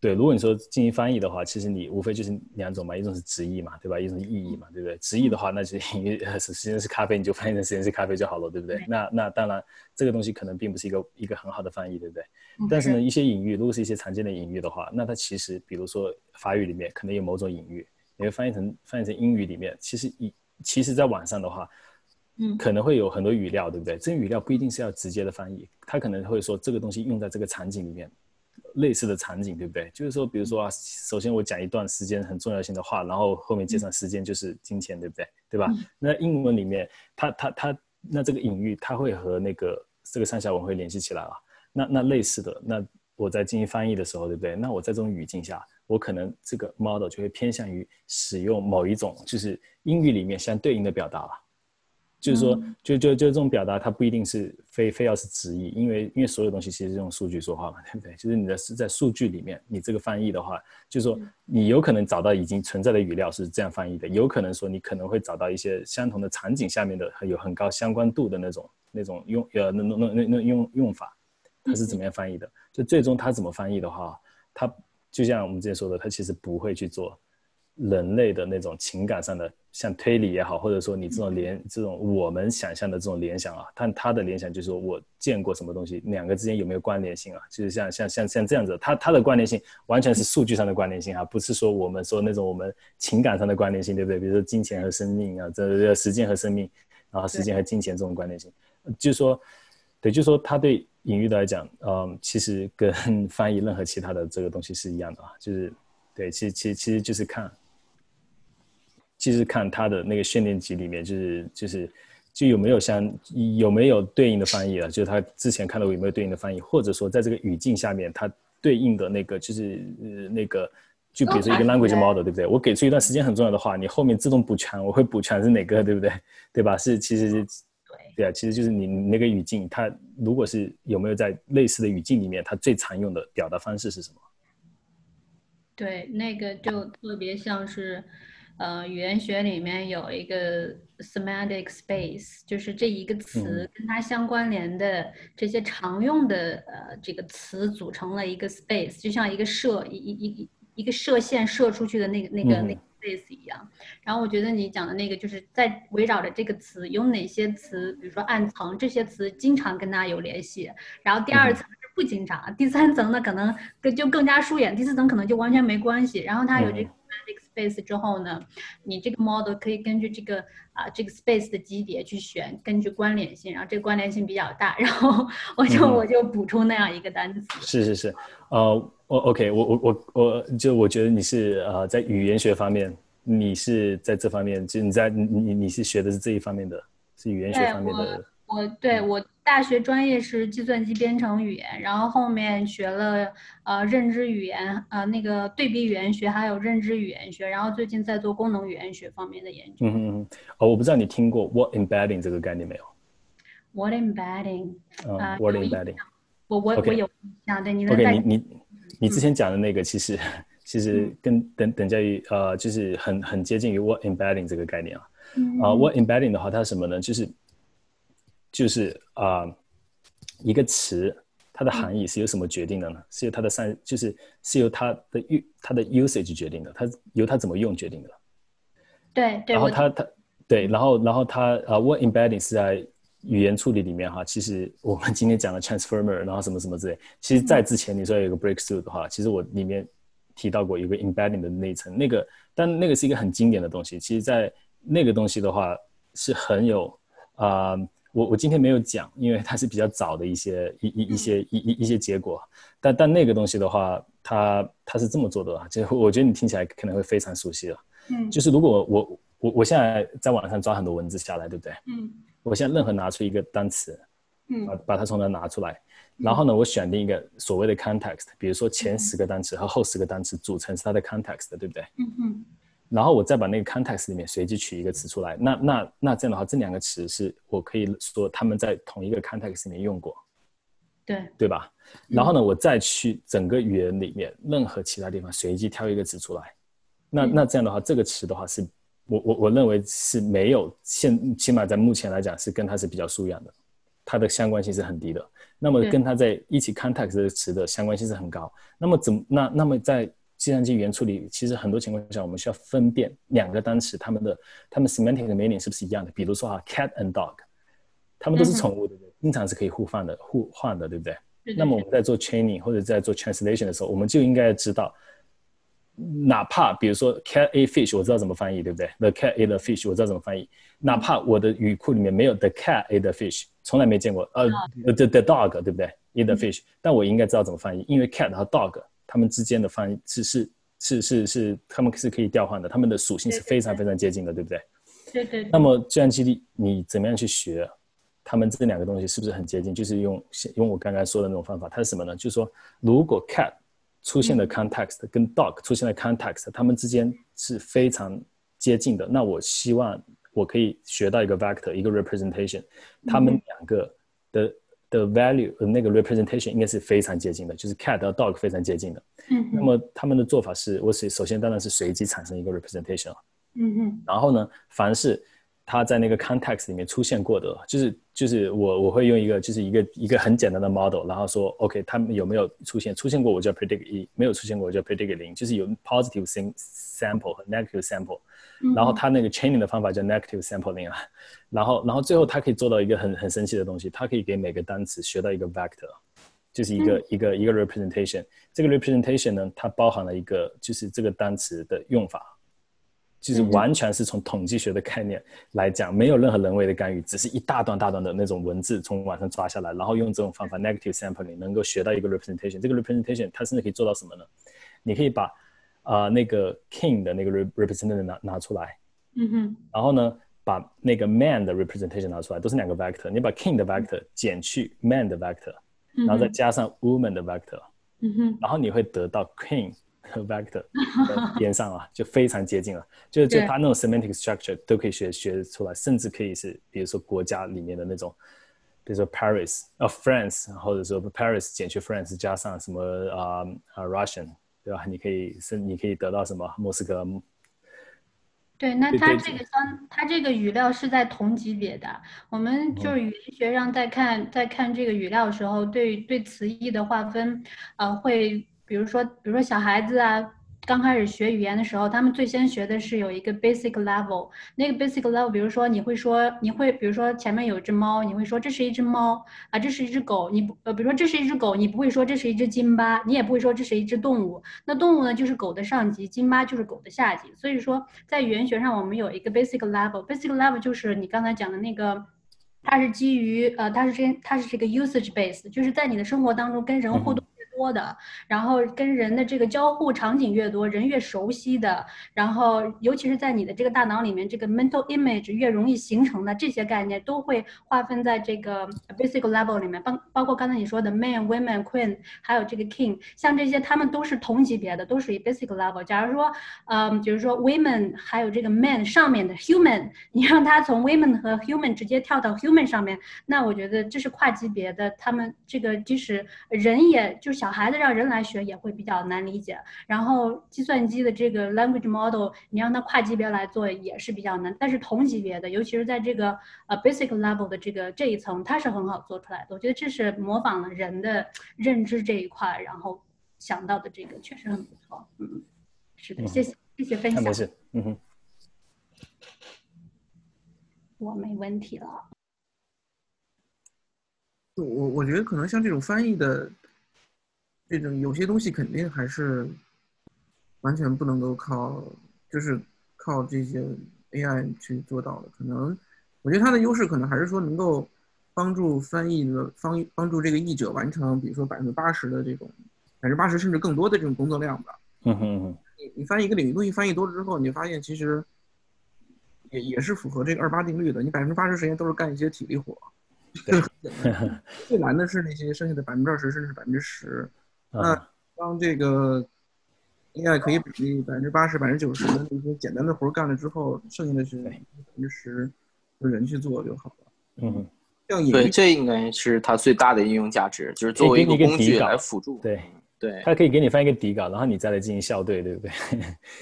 对，如果你说进行翻译的话，其实你无非就是两种嘛，一种是直译嘛，对吧？一种是意译嘛，对不对？直译的话，那就时间是咖啡，你就翻译成时间是咖啡就好了，对不对？那那当然，这个东西可能并不是一个一个很好的翻译，对不对？但是呢，一些隐喻，如果是一些常见的隐喻的话，那它其实，比如说法语里面可能有某种隐喻，你会翻译成翻译成英语里面，其实一其实在网上的话，嗯，可能会有很多语料，对不对？这语料不一定是要直接的翻译，它可能会说这个东西用在这个场景里面。类似的场景，对不对？就是说，比如说啊，首先我讲一段时间很重要性的话，然后后面接上时间就是金钱，对不对？对吧？那英文里面，它它它，那这个隐喻它会和那个这个上下文会联系起来了。那那类似的，那我在进行翻译的时候，对不对？那我在这种语境下，我可能这个 model 就会偏向于使用某一种就是英语里面相对应的表达了。就是说，就就就这种表达，它不一定是非非要是直译，因为因为所有东西其实是用数据说话嘛，对不对？就是你的是在数据里面，你这个翻译的话，就是说你有可能找到已经存在的语料是这样翻译的，有可能说你可能会找到一些相同的场景下面的有很高相关度的那种那种用呃那那那那那用用法，它是怎么样翻译的？就最终它怎么翻译的话，它就像我们之前说的，它其实不会去做。人类的那种情感上的，像推理也好，或者说你这种联这种我们想象的这种联想啊，但他的联想就是说我见过什么东西，两个之间有没有关联性啊？就是像像像像这样子，他他的关联性完全是数据上的关联性啊，不是说我们说那种我们情感上的关联性，对不对？比如说金钱和生命啊，这时间和生命，然后时间和金钱这种关联性，就是说，对，就是说他对隐喻的来讲，嗯，其实跟翻译任何其他的这个东西是一样的啊，就是对，其实其实其实就是看。其实看它的那个训练集里面，就是就是就有没有像有没有对应的翻译啊？就是他之前看到有没有对应的翻译，或者说在这个语境下面，它对应的那个就是呃那个，就比如说一个 language model，对不对？我给出一段时间很重要的话，你后面自动补全，我会补全是哪个，对不对？对吧？是其实是。对啊，其实就是你那个语境，它如果是有没有在类似的语境里面，它最常用的表达方式是什么？对，那个就特别像是，呃，语言学里面有一个 semantic space，就是这一个词跟它相关联的这些常用的呃这个词组成了一个 space，就像一个射一一一一个射线射出去的那个那个那 space 一样，然后我觉得你讲的那个就是在围绕着这个词有哪些词，比如说暗层这些词经常跟它有联系，然后第二层是不经常，第三层呢可能更就更加疏远，第四层可能就完全没关系。然后它有这个 space 之后呢，你这个 model 可以根据这个啊这个 space 的级别去选，根据关联性，然后这个关联性比较大，然后我就我就补充那样一个单词。是是是，呃。我 OK，我我我我就我觉得你是呃在语言学方面，你是在这方面，就你在你你你是学的是这一方面的，是语言学方面的。我对我大学专业是计算机编程语言，然后后面学了呃认知语言，呃那个对比语言学，还有认知语言学，然后最近在做功能语言学方面的研究。嗯嗯嗯。哦，我不知道你听过 What embedding 这个概念没有？What embedding？嗯，What embedding？我我我有印象，对，你能再。你你。你之前讲的那个，其实其实跟等等价于呃，就是很很接近于 what embedding 这个概念啊。啊，what embedding 的话，它是什么呢？就是就是啊，一个词它的含义是由什么决定的呢？是由它的善，就是是由它的用它的 usage 决定的，它由它怎么用决定的。对对。然后它它对，然后然后它啊，what embedding 是在。语言处理里面哈，其实我们今天讲的 transformer，然后什么什么之类，其实在之前你说有一个 breakthrough 的话，其实我里面提到过一个 embedding 的那一层，那个但那个是一个很经典的东西。其实，在那个东西的话是很有啊，我我今天没有讲，因为它是比较早的一些一一一些一一一些结果。但但那个东西的话，它它是这么做的啊，就我觉得你听起来可能会非常熟悉了。嗯，就是如果我我我现在在网上抓很多文字下来，对不对？嗯。我现在任何拿出一个单词，嗯，把把它从那拿出来，然后呢，我选定一个所谓的 context，比如说前十个单词和后十个单词组成是它的 context，对不对？嗯嗯。然后我再把那个 context 里面随机取一个词出来，那那那这样的话，这两个词是我可以说他们在同一个 context 里面用过，对对吧？然后呢，我再去整个语言里面任何其他地方随机挑一个词出来，那那这样的话，这个词的话是。我我我认为是没有现，起码在目前来讲是跟它是比较疏远的，它的相关性是很低的。那么跟它在一起 context 这个词的相关性是很高。那么怎那那么在计算机语言处理，其实很多情况下我们需要分辨两个单词它们的它们 semantic meaning 是不是一样的。比如说哈，cat and dog，它们都是宠物，对不对？经常是可以互换的，互换的，对不对？那么我们在做 training 或者在做 translation 的时候，我们就应该知道。哪怕比如说 cat a fish，我知道怎么翻译，对不对？The cat ate the fish，我知道怎么翻译。哪怕我的语库里面没有 the cat ate the fish，从来没见过。呃，the the dog，对不对？ate the fish，但我应该知道怎么翻译，因为 cat 和 dog 它们之间的翻译是是是是是，它们是可以调换的，它们的属性是非常非常接近的，对不对？对对。那么计算机你怎么样去学？它们这两个东西是不是很接近？就是用用我刚刚说的那种方法，它是什么呢？就是说，如果 cat 出现的 context 跟 dog 出现的 context，它们之间是非常接近的。那我希望我可以学到一个 vector，一个 representation，它们两个的的 value 那个 representation 应该是非常接近的，就是 cat 和 dog 非常接近的。嗯。那么他们的做法是，我首首先当然是随机产生一个 representation 嗯嗯。然后呢，凡是它在那个 context 里面出现过的，就是就是我我会用一个就是一个一个很简单的 model，然后说 OK，他们有没有出现？出现过我就 predict 一，没有出现过我就 predict 零，就是有 positive sample 和 negative sample，然后它那个 training 的方法叫 negative sampling 啊，然后然后最后它可以做到一个很很神奇的东西，它可以给每个单词学到一个 vector，就是一个一个一个 representation，这个 representation 呢，它包含了一个就是这个单词的用法。就是完全是从统计学的概念来讲，没有任何人为的干预，只是一大段大段的那种文字从网上抓下来，然后用这种方法 negative sampling 能够学到一个 representation。这个 representation 它甚至可以做到什么呢？你可以把啊那个 king 的那个 representation 拿拿出来，嗯哼。然后呢，把那个 man 的 representation 拿出来，都是两个 vector。你把 king 的 vector 减去 man 的 vector，然后再加上 woman 的 vector，嗯哼。然后你会得到 king 和 vector 边上啊，就非常接近了。就就它那种 semantic structure 都可以学学出来，甚至可以是比如说国家里面的那种。比如说 Paris 啊，France，或者说 Paris 减去 France 加上什么啊啊 Russian，对吧？你可以是你可以得到什么莫斯科？对，那它这个相，它这个语料是在同级别的。我们就是语言学上在看在看这个语料的时候，对对词义的划分，呃，会比如说比如说小孩子啊。刚开始学语言的时候，他们最先学的是有一个 basic level。那个 basic level，比如说你会说，你会比如说前面有一只猫，你会说这是一只猫啊，这是一只狗。你不呃，比如说这是一只狗，你不会说这是一只金巴，你也不会说这是一只动物。那动物呢，就是狗的上级，金巴就是狗的下级。所以说，在语言学上，我们有一个 basic level。basic level 就是你刚才讲的那个，它是基于呃，它是这它是这个 usage base，就是在你的生活当中跟人互动。多的，然后跟人的这个交互场景越多，人越熟悉的，然后尤其是在你的这个大脑里面，这个 mental image 越容易形成的这些概念，都会划分在这个 basic level 里面。包包括刚才你说的 man、women、queen，还有这个 king，像这些他们都是同级别的，都属于 basic level。假如说，嗯，比如说 women 还有这个 man 上面的 human，你让他从 women 和 human 直接跳到 human 上面，那我觉得这是跨级别的。他们这个即使人也就想。小孩子让人来学也会比较难理解，然后计算机的这个 language model，你让它跨级别来做也是比较难。但是同级别的，尤其是在这个呃 basic level 的这个这一层，它是很好做出来的。我觉得这是模仿了人的认知这一块，然后想到的这个确实很不错。嗯，是的，谢谢谢谢分享。没事，嗯哼，我没问题了。我我觉得可能像这种翻译的。这种有些东西肯定还是完全不能够靠，就是靠这些 AI 去做到的。可能我觉得它的优势可能还是说能够帮助翻译的方帮助这个译者完成，比如说百分之八十的这种百分之八十甚至更多的这种工作量吧。嗯哼，你你翻译一个领域东西翻译多了之后，你就发现其实也也是符合这个二八定律的。你百分之八十时间都是干一些体力活，最难的是那些剩下的百分之二十甚至是百分之十。那当这个 AI 可以把那百分之八十、百分之九十的那些简单的活干了之后，剩下的是百分之十的人去做就好了。嗯，对，这应该是它最大的应用价值，就是作为一个工具来辅助。对对，它可以给你翻一个底稿，然后你再来进行校对，对不对？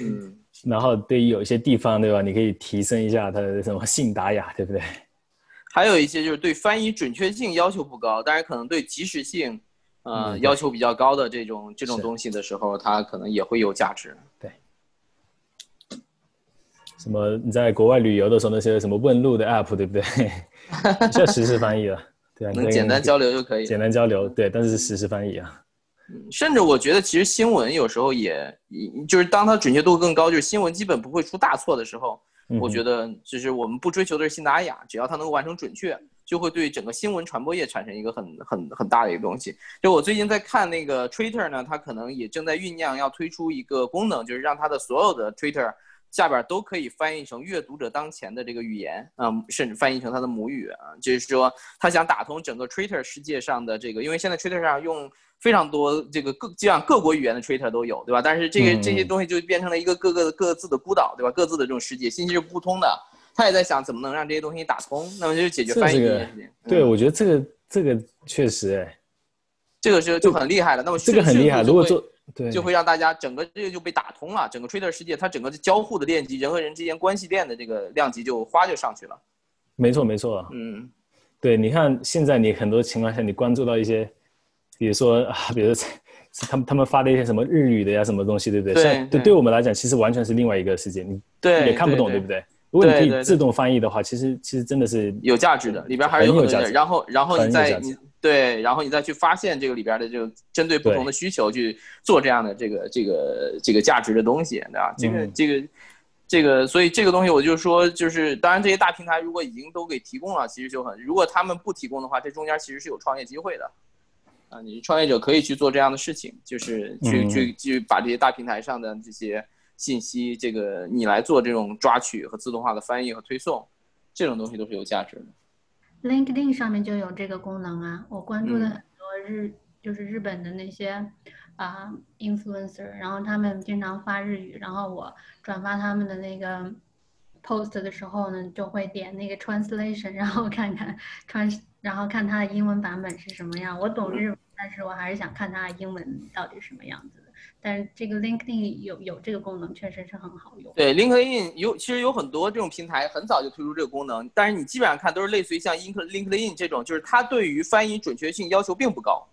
嗯。然后对于有一些地方，对吧？你可以提升一下它的什么信达雅，对不对？还有一些就是对翻译准确性要求不高，但是可能对及时性。呃，要求比较高的这种这种东西的时候，它可能也会有价值。对，什么你在国外旅游的时候，那些什么问路的 app，对不对？需要实时翻译了，对啊，能简单交流就可以。简单交流，对，但是是实时翻译啊。甚至我觉得，其实新闻有时候也，就是当它准确度更高，就是新闻基本不会出大错的时候，我觉得就是我们不追求的是信达雅，只要它能够完成准确。就会对整个新闻传播业产生一个很很很大的一个东西。就我最近在看那个 Twitter 呢，它可能也正在酝酿要推出一个功能，就是让它的所有的 Twitter 下边都可以翻译成阅读者当前的这个语言，嗯，甚至翻译成它的母语啊。就是说，他想打通整个 Twitter 世界上的这个，因为现在 Twitter 上用非常多这个各基本上各国语言的 Twitter 都有，对吧？但是这个这些东西就变成了一个各个各自的孤岛，对吧？各自的这种世界，信息是不通的。他也在想怎么能让这些东西打通，那么就解决翻译这件事情。对，我觉得这个这个确实哎，这个是就很厉害了。那么这个很厉害，如果做对，就会让大家整个这个就被打通了，整个 Twitter 世界它整个交互的链级，人和人之间关系链的这个量级就哗就上去了。没错，没错。嗯，对，你看现在你很多情况下你关注到一些，比如说啊，比如说他们他们发的一些什么日语的呀什么东西，对不对？对，对，对我们来讲其实完全是另外一个世界，你对也看不懂，对不对？如果你可以自动翻译的话，其实其实真的是有价值的，里边还是有很多的。然后然后你再你对，然后你再去发现这个里边的这个针对不同的需求去做这样的这个这个这个价值的东西，对吧？这个这个这个，所以这个东西我就说，就是当然这些大平台如果已经都给提供了，其实就很；如果他们不提供的话，这中间其实是有创业机会的。啊，你创业者可以去做这样的事情，就是去去去把这些大平台上的这些。信息，这个你来做这种抓取和自动化的翻译和推送，这种东西都是有价值的。LinkedIn 上面就有这个功能啊，我关注的很多日就是日本的那些啊 influencer，然后他们经常发日语，然后我转发他们的那个 post 的时候呢，就会点那个 translation，然后看看 trans，然后看它的英文版本是什么样。我懂日文，但是我还是想看它的英文到底什么样子。但是这个 LinkedIn 有有这个功能，确实是很好用。对，LinkedIn 有其实有很多这种平台很早就推出这个功能，但是你基本上看都是类似于像 LinkedIn 这种，就是它对于翻译准确性要求并不高，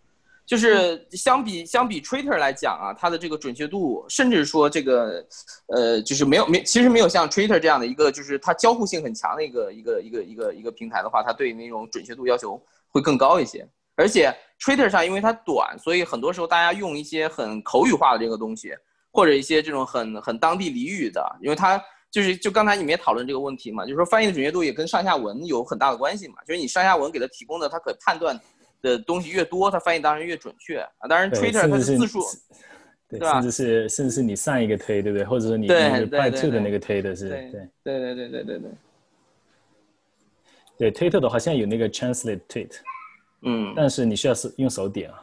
就是相比相比 Twitter 来讲啊，它的这个准确度，甚至说这个呃，就是没有没其实没有像 Twitter 这样的一个，就是它交互性很强的一个一个一个一个一个平台的话，它对那种准确度要求会更高一些，而且。Twitter 上因为它短，所以很多时候大家用一些很口语化的这个东西，或者一些这种很很当地俚语的，因为它就是就刚才你们也讨论这个问题嘛，就是说翻译的准确度也跟上下文有很大的关系嘛，就是你上下文给它提供的它可判断的东西越多，它翻译当然越准确啊。当然 Twitter 它的字数，对吧？甚至是甚至是你上一个推，对不对？或者说你那个 by to 的那个推的是，对对对对对对对。对 Twitter 的话，现在有那个 translate tweet。嗯，但是你需要是用手点啊。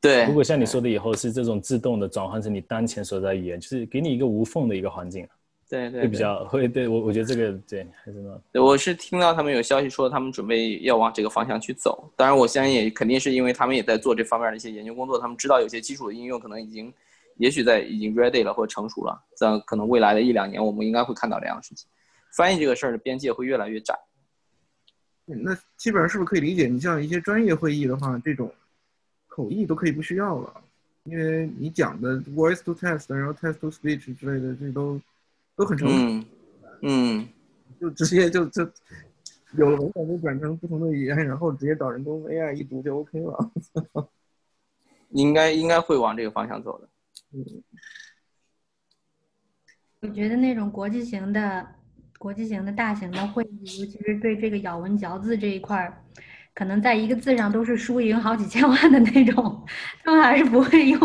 对，如果像你说的，以后是这种自动的转换成你当前所在语言，就是给你一个无缝的一个环境。对对，会比较会对我，我觉得这个对还是那。对，我是听到他们有消息说他们准备要往这个方向去走。当然，我相信也肯定是因为他们也在做这方面的一些研究工作，他们知道有些基础的应用可能已经，也许在已经 ready 了或者成熟了，在可能未来的一两年，我们应该会看到这样的事情。翻译这个事儿的边界会越来越窄。那基本上是不是可以理解？你像一些专业会议的话，这种口译都可以不需要了，因为你讲的 voice to text，然后 text to speech 之类的，这都都很成熟。嗯，就直接就就有了文本就转成不同的语言，然后直接找人工 AI 一读就 OK 了。应该应该会往这个方向走的。嗯，我觉得那种国际型的。国际型的大型的会议，尤其是对这个咬文嚼字这一块儿，可能在一个字上都是输赢好几千万的那种，他们还是不会用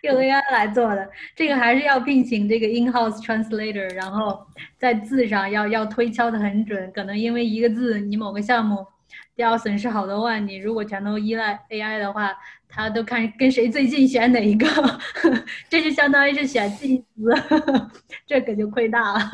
用 AI 来做的。这个还是要聘请这个 in-house translator，然后在字上要要推敲的很准。可能因为一个字，你某个项目要损失好多万，你如果全都依赖 AI 的话，他都看跟谁最近选哪一个，这就相当于是选近词，这可就亏大了。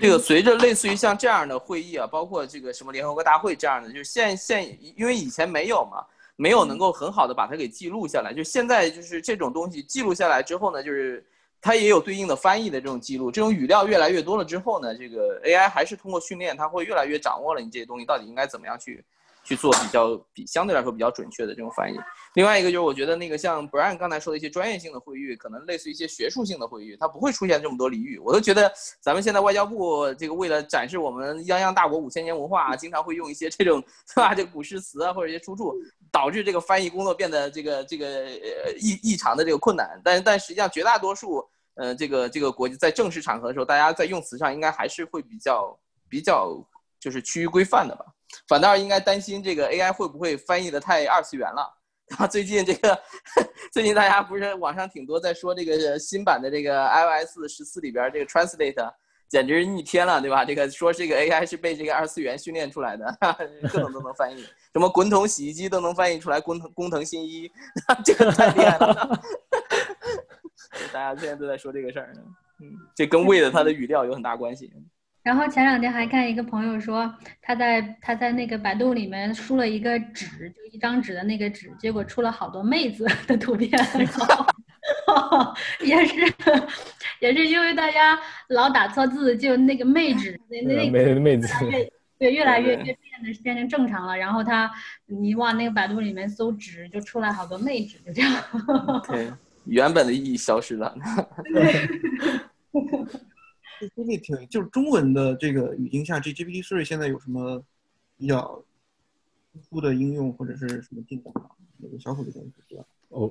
这个随着类似于像这样的会议啊，包括这个什么联合国大会这样的，就是现现因为以前没有嘛，没有能够很好的把它给记录下来，就现在就是这种东西记录下来之后呢，就是它也有对应的翻译的这种记录，这种语料越来越多了之后呢，这个 AI 还是通过训练，它会越来越掌握了你这些东西到底应该怎么样去。去做比较比相对来说比较准确的这种翻译。另外一个就是，我觉得那个像 Brian 刚才说的一些专业性的会议，可能类似于一些学术性的会议，它不会出现这么多俚语。我都觉得咱们现在外交部这个为了展示我们泱泱大国五千年文化，经常会用一些这种是吧？这古诗词啊，或者一些出处，导致这个翻译工作变得这个这个呃异异常的这个困难。但但实际上绝大多数呃这个这个国际在正式场合的时候，大家在用词上应该还是会比较比较就是趋于规范的吧。反倒应该担心这个 AI 会不会翻译的太二次元了。啊，最近这个 最近大家不是网上挺多在说这个新版的这个 iOS 十四里边这个 Translate 简直逆天了，对吧？这个说这个 AI 是被这个二次元训练出来的，各种都能翻译，什么滚筒洗衣机都能翻译出来工藤工藤新一，这个太厉害了。大家现在都在说这个事儿，嗯，这跟 Wade 它的语料有很大关系。然后前两天还看一个朋友说，他在他在那个百度里面输了一个纸，就一张纸的那个纸，结果出了好多妹子的图片，也是也是因为大家老打错字，就那个妹纸那那妹妹子对越来越越变得变成正常了。然后他你往那个百度里面搜纸，就出来好多妹纸，就这样。对，原本的意义消失了。最近挺就是中文的这个语境下，G GPT Three 现在有什么比较突出的应用或者是什么进展吗？那个小虎这边知道。哦，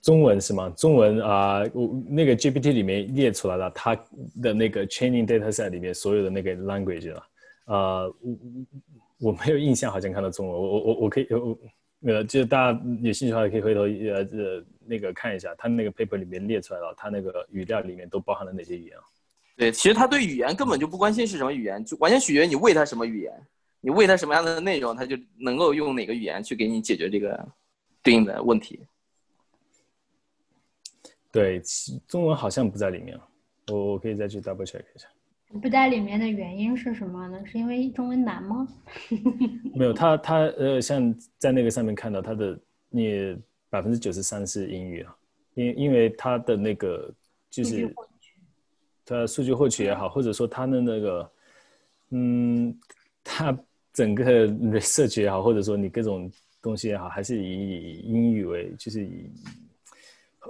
中文是吗？中文啊，我那个 GPT 里面列出来了，它的那个 Training Data Set 里面所有的那个 language 了。呃，我我没有印象，好像看到中文。我我我我可以我呃，就大家有兴趣的话，可以回头呃呃那个看一下，他那个 paper 里面列出来了，他那个语料里面都包含了哪些语言啊？对，其实他对语言根本就不关心是什么语言，就完全取决于你喂他什么语言，你喂他什么样的内容，他就能够用哪个语言去给你解决这个对应的问题。对，中文好像不在里面，我我可以再去 double check 一下。不在里面的原因是什么呢？是因为中文难吗？没有，他他呃，像在那个上面看到他的，你百分之九十三是英语啊，因因为他的那个就是他数据获取也好，或者说他的那个，嗯，他整个 research 也好，或者说你各种东西也好，还是以英语为就是以。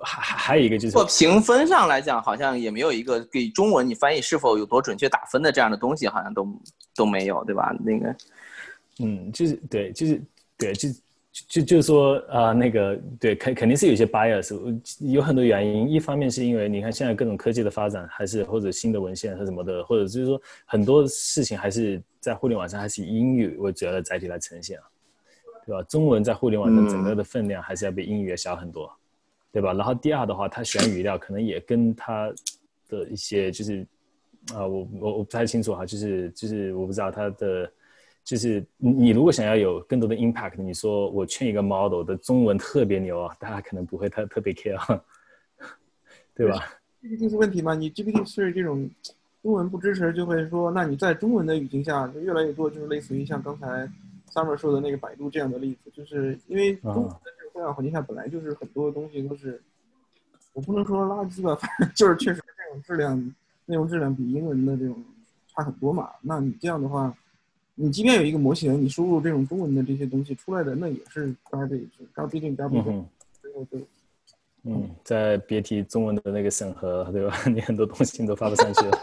还还还有一个就是，评分上来讲，好像也没有一个给中文你翻译是否有多准确打分的这样的东西，好像都都没有，对吧？那个，嗯，就是对，就是对，就就就是说啊，那个对，肯肯定是有些 bias，有很多原因。一方面是因为你看现在各种科技的发展，还是或者新的文献和什么的，或者就是说很多事情还是在互联网上还是以英语为主要的载体来呈现啊，对吧？中文在互联网上整个的分量还是要比英语要小很多。对吧？然后第二的话，他选语料可能也跟他的一些就是，啊，我我我不太清楚哈，就是就是我不知道他的，就是你如果想要有更多的 impact，你说我劝一个 model 的中文特别牛啊，大家可能不会特特别 care，对吧？这个就是问题嘛。你 GPT 是这种中文不支持，就会说，那你在中文的语境下，就越来越多，就是类似于像刚才 Summer 说的那个百度这样的例子，就是因为中。互联网环境下本来就是很多东西都是，我不能说垃圾吧，反正就是确实这种质量，内容质量比英文的这种差很多嘛。那你这样的话，你即便有一个模型，你输入这种中文的这些东西出来的，那也是 garbage，garbage in，garbage。对，嗯，再别提中文的那个审核，对吧？你很多东西你都发不上去了。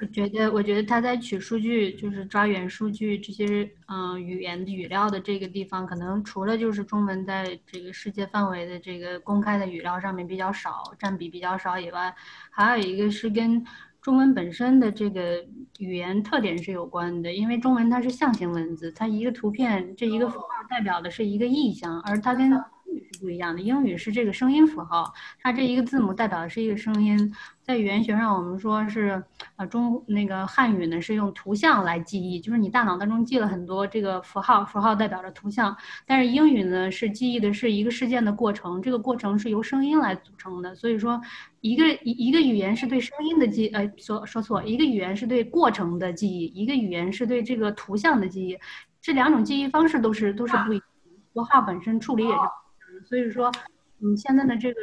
我觉得，我觉得他在取数据，就是抓原数据这些，嗯，语言语料的这个地方，可能除了就是中文在这个世界范围的这个公开的语料上面比较少，占比比较少以外，还有一个是跟中文本身的这个语言特点是有关的。因为中文它是象形文字，它一个图片这一个符号代表的是一个意象，而它跟英语是不一样的。英语是这个声音符号，它这一个字母代表的是一个声音。在语言学上，我们说是，呃，中那个汉语呢是用图像来记忆，就是你大脑当中记了很多这个符号，符号代表着图像。但是英语呢是记忆的是一个事件的过程，这个过程是由声音来组成的。所以说，一个一一个语言是对声音的记，呃，说说错，一个语言是对过程的记忆，一个语言是对这个图像的记忆，这两种记忆方式都是都是不一。符号本身处理也是，所以说，嗯，现在的这个。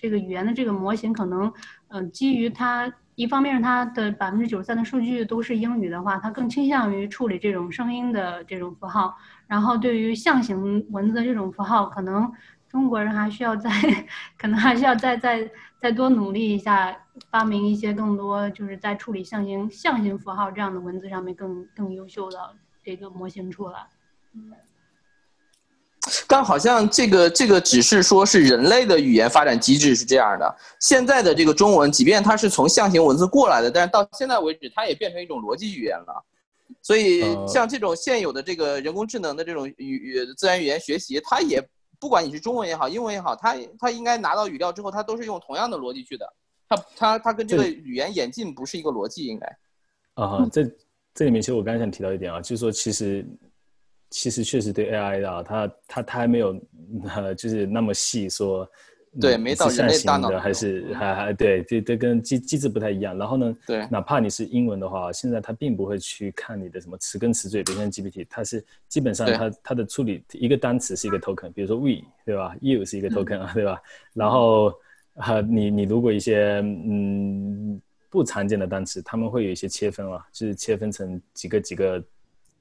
这个语言的这个模型可能，嗯，基于它一方面是它的百分之九十三的数据都是英语的话，它更倾向于处理这种声音的这种符号。然后对于象形文字的这种符号，可能中国人还需要再，可能还需要再再再多努力一下，发明一些更多就是在处理象形象形符号这样的文字上面更更优秀的这个模型出来。但好像这个这个只是说是人类的语言发展机制是这样的。现在的这个中文，即便它是从象形文字过来的，但是到现在为止，它也变成一种逻辑语言了。所以像这种现有的这个人工智能的这种语语自然语言学习，它也不管你是中文也好，英文也好，它它应该拿到语料之后，它都是用同样的逻辑去的。它它它跟这个语言演进不是一个逻辑，应该。啊，这这里面其实我刚才想提到一点啊，就是说其实。其实确实对 AI 的，它它它还没有，呃，就是那么细说，对，没到人类大脑的，还是还还对，这这跟机机制不太一样。然后呢，对，哪怕你是英文的话，现在它并不会去看你的什么词根词缀，比如像 GPT，它是基本上它它的处理一个单词是一个 token，比如说 we 对吧，you 是一个 token 啊，对吧？然后啊，你你如果一些嗯不常见的单词，他们会有一些切分啊，就是切分成几个几个。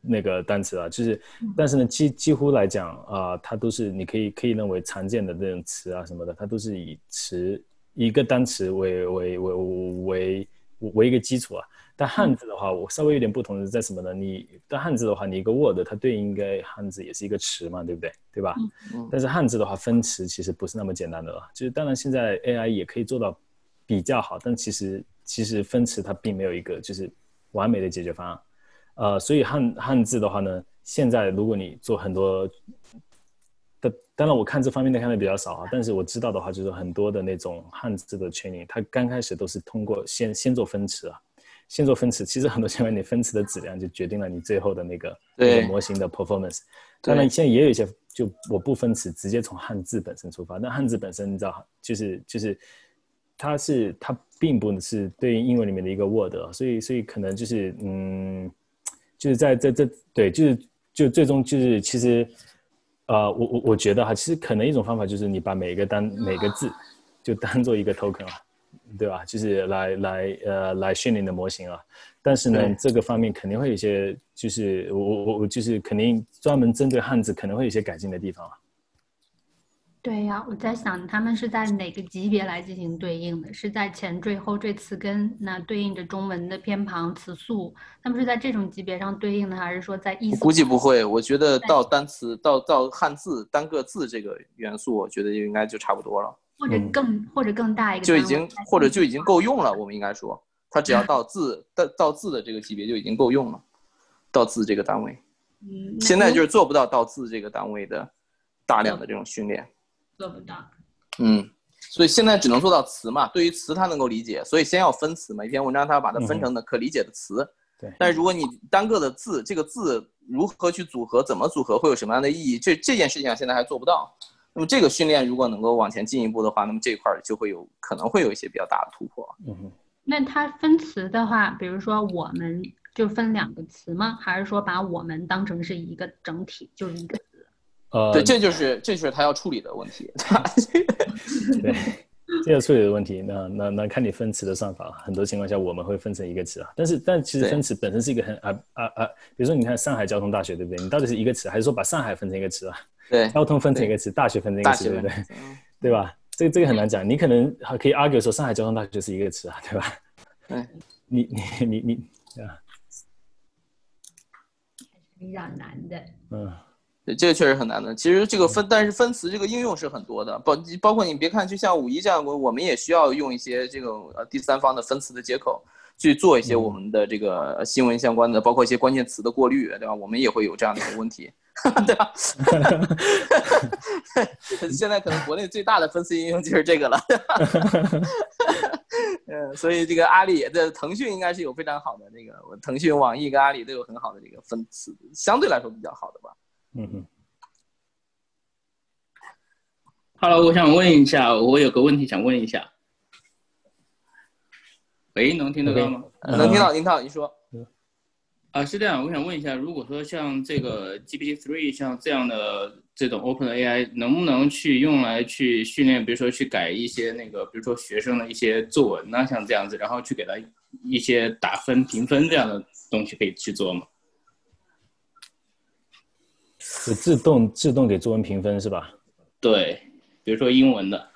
那个单词啊，就是，但是呢，几几乎来讲啊，它都是你可以可以认为常见的这种词啊什么的，它都是以词一个单词为为为为为一个基础啊。但汉字的话，我稍微有点不同的在什么呢？你但汉字的话，你一个 word 它对应该汉字也是一个词嘛，对不对？对吧？但是汉字的话，分词其实不是那么简单的了。就是当然现在 AI 也可以做到比较好，但其实其实分词它并没有一个就是完美的解决方案。呃，所以汉汉字的话呢，现在如果你做很多的，当然我看这方面的看的比较少啊，但是我知道的话，就是很多的那种汉字的 training，它刚开始都是通过先先做分词啊，先做分词，其实很多情况你分词的质量就决定了你最后的那个那个模型的 performance。当然现在也有一些就我不分词，直接从汉字本身出发，那汉字本身你知道，就是就是它是它并不是对应英文里面的一个 word，所以所以可能就是嗯，就是在在这对就是。就最终就是，其实，呃，我我我觉得哈，其实可能一种方法就是你把每个单每个字就当做一个 token 啊，对吧？就是来来呃来训练的模型啊。但是呢，这个方面肯定会有一些，就是我我我就是肯定专门针对汉字可能会有一些改进的地方啊。对呀，我在想他们是在哪个级别来进行对应的？是在前缀、后缀、词根，那对应着中文的偏旁、词素，他们是在这种级别上对应的，还是说在意思？估计不会，我觉得到单词、到到汉字单个字这个元素，我觉得就应该就差不多了，或者更或者更大一个，就已经或者就已经够用了。我们应该说，它只要到字到到字的这个级别就已经够用了，到字这个单位。嗯，现在就是做不到到字这个单位的大量的这种训练。做不到，嗯，所以现在只能做到词嘛。对于词，他能够理解，所以先要分词嘛。一篇文章，他要把它分成的可理解的词。对。但是如果你单个的字，这个字如何去组合，怎么组合，会有什么样的意义？这这件事情上现在还做不到。那么这个训练如果能够往前进一步的话，那么这一块就会有可能会有一些比较大的突破。嗯。那它分词的话，比如说我们就分两个词吗？还是说把我们当成是一个整体，就是一个？呃，对，这就是这就是他要处理的问题，对，这个处理的问题，那那那看你分词的算法，很多情况下我们会分成一个词啊，但是但其实分词本身是一个很啊啊啊，比如说你看上海交通大学，对不对？你到底是一个词，还是说把上海分成一个词啊？对，交通分成一个词，大学分成一个词，对不对？对吧？这个这个很难讲，你可能还可以 argue 说上海交通大学是一个词啊，对吧？对，你你你你啊，比较难的，嗯。对，这个确实很难的。其实这个分，但是分词这个应用是很多的，包包括你别看，就像五一这样，我我们也需要用一些这个呃第三方的分词的接口去做一些我们的这个新闻相关的，包括一些关键词的过滤，对吧？我们也会有这样的一个问题，对吧？现在可能国内最大的分词应用就是这个了。嗯，所以这个阿里的腾讯应该是有非常好的那个，腾讯、网易跟阿里都有很好的这个分词，相对来说比较好的吧。嗯哼，Hello，我想问一下，我有个问题想问一下。喂，能听得到吗？能听到，听到，你说。啊，是这样，我想问一下，如果说像这个 GPT Three 像这样的这种 Open AI，能不能去用来去训练，比如说去改一些那个，比如说学生的一些作文呐，像这样子，然后去给他一些打分评分这样的东西，可以去做吗？就自动自动给作文评分是吧？对，比如说英文的。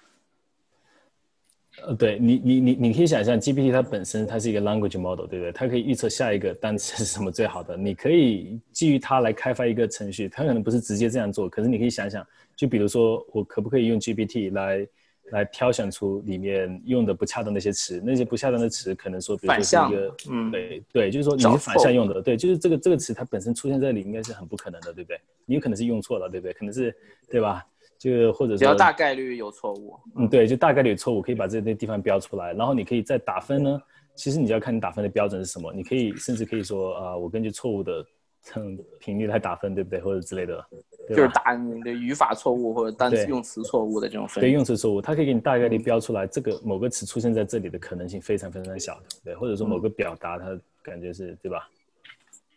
呃，对你你你你可以想象，GPT 它本身它是一个 language model，对不对？它可以预测下一个单词是什么最好的。你可以基于它来开发一个程序，它可能不是直接这样做，可是你可以想想，就比如说我可不可以用 GPT 来。来挑选出里面用的不恰当那些词，那些不恰当的词可能说，比如说是一个，嗯，对对，就是说你是反向用的，对，就是这个这个词它本身出现在里应该是很不可能的，对不对？你有可能是用错了，对不对？可能是，对吧？就或者说比较大概率有错误，嗯，对，就大概率有错误，可以把这些地方标出来，然后你可以再打分呢。其实你就要看你打分的标准是什么，你可以甚至可以说啊，我根据错误的。嗯频率来打分，对不对？或者之类的，就是打你的语法错误或者单词用词错误的这种分。对，用词错误，它可以给你大概率标出来，这个某个词出现在这里的可能性非常非常小的，对，或者说某个表达它感觉是对吧？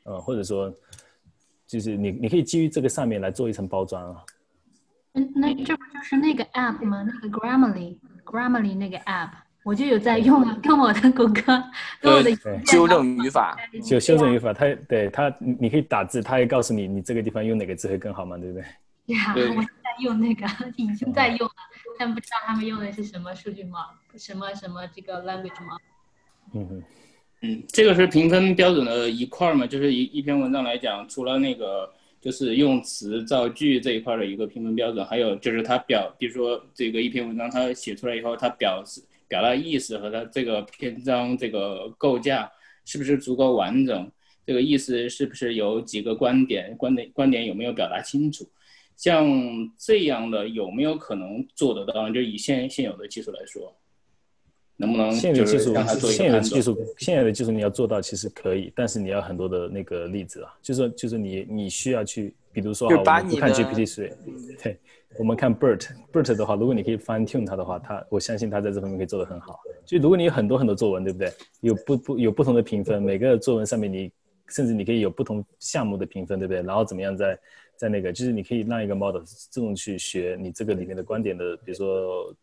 嗯，或者说就是你你可以基于这个上面来做一层包装啊。嗯，那这不就是那个 app 吗？那个 Grammarly，Grammarly 那个 app。我就有在用啊，跟我的谷歌，跟我的纠正语法，就修正语法，它对它，你可以打字，它也告诉你你这个地方用哪个字会更好嘛，对不对？呀，我在用那个，已经在用了，但不知道他们用的是什么数据吗？什么什么这个 language 吗？嗯嗯嗯，这个是评分标准的一块嘛，就是一一篇文章来讲，除了那个就是用词造句这一块的一个评分标准，还有就是它表，比如说这个一篇文章它写出来以后，它表示。表达意思和它这个篇章这个构架是不是足够完整？这个意思是不是有几个观点，观点观点有没有表达清楚？像这样的有没有可能做得到？就以现现有的技术来说，能不能现有的技术现有的技术现有的技术你要做到其实可以，但是你要很多的那个例子啊，就是就是你你需要去，比如说我们不看 GPT 3，对，我们看 BERT，BERT 的话，如果你可以 fine tune 它的话，它我相信它在这方面可以做得很好。就如果你有很多很多作文，对不对？有不不有不同的评分，每个作文上面你甚至你可以有不同项目的评分，对不对？然后怎么样在在那个，就是你可以让一个 model 自动去学你这个里面的观点的，比如说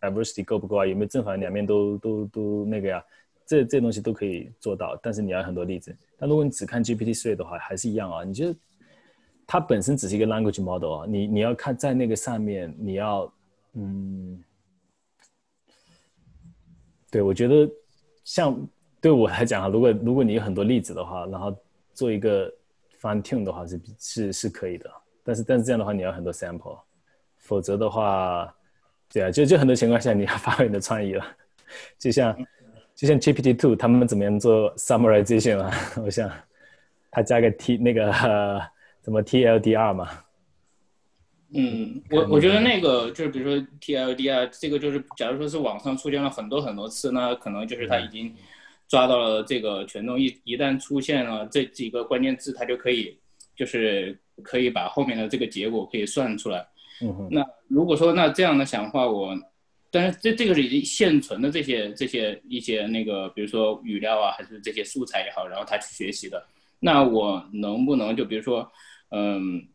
diversity 够不够啊？有没有正反两面都都都那个呀？这这东西都可以做到，但是你要很多例子。但如果你只看 GPT three 的话，还是一样啊。你觉得它本身只是一个 language model 啊？你你要看在那个上面，你要嗯，对我觉得像对我来讲啊，如果如果你有很多例子的话，然后做一个。fine tune 的话是是是可以的，但是但是这样的话你要很多 sample，否则的话，对啊，就就很多情况下你要发挥你的创意了，就像就像 GPT two 他们怎么样做 summarization 啊？我想他加个 T 那个什么 TLDR 嘛。嗯，我我觉得那个就是比如说 TLDR 这个就是假如说是网上出现了很多很多次，那可能就是他已经。抓到了这个权重，一一旦出现了这几个关键字，它就可以，就是可以把后面的这个结果可以算出来。嗯那如果说那这样的想法，我，但是这这个是已经现存的这些这些一些那个，比如说语料啊，还是这些素材也好，然后他去学习的，那我能不能就比如说，嗯，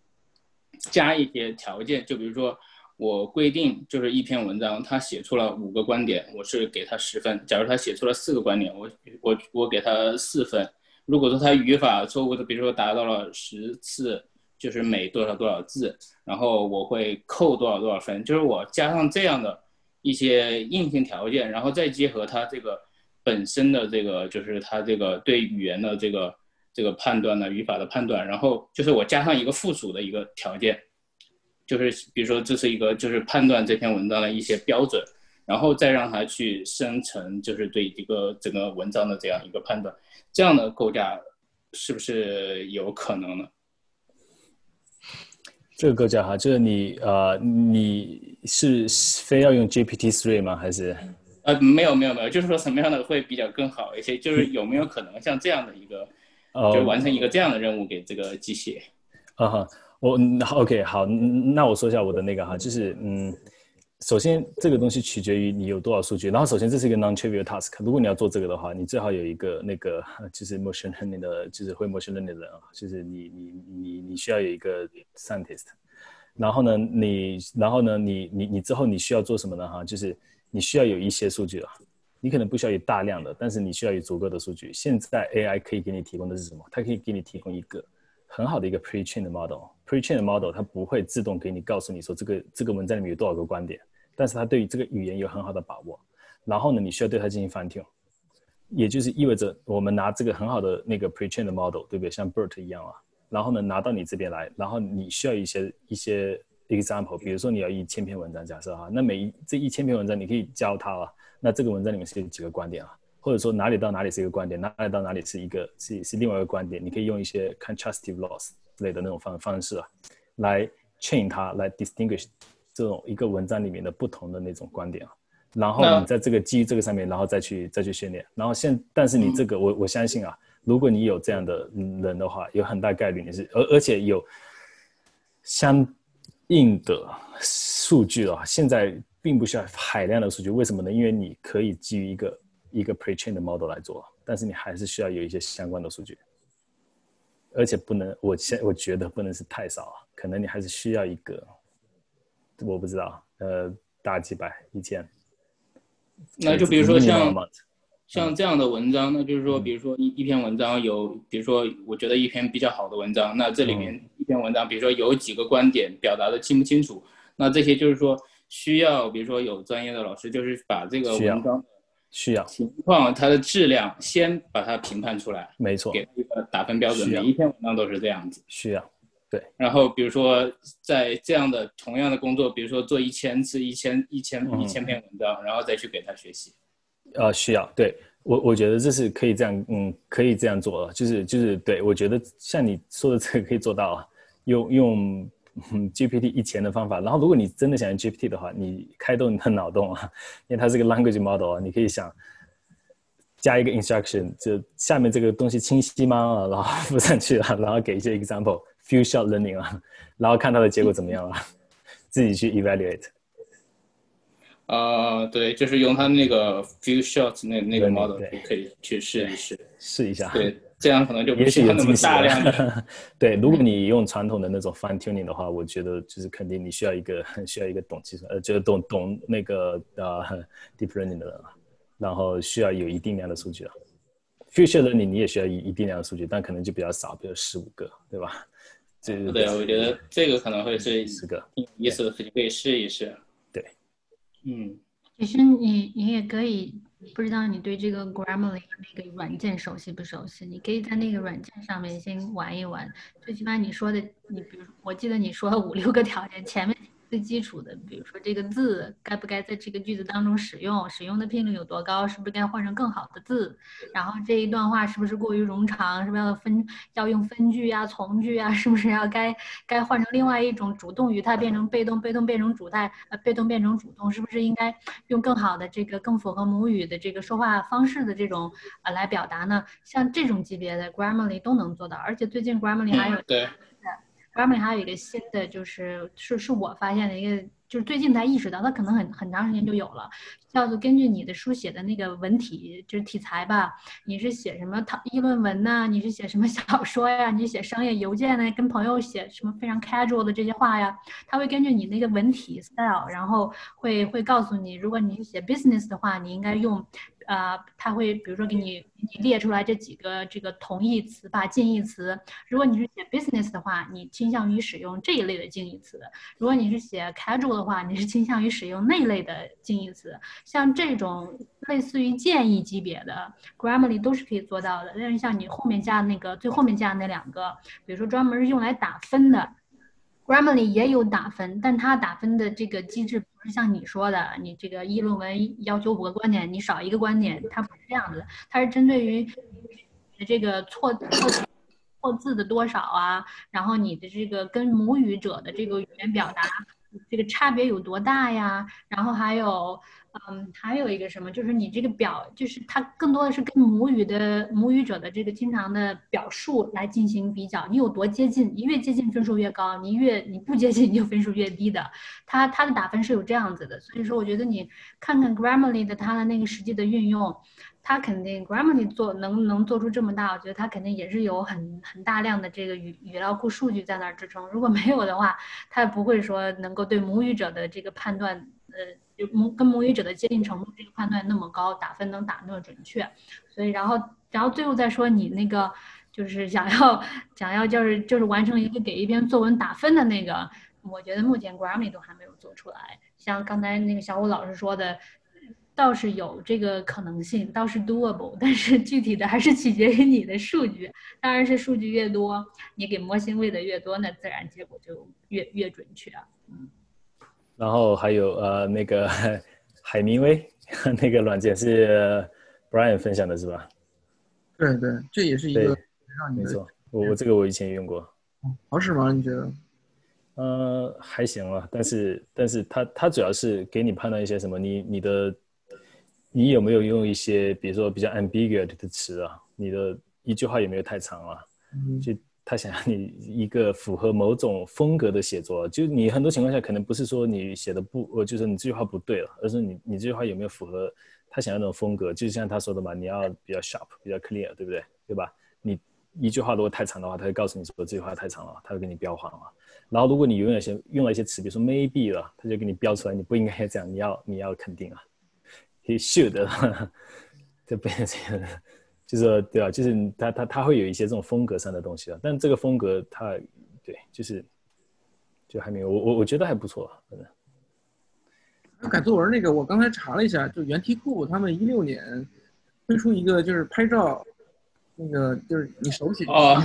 加一些条件，就比如说。我规定就是一篇文章，他写出了五个观点，我是给他十分。假如他写出了四个观点，我我我给他四分。如果说他语法错误的，比如说达到了十次，就是每多少多少字，然后我会扣多少多少分。就是我加上这样的一些硬性条件，然后再结合他这个本身的这个，就是他这个对语言的这个这个判断呢，语法的判断，然后就是我加上一个附属的一个条件。就是比如说，这是一个就是判断这篇文章的一些标准，然后再让它去生成，就是对一个整个文章的这样一个判断，这样的构架是不是有可能呢？这个构架哈，就是你呃，你是非要用 GPT three 吗？还是？呃，没有没有没有，就是说什么样的会比较更好一些？就是有没有可能像这样的一个，就完成一个这样的任务给这个机器？啊哈。我 OK 好，那我说一下我的那个哈，就是嗯，首先这个东西取决于你有多少数据。然后首先这是一个 non-trivial task，如果你要做这个的话，你最好有一个那个就是 machine learning 的，就是会 machine learning 的人啊，就是你你你你需要有一个 scientist。然后呢，你然后呢，你你你之后你需要做什么呢？哈，就是你需要有一些数据啊，你可能不需要有大量的，但是你需要有足够的数据。现在 AI 可以给你提供的是什么？它可以给你提供一个很好的一个 pre-trained 的 model。Pre-trained model 它不会自动给你告诉你说这个这个文章里面有多少个观点，但是它对于这个语言有很好的把握。然后呢，你需要对它进行 fine tune，也就是意味着我们拿这个很好的那个 pre-trained model，对不对？像 BERT 一样啊。然后呢，拿到你这边来，然后你需要一些一些 example，比如说你要一千篇文章，假设哈，那每一这一千篇文章你可以教它啊。那这个文章里面是有几个观点啊？或者说哪里到哪里是一个观点，哪里到哪里是一个是是另外一个观点？你可以用一些 contrastive loss。类的那种方方式啊，来 chain 它，来 distinguish 这种一个文章里面的不同的那种观点啊，然后你在这个基于这个上面，然后再去再去训练，然后现但是你这个我我相信啊，如果你有这样的人的话，有很大概率你是而而且有相应的数据的话，现在并不需要海量的数据，为什么呢？因为你可以基于一个一个 pre-trained 的 model 来做，但是你还是需要有一些相关的数据。而且不能，我现我觉得不能是太少啊，可能你还是需要一个，我不知道，呃，大几百、一千。那就比如说像像这样的文章，那就是说，比如说一一篇文章有，比如说我觉得一篇比较好的文章，那这里面一篇文章，比如说有几个观点表达的清不清楚，那这些就是说需要，比如说有专业的老师，就是把这个文章。需要情况，它的质量先把它评判出来，没错，给一个打分标准。每一篇文章都是这样子。需要，对。然后比如说在这样的同样的工作，比如说做一千次、一千、一千、一千篇文章，然后再去给他学习。呃，需要，对。我我觉得这是可以这样，嗯，可以这样做，就是就是对我觉得像你说的这个可以做到啊，用 用 GPT 以前的方法，然后如果你真的想用 GPT 的话，你开动你的脑洞啊，因为它是个 language model 啊，你可以想加一个 instruction，就下面这个东西清晰吗？啊，然后附上去啊，然后给一些 example，few shot learning 啊，然后看它的结果怎么样啊，自己去 evaluate。呃，对，就是用它那个 few shots 那那个 model 可以去试一试，试一下。对，这样可能就不需要那么大量的。对，如果你用传统的那种 fine tuning 的话，我觉得就是肯定你需要一个需要一个懂计算，呃，就是懂懂那个呃 deep learning 的人，然后需要有一定量的数据啊。future learning 你也需要一一定量的数据，但可能就比较少，比如十五个，对吧？对，对，我觉得这个可能会是十个，有意思的，可以试一试。对嗯，其实你你也可以，不知道你对这个 Grammarly 那个软件熟悉不熟悉？你可以在那个软件上面先玩一玩，最起码你说的，你比如我记得你说了五六个条件，前面。最基础的，比如说这个字该不该在这个句子当中使用，使用的频率有多高，是不是该换成更好的字？然后这一段话是不是过于冗长，是不是要分要用分句呀、从句啊？是不是要该该换成另外一种主动语态变成被动，被动变成主态，呃，被动变成主动，是不是应该用更好的这个更符合母语的这个说话方式的这种呃来表达呢？像这种级别的 Grammarly 都能做到，而且最近 Grammarly 还有对。Garmin 还有一个新的，就是是是我发现的一个，就是最近才意识到，它可能很很长时间就有了，叫做根据你的书写的那个文体，就是题材吧，你是写什么讨议论文呐，你是写什么小说呀，你写商业邮件呢，跟朋友写什么非常 casual 的这些话呀，它会根据你那个文体 style，然后会会告诉你，如果你是写 business 的话，你应该用。呃，他会比如说给你你列出来这几个这个同义词吧，近义词。如果你是写 business 的话，你倾向于使用这一类的近义词；如果你是写 casual 的话，你是倾向于使用那类的近义词。像这种类似于建议级别的 Grammarly 都是可以做到的。但是像你后面加的那个最后面加的那两个，比如说专门是用来打分的。Grammarly 也有打分，但它打分的这个机制不是像你说的，你这个议论文要求五个观点，你少一个观点，它不是这样子，它是针对于你的这个错错错字的多少啊，然后你的这个跟母语者的这个语言表达这个差别有多大呀，然后还有。嗯，还有一个什么，就是你这个表，就是它更多的是跟母语的母语者的这个经常的表述来进行比较，你有多接近，你越接近分数越高，你越你不接近你就分数越低的。它它的打分是有这样子的，所以说我觉得你看看 Grammarly 的它的那个实际的运用，它肯定 Grammarly 做能能做出这么大，我觉得它肯定也是有很很大量的这个语语料库数据在那儿支撑。如果没有的话，它不会说能够对母语者的这个判断，呃。母跟母语者的接近程度，这个判断那么高，打分能打那么准确，所以然后然后最后再说你那个就是想要想要就是就是完成一个给一篇作文打分的那个，我觉得目前 Grammy 都还没有做出来。像刚才那个小武老师说的，倒是有这个可能性，倒是 doable，但是具体的还是取决于你的数据。当然是数据越多，你给模型喂的越多，那自然结果就越越准确。嗯。然后还有呃那个 海明威 那个软件是 Brian 分享的是吧？对对，这也是一个没错，我我这个我以前也用过。好使吗？你觉得？呃，还行啊，但是但是它它主要是给你判断一些什么，你你的你有没有用一些比如说比较 ambiguous 的词啊？你的一句话有没有太长了？就。他想要你一个符合某种风格的写作，就你很多情况下可能不是说你写的不，呃，就是你这句话不对了，而是你你这句话有没有符合他想要那种风格？就像他说的嘛，你要比较 sharp，比较 clear，对不对？对吧？你一句话如果太长的话，他会告诉你说这句话太长了，他会给你标黄了。然后如果你用了些用了一些词，比如说 maybe 了，他就给你标出来，你不应该这样，你要你要肯定啊，he should，就变成这样。就是，对啊，就是他他他会有一些这种风格上的东西啊，但这个风格他，对，就是就还没有我我我觉得还不错，反正。改作文那个，我刚才查了一下，就原题库他们一六年推出一个就是拍照，那个就是你手写哦，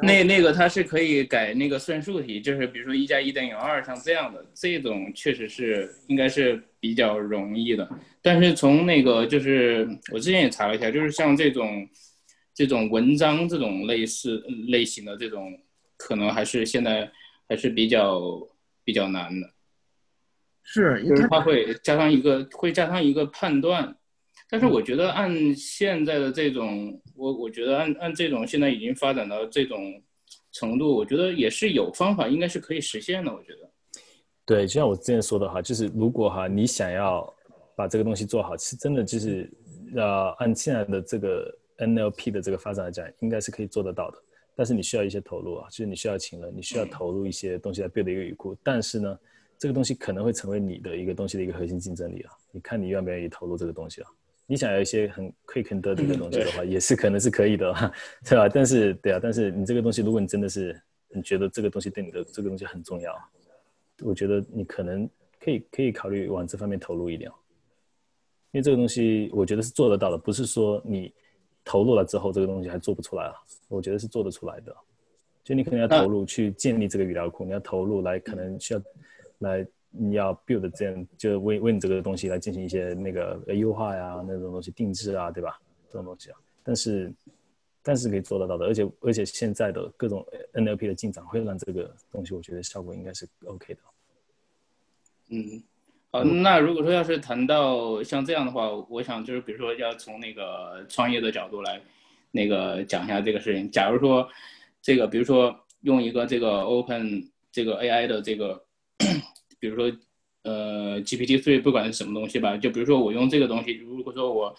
那那个它是可以改那个算术题，就是比如说一加一等于二，像这样的这种确实是应该是比较容易的。但是从那个就是我之前也查了一下，就是像这种这种文章这种类似类型的这种，可能还是现在还是比较比较难的。是，就是它会加上一个会加上一个判断。但是我觉得按现在的这种，我我觉得按按这种现在已经发展到这种程度，我觉得也是有方法，应该是可以实现的。我觉得，对，就像我之前说的哈，就是如果哈你想要把这个东西做好，其实真的就是呃按现在的这个 NLP 的这个发展来讲，应该是可以做得到的。但是你需要一些投入啊，就是你需要请人，你需要投入一些东西来 build 一个语库。但是呢，这个东西可能会成为你的一个东西的一个核心竞争力啊。你看你愿不愿意投入这个东西啊？你想要一些很 quick and dirty 的东西的话，也是可能是可以的，对吧？但是，对啊，但是你这个东西，如果你真的是你觉得这个东西对你的这个东西很重要，我觉得你可能可以可以考虑往这方面投入一点，因为这个东西我觉得是做得到的，不是说你投入了之后这个东西还做不出来啊，我觉得是做得出来的。就你可能要投入去建立这个语料库，你要投入来可能需要来。你要 build 这样，就为为你这个东西来进行一些那个优化呀，那种东西定制啊，对吧？这种东西啊，但是但是可以做得到的，而且而且现在的各种 NLP 的进展会让这个东西，我觉得效果应该是 OK 的。嗯，好，那如果说要是谈到像这样的话，我想就是比如说要从那个创业的角度来那个讲一下这个事情。假如说这个，比如说用一个这个 Open 这个 AI 的这个。比如说，呃，GPT three 不管是什么东西吧，就比如说我用这个东西，如果说我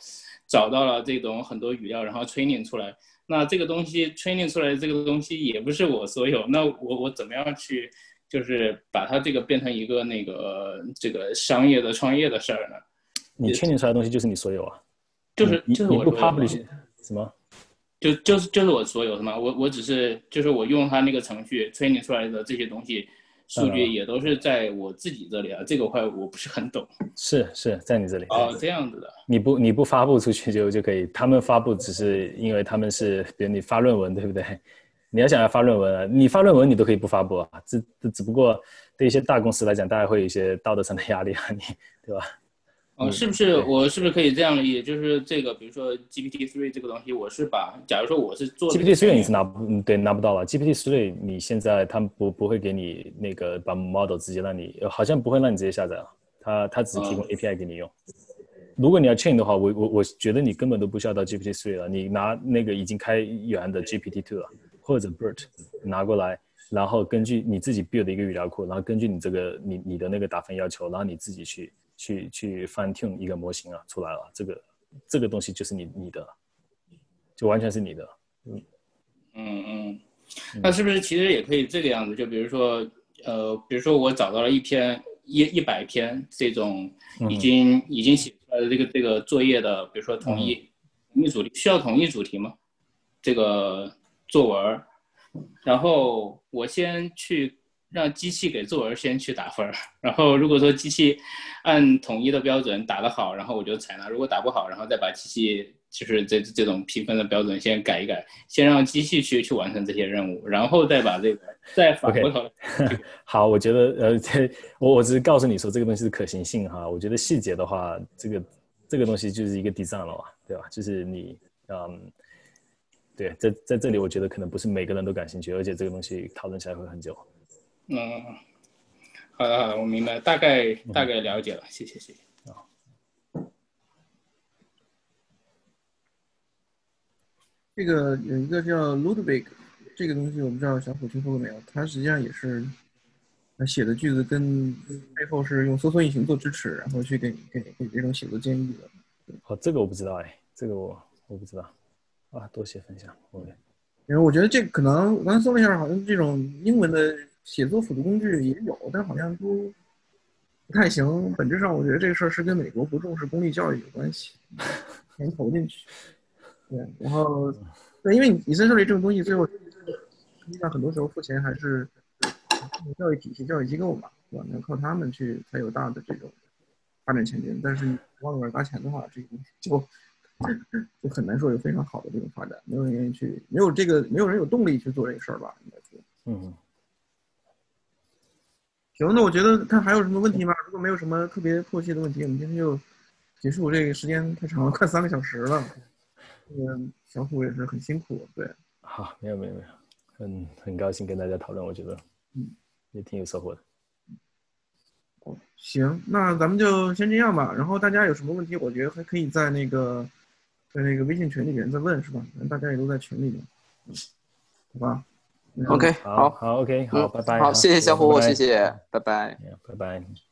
找到了这种很多语料，然后 training 出来，那这个东西 training 出来的这个东西也不是我所有，那我我怎么样去就是把它这个变成一个那个这个商业的创业的事儿呢？你 training 出来的东西就是你所有啊，就是就是我不 publish 什么？就就是就是我所有的嘛？我我只是就是我用它那个程序 training 出来的这些东西。数据也都是在我自己这里啊，这个块我不是很懂。是是在你这里哦，这样子的。你不你不发布出去就就可以，他们发布只是因为他们是，比如你发论文对不对？你要想要发论文啊，你发论文你都可以不发布啊，只只不过对一些大公司来讲，大家会有一些道德上的压力啊，你对吧？哦，是不是我是不是可以这样理解？就是这个，比如说 GPT three 这个东西，我是把，假如说我是做 GPT three 你是拿不对拿不到了。GPT three 你现在他们不不会给你那个把 model 直接让你，好像不会让你直接下载啊。他他只提供 API 给你用。如果你要 chain 的话，我我我觉得你根本都不需要到 GPT three 了，你拿那个已经开源的 GPT two 了，或者 BERT 拿过来，然后根据你自己 build 的一个语料库，然后根据你这个你你的那个打分要求，然后你自己去。去去 fine tune 一个模型啊，出来了，这个这个东西就是你你的，就完全是你的，嗯嗯嗯，那是不是其实也可以这个样子？就比如说，呃，比如说我找到了一篇一一百篇这种已经已经写出来的这个这个作业的，比如说统一同一主题需要统一主题吗？这个作文，然后我先去。让机器给作文先去打分儿，然后如果说机器按统一的标准打得好，然后我就采纳；如果打不好，然后再把机器就是这这种评分的标准先改一改，先让机器去去完成这些任务，然后再把这个再反过头。好，我觉得呃，这我我只是告诉你说这个东西是可行性哈，我觉得细节的话，这个这个东西就是一个 design 了嘛，对吧？就是你嗯，对，在在这里我觉得可能不是每个人都感兴趣，而且这个东西讨论起来会很久。嗯，好的好的，我明白，大概大概了解了，谢谢谢谢。啊，这个有一个叫 Ludwig，这个东西我不知道小虎听说过没有？它实际上也是，他写的句子跟背后是用搜索引擎做支持，然后去给给给这种写作建议的。哦，这个我不知道哎，这个我我不知道。啊，多谢分享，OK。因为我觉得这可能我刚才搜了一下，好像这种英文的。写作辅助工具也有，但好像都不太行。本质上，我觉得这个事儿是跟美国不重视公立教育有关系，钱投进去。对，然后对，因为你你在这里这种东西，最后实际上很多时候付钱还是教育体系、教育机构嘛，对吧？要靠他们去才有大的这种发展前景。但是往里边砸钱的话，这个东西就就很难说有非常好的这种发展。没有人愿意去，没有这个，没有人有动力去做这个事儿吧？应该是。嗯。行，那我觉得看还有什么问题吗？如果没有什么特别迫切的问题，我们今天就结束。这个时间太长了，快三个小时了。嗯，小虎也是很辛苦，对。好，没有没有没有，很很高兴跟大家讨论，我觉得，嗯，也挺有收获的。哦，行，那咱们就先这样吧。然后大家有什么问题，我觉得还可以在那个在那个微信群里面再问，是吧？大家也都在群里面，嗯，好吧。OK，好好，OK，好，拜拜。好，谢谢小虎，谢谢，拜拜，拜拜。